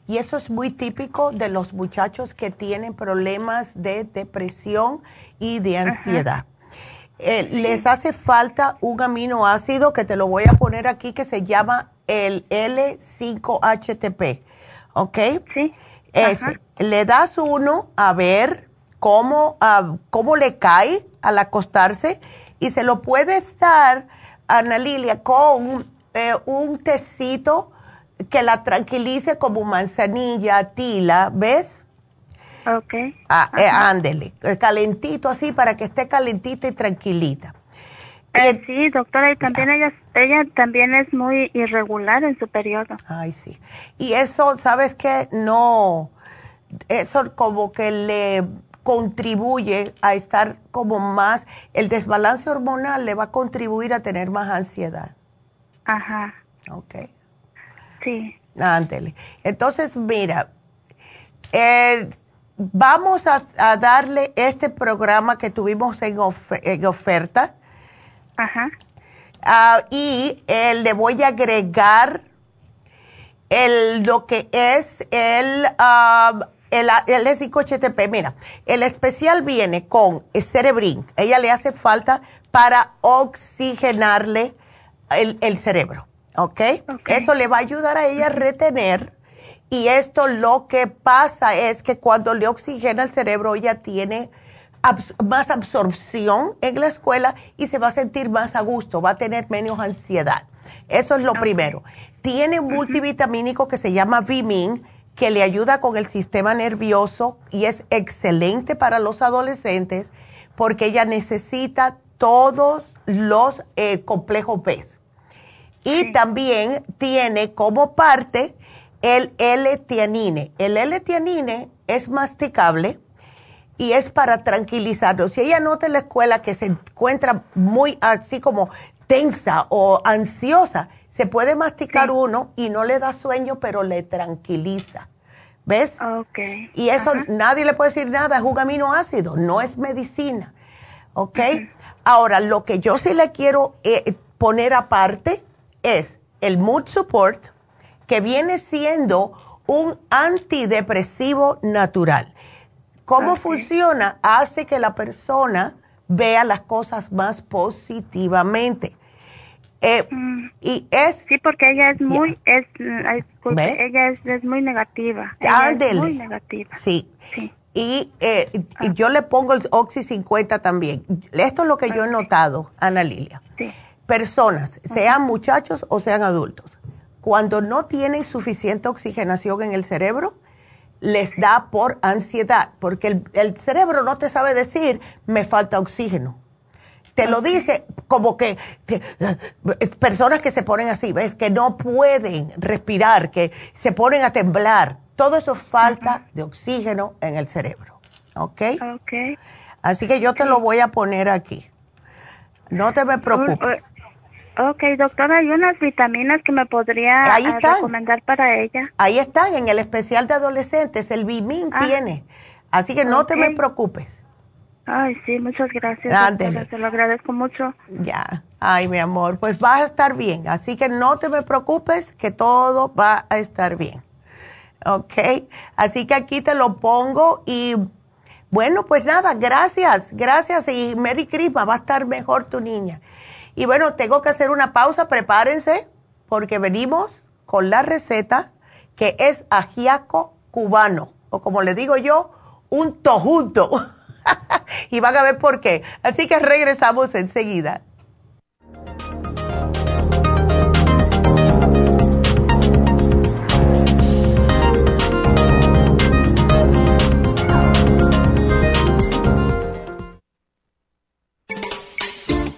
Y eso es muy típico de los muchachos que tienen problemas de depresión y de ansiedad. Eh, les hace falta un aminoácido que te lo voy a poner aquí que se llama el L5HTP, ¿ok? Sí. Ese. Le das uno a ver cómo, cómo le cae al acostarse y se lo puedes dar, Ana Lilia, con eh, un tecito que la tranquilice como manzanilla, tila, ¿ves? Ok. Ah, eh, ándele, eh, calentito así para que esté calentita y tranquilita. Eh, sí, doctora, y también ella, ella también es muy irregular en su periodo. Ay, sí. Y eso, ¿sabes qué? No, eso como que le contribuye a estar como más, el desbalance hormonal le va a contribuir a tener más ansiedad. Ajá. Ok. Sí. Ándele. Entonces, mira, eh, vamos a, darle este programa que tuvimos en, oferta. Ajá. Ah, y le voy a agregar el, lo que es el, uh, el, el HTP. Mira, el especial viene con Cerebrin. Ella le hace falta para oxigenarle el, el cerebro. ¿Ok? Eso le va a ayudar a ella a retener y esto lo que pasa es que cuando le oxigena el cerebro, ella tiene más absorción en la escuela y se va a sentir más a gusto, va a tener menos ansiedad. Eso es lo primero. Tiene un multivitamínico que se llama Vimin, que le ayuda con el sistema nervioso y es excelente para los adolescentes porque ella necesita todos los eh, complejos B. Y también tiene como parte el L-tianine. El L-tianine es masticable y es para tranquilizarlo. Si ella nota en la escuela que se encuentra muy así como tensa o ansiosa, se puede masticar uno y no le da sueño, pero le tranquiliza. ¿Ves? Okay. Y eso nadie le puede decir nada, es un aminoácido, no es medicina. ¿Ok? Ahora, lo que yo sí le quiero eh, poner aparte es el Mood Support, que viene siendo un antidepresivo natural. ¿Cómo funciona? Hace que la persona vea las cosas más positivamente. Eh, mm. Y es... Sí, porque ella es muy, es, ella es, muy negativa. es muy negativa. Sí. Y, eh, ah. yo le pongo el Oxy 50 también. Esto es lo que yo he notado, Ana Lilia. Sí. Personas, sean muchachos o sean adultos, cuando no tienen suficiente oxigenación en el cerebro, les da por ansiedad, porque el, cerebro no te sabe decir, me falta oxígeno. Te lo dice como que, eh, personas que se ponen así, ves, que no pueden respirar, que se ponen a temblar. Todo eso es falta de oxígeno en el cerebro. ¿Ok? Ok. Así que yo te lo voy a poner aquí. No te me preocupes. Ok, doctora, hay unas vitaminas que me podría Ahí eh, recomendar para ella. Ahí están, en el especial de adolescentes, el Bimin ah. tiene. Así que no te me preocupes. Ay, sí, muchas gracias. Te lo agradezco mucho. Ya, ay, mi amor, pues vas a estar bien. Así que no te me preocupes, que todo va a estar bien. Ok, así que aquí te lo pongo y bueno, pues nada, gracias, gracias y Merry Christmas, va a estar mejor tu niña. Y bueno, tengo que hacer una pausa, prepárense, porque venimos con la receta que es ajiaco cubano, o como le digo yo, un tojuto. y van a ver por qué. Así que regresamos enseguida.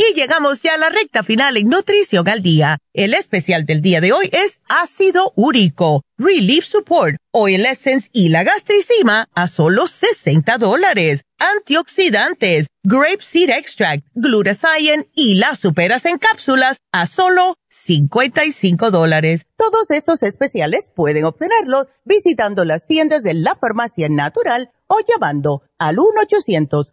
Y llegamos ya a la recta final en Nutrición al Día. El especial del día de hoy es ácido úrico, Relief Support, Oil Essence y la gastricima a solo 60 dólares. Antioxidantes, Grape Seed Extract, Glutathione y las superas en cápsulas a solo 55 dólares. Todos estos especiales pueden obtenerlos visitando las tiendas de la farmacia natural o llamando al 1 800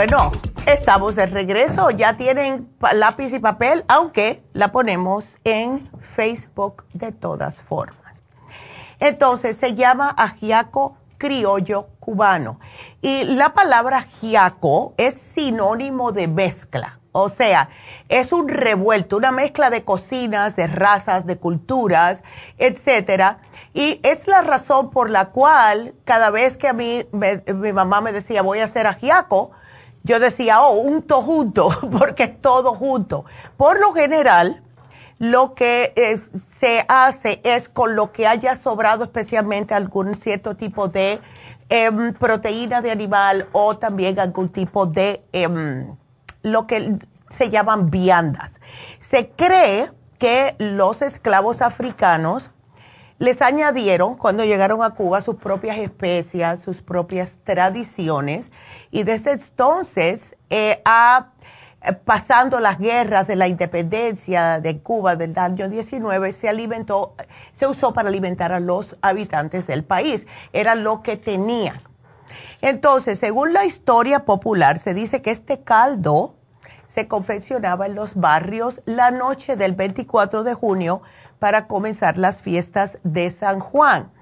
Bueno, estamos de regreso. Ya tienen lápiz y papel, aunque la ponemos en Facebook de todas formas. Entonces, se llama ajiaco criollo cubano. Y la palabra ajiaco es sinónimo de mezcla. O sea, es un revuelto, una mezcla de cocinas, de razas, de culturas, etcétera. Y es la razón por la cual cada vez que a mí mi mamá me decía voy a hacer ajiaco, yo decía, oh, un junto, porque es todo junto. Por lo general, lo que se hace es con lo que haya sobrado especialmente algún cierto tipo de em, proteína de animal o también algún tipo de em, lo que se llaman viandas. Se cree que los esclavos africanos les añadieron cuando llegaron a Cuba sus propias especias, sus propias tradiciones y desde entonces eh, eh, pasando las guerras de la independencia de Cuba del año 19 se alimentó, se usó para alimentar a los habitantes del país, era lo que tenían. Entonces, según la historia popular, se dice que este caldo se confeccionaba en los barrios la noche del 24 de junio para comenzar las fiestas de San Juan.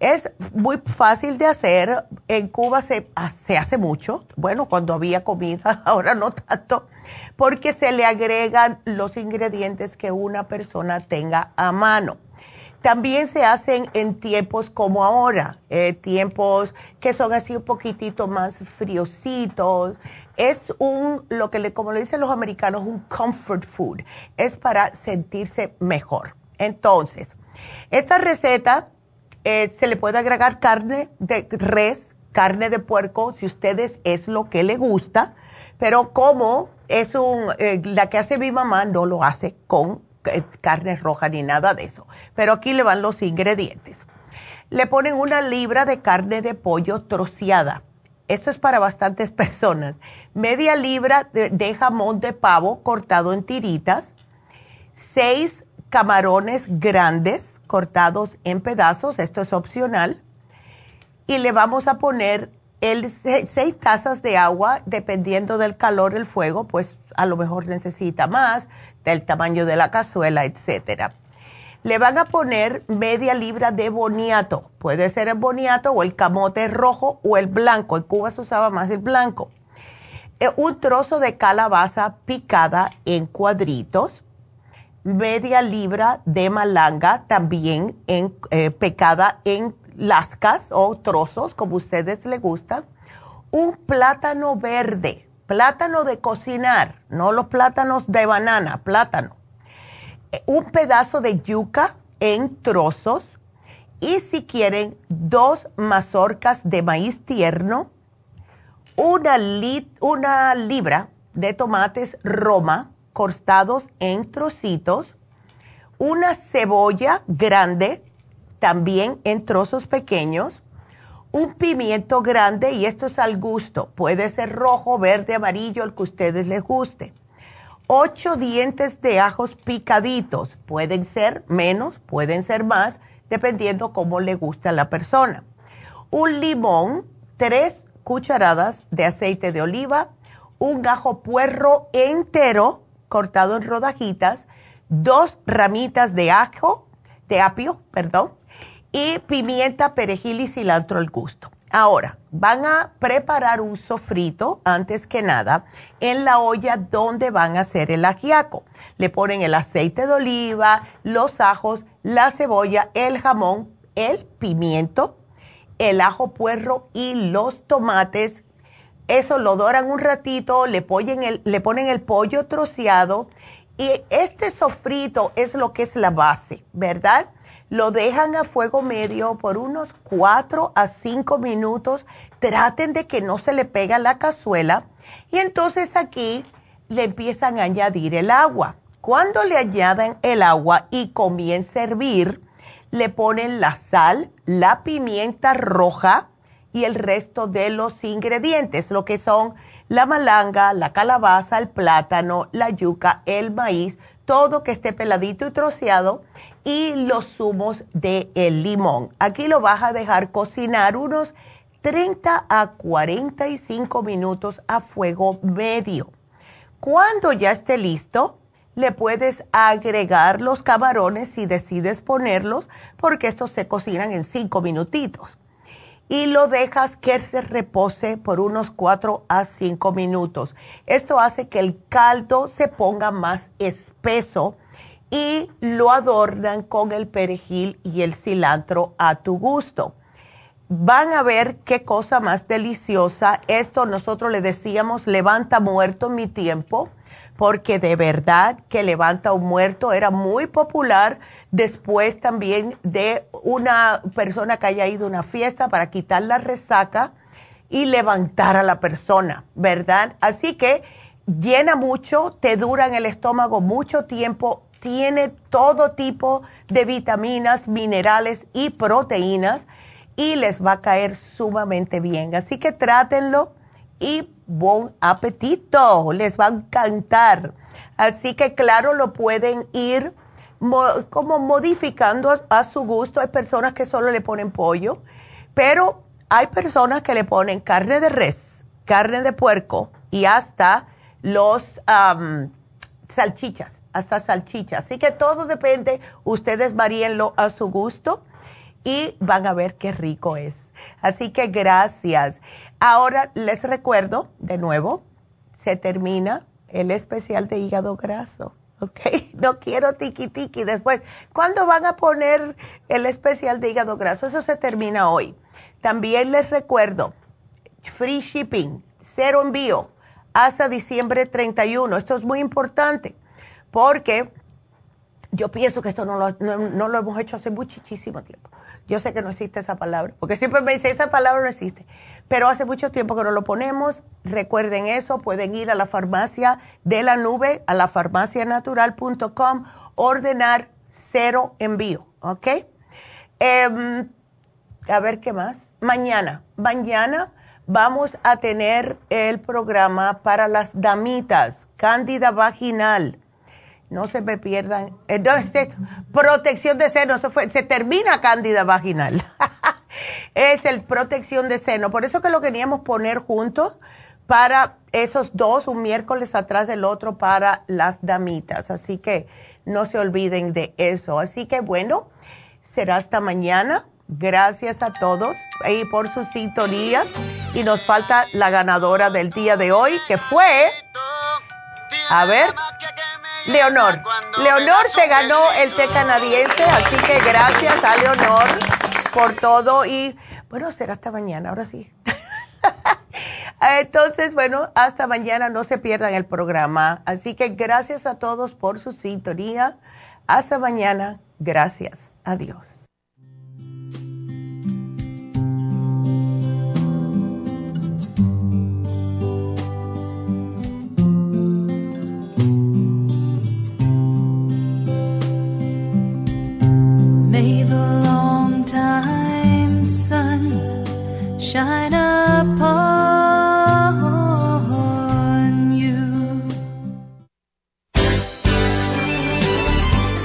Es muy fácil de hacer. En Cuba se, hace mucho, bueno, cuando había comida, ahora no tanto, porque se le agregan los ingredientes que una persona tenga a mano. También se hacen en tiempos como ahora, eh, tiempos que son así un poquitito más friositos. Es un, lo que le, como le dicen los americanos, un comfort food. Es para sentirse mejor. Entonces, esta receta eh, se le puede agregar carne de res, carne de puerco, si ustedes es lo que le gusta, pero como es un, eh, la que hace mi mamá no lo hace con eh, carne roja ni nada de eso. Pero aquí le van los ingredientes. Le ponen una libra de carne de pollo troceada. Esto es para bastantes personas. Media libra de, de jamón de pavo cortado en tiritas. Seis camarones grandes cortados en pedazos, esto es opcional, y le vamos a poner el seis tazas de agua, dependiendo del calor del fuego, pues a lo mejor necesita más, del tamaño de la cazuela, etcétera. le van a poner media libra de boniato. Puede ser el boniato o el camote rojo o el blanco. En Cuba se usaba más el blanco. Eh, un trozo de calabaza picada en cuadritos. Media libra de malanga también en, eh, picada en lascas o trozos, como ustedes les gustan. Un plátano verde, plátano de cocinar, no los plátanos de banana, plátano un pedazo de yuca en trozos y si quieren dos mazorcas de maíz tierno, una, una libra de tomates roma cortados en trocitos, una cebolla grande también en trozos pequeños, un pimiento grande y esto es al gusto, puede ser rojo, verde, amarillo, el que ustedes les guste ocho dientes de ajos picaditos. Pueden ser menos, pueden ser más, dependiendo cómo le gusta a la persona. Un limón, tres cucharadas de aceite de oliva, un ajo puerro entero cortado en rodajitas, dos ramitas de ajo, de apio, perdón, y pimienta, perejil y cilantro al gusto. Ahora, van a preparar un sofrito antes que nada en la olla donde van a hacer el ajiaco. Le ponen el aceite de oliva, los ajos, la cebolla, el jamón, el pimiento, el ajo puerro y los tomates. Eso lo doran un ratito, le ponen el, pollo troceado y este sofrito es lo que es la base, ¿verdad? Lo dejan a fuego medio por unos 4 a 5 minutos. Traten de que no se le pega la cazuela. Y entonces aquí le empiezan a añadir el agua. Cuando le añadan el agua y comienza a hervir, le ponen la sal, la pimienta roja y el resto de los ingredientes, lo que son la malanga, la calabaza, el plátano, la yuca, el maíz, todo que esté peladito y troceado y los zumos de el limón. Aquí lo vas a dejar cocinar unos 30 a 45 minutos a fuego medio. Cuando ya esté listo, le puedes agregar los camarones si decides ponerlos, porque estos se cocinan en 5 minutitos. Y lo dejas que se repose por unos 4 a 5 minutos. Esto hace que el caldo se ponga más espeso y lo adornan con el perejil y el cilantro a tu gusto. Van a ver qué cosa más deliciosa. Esto nosotros le decíamos levanta muerto mi tiempo, porque de verdad que levanta un muerto era muy popular después también de una persona que haya ido a una fiesta para quitar la resaca y levantar a la persona, ¿verdad? Así que llena mucho, te dura en el estómago mucho tiempo tiene todo tipo de vitaminas, minerales y proteínas y les va a caer sumamente bien. Así que trátenlo y buen apetito, les va a encantar. Así que claro, lo pueden ir como modificando a, a, su gusto. Hay personas que solo le ponen pollo, pero hay personas que le ponen carne de res, carne de puerco y hasta los salchichas hasta salchicha. Así que todo depende, ustedes varíenlo a su gusto y van a ver qué rico es. Así que gracias. Ahora les recuerdo de nuevo, se termina el especial de hígado graso. ¿ok? No quiero tiki tiki después. ¿Cuándo van a poner el especial de hígado graso? Eso se termina hoy. También les recuerdo, free shipping, cero envío, hasta diciembre 31. Esto es muy importante porque yo pienso que esto no lo, no, lo, hemos hecho hace muchísimo tiempo. Yo sé que no existe esa palabra, porque siempre me dice, esa palabra no existe, pero hace mucho tiempo que no lo ponemos. Recuerden eso, pueden ir a la farmacia de la nube, a la farmacianatural.com, ordenar cero envío, ¿ok? Em, a ver qué más. Mañana, mañana vamos a tener el programa para las damitas, cándida vaginal no se me pierdan. Entonces, protección de seno, se, fue, se termina cándida vaginal. es el protección de seno. Por eso que lo queríamos poner juntos para esos dos, un miércoles atrás del otro para las damitas. Así que no se olviden de eso. Así que bueno, será hasta mañana. Gracias a todos y por su sintonía. Y nos falta la ganadora del día de hoy, que fue, a ver, Leonor. Leonor se ganó el té canadiense, así que gracias a Leonor por todo. Y bueno, será hasta mañana, ahora sí. Entonces, bueno, hasta mañana no se pierdan el programa. Así que gracias a todos por su sintonía. Hasta mañana. Gracias. Adiós.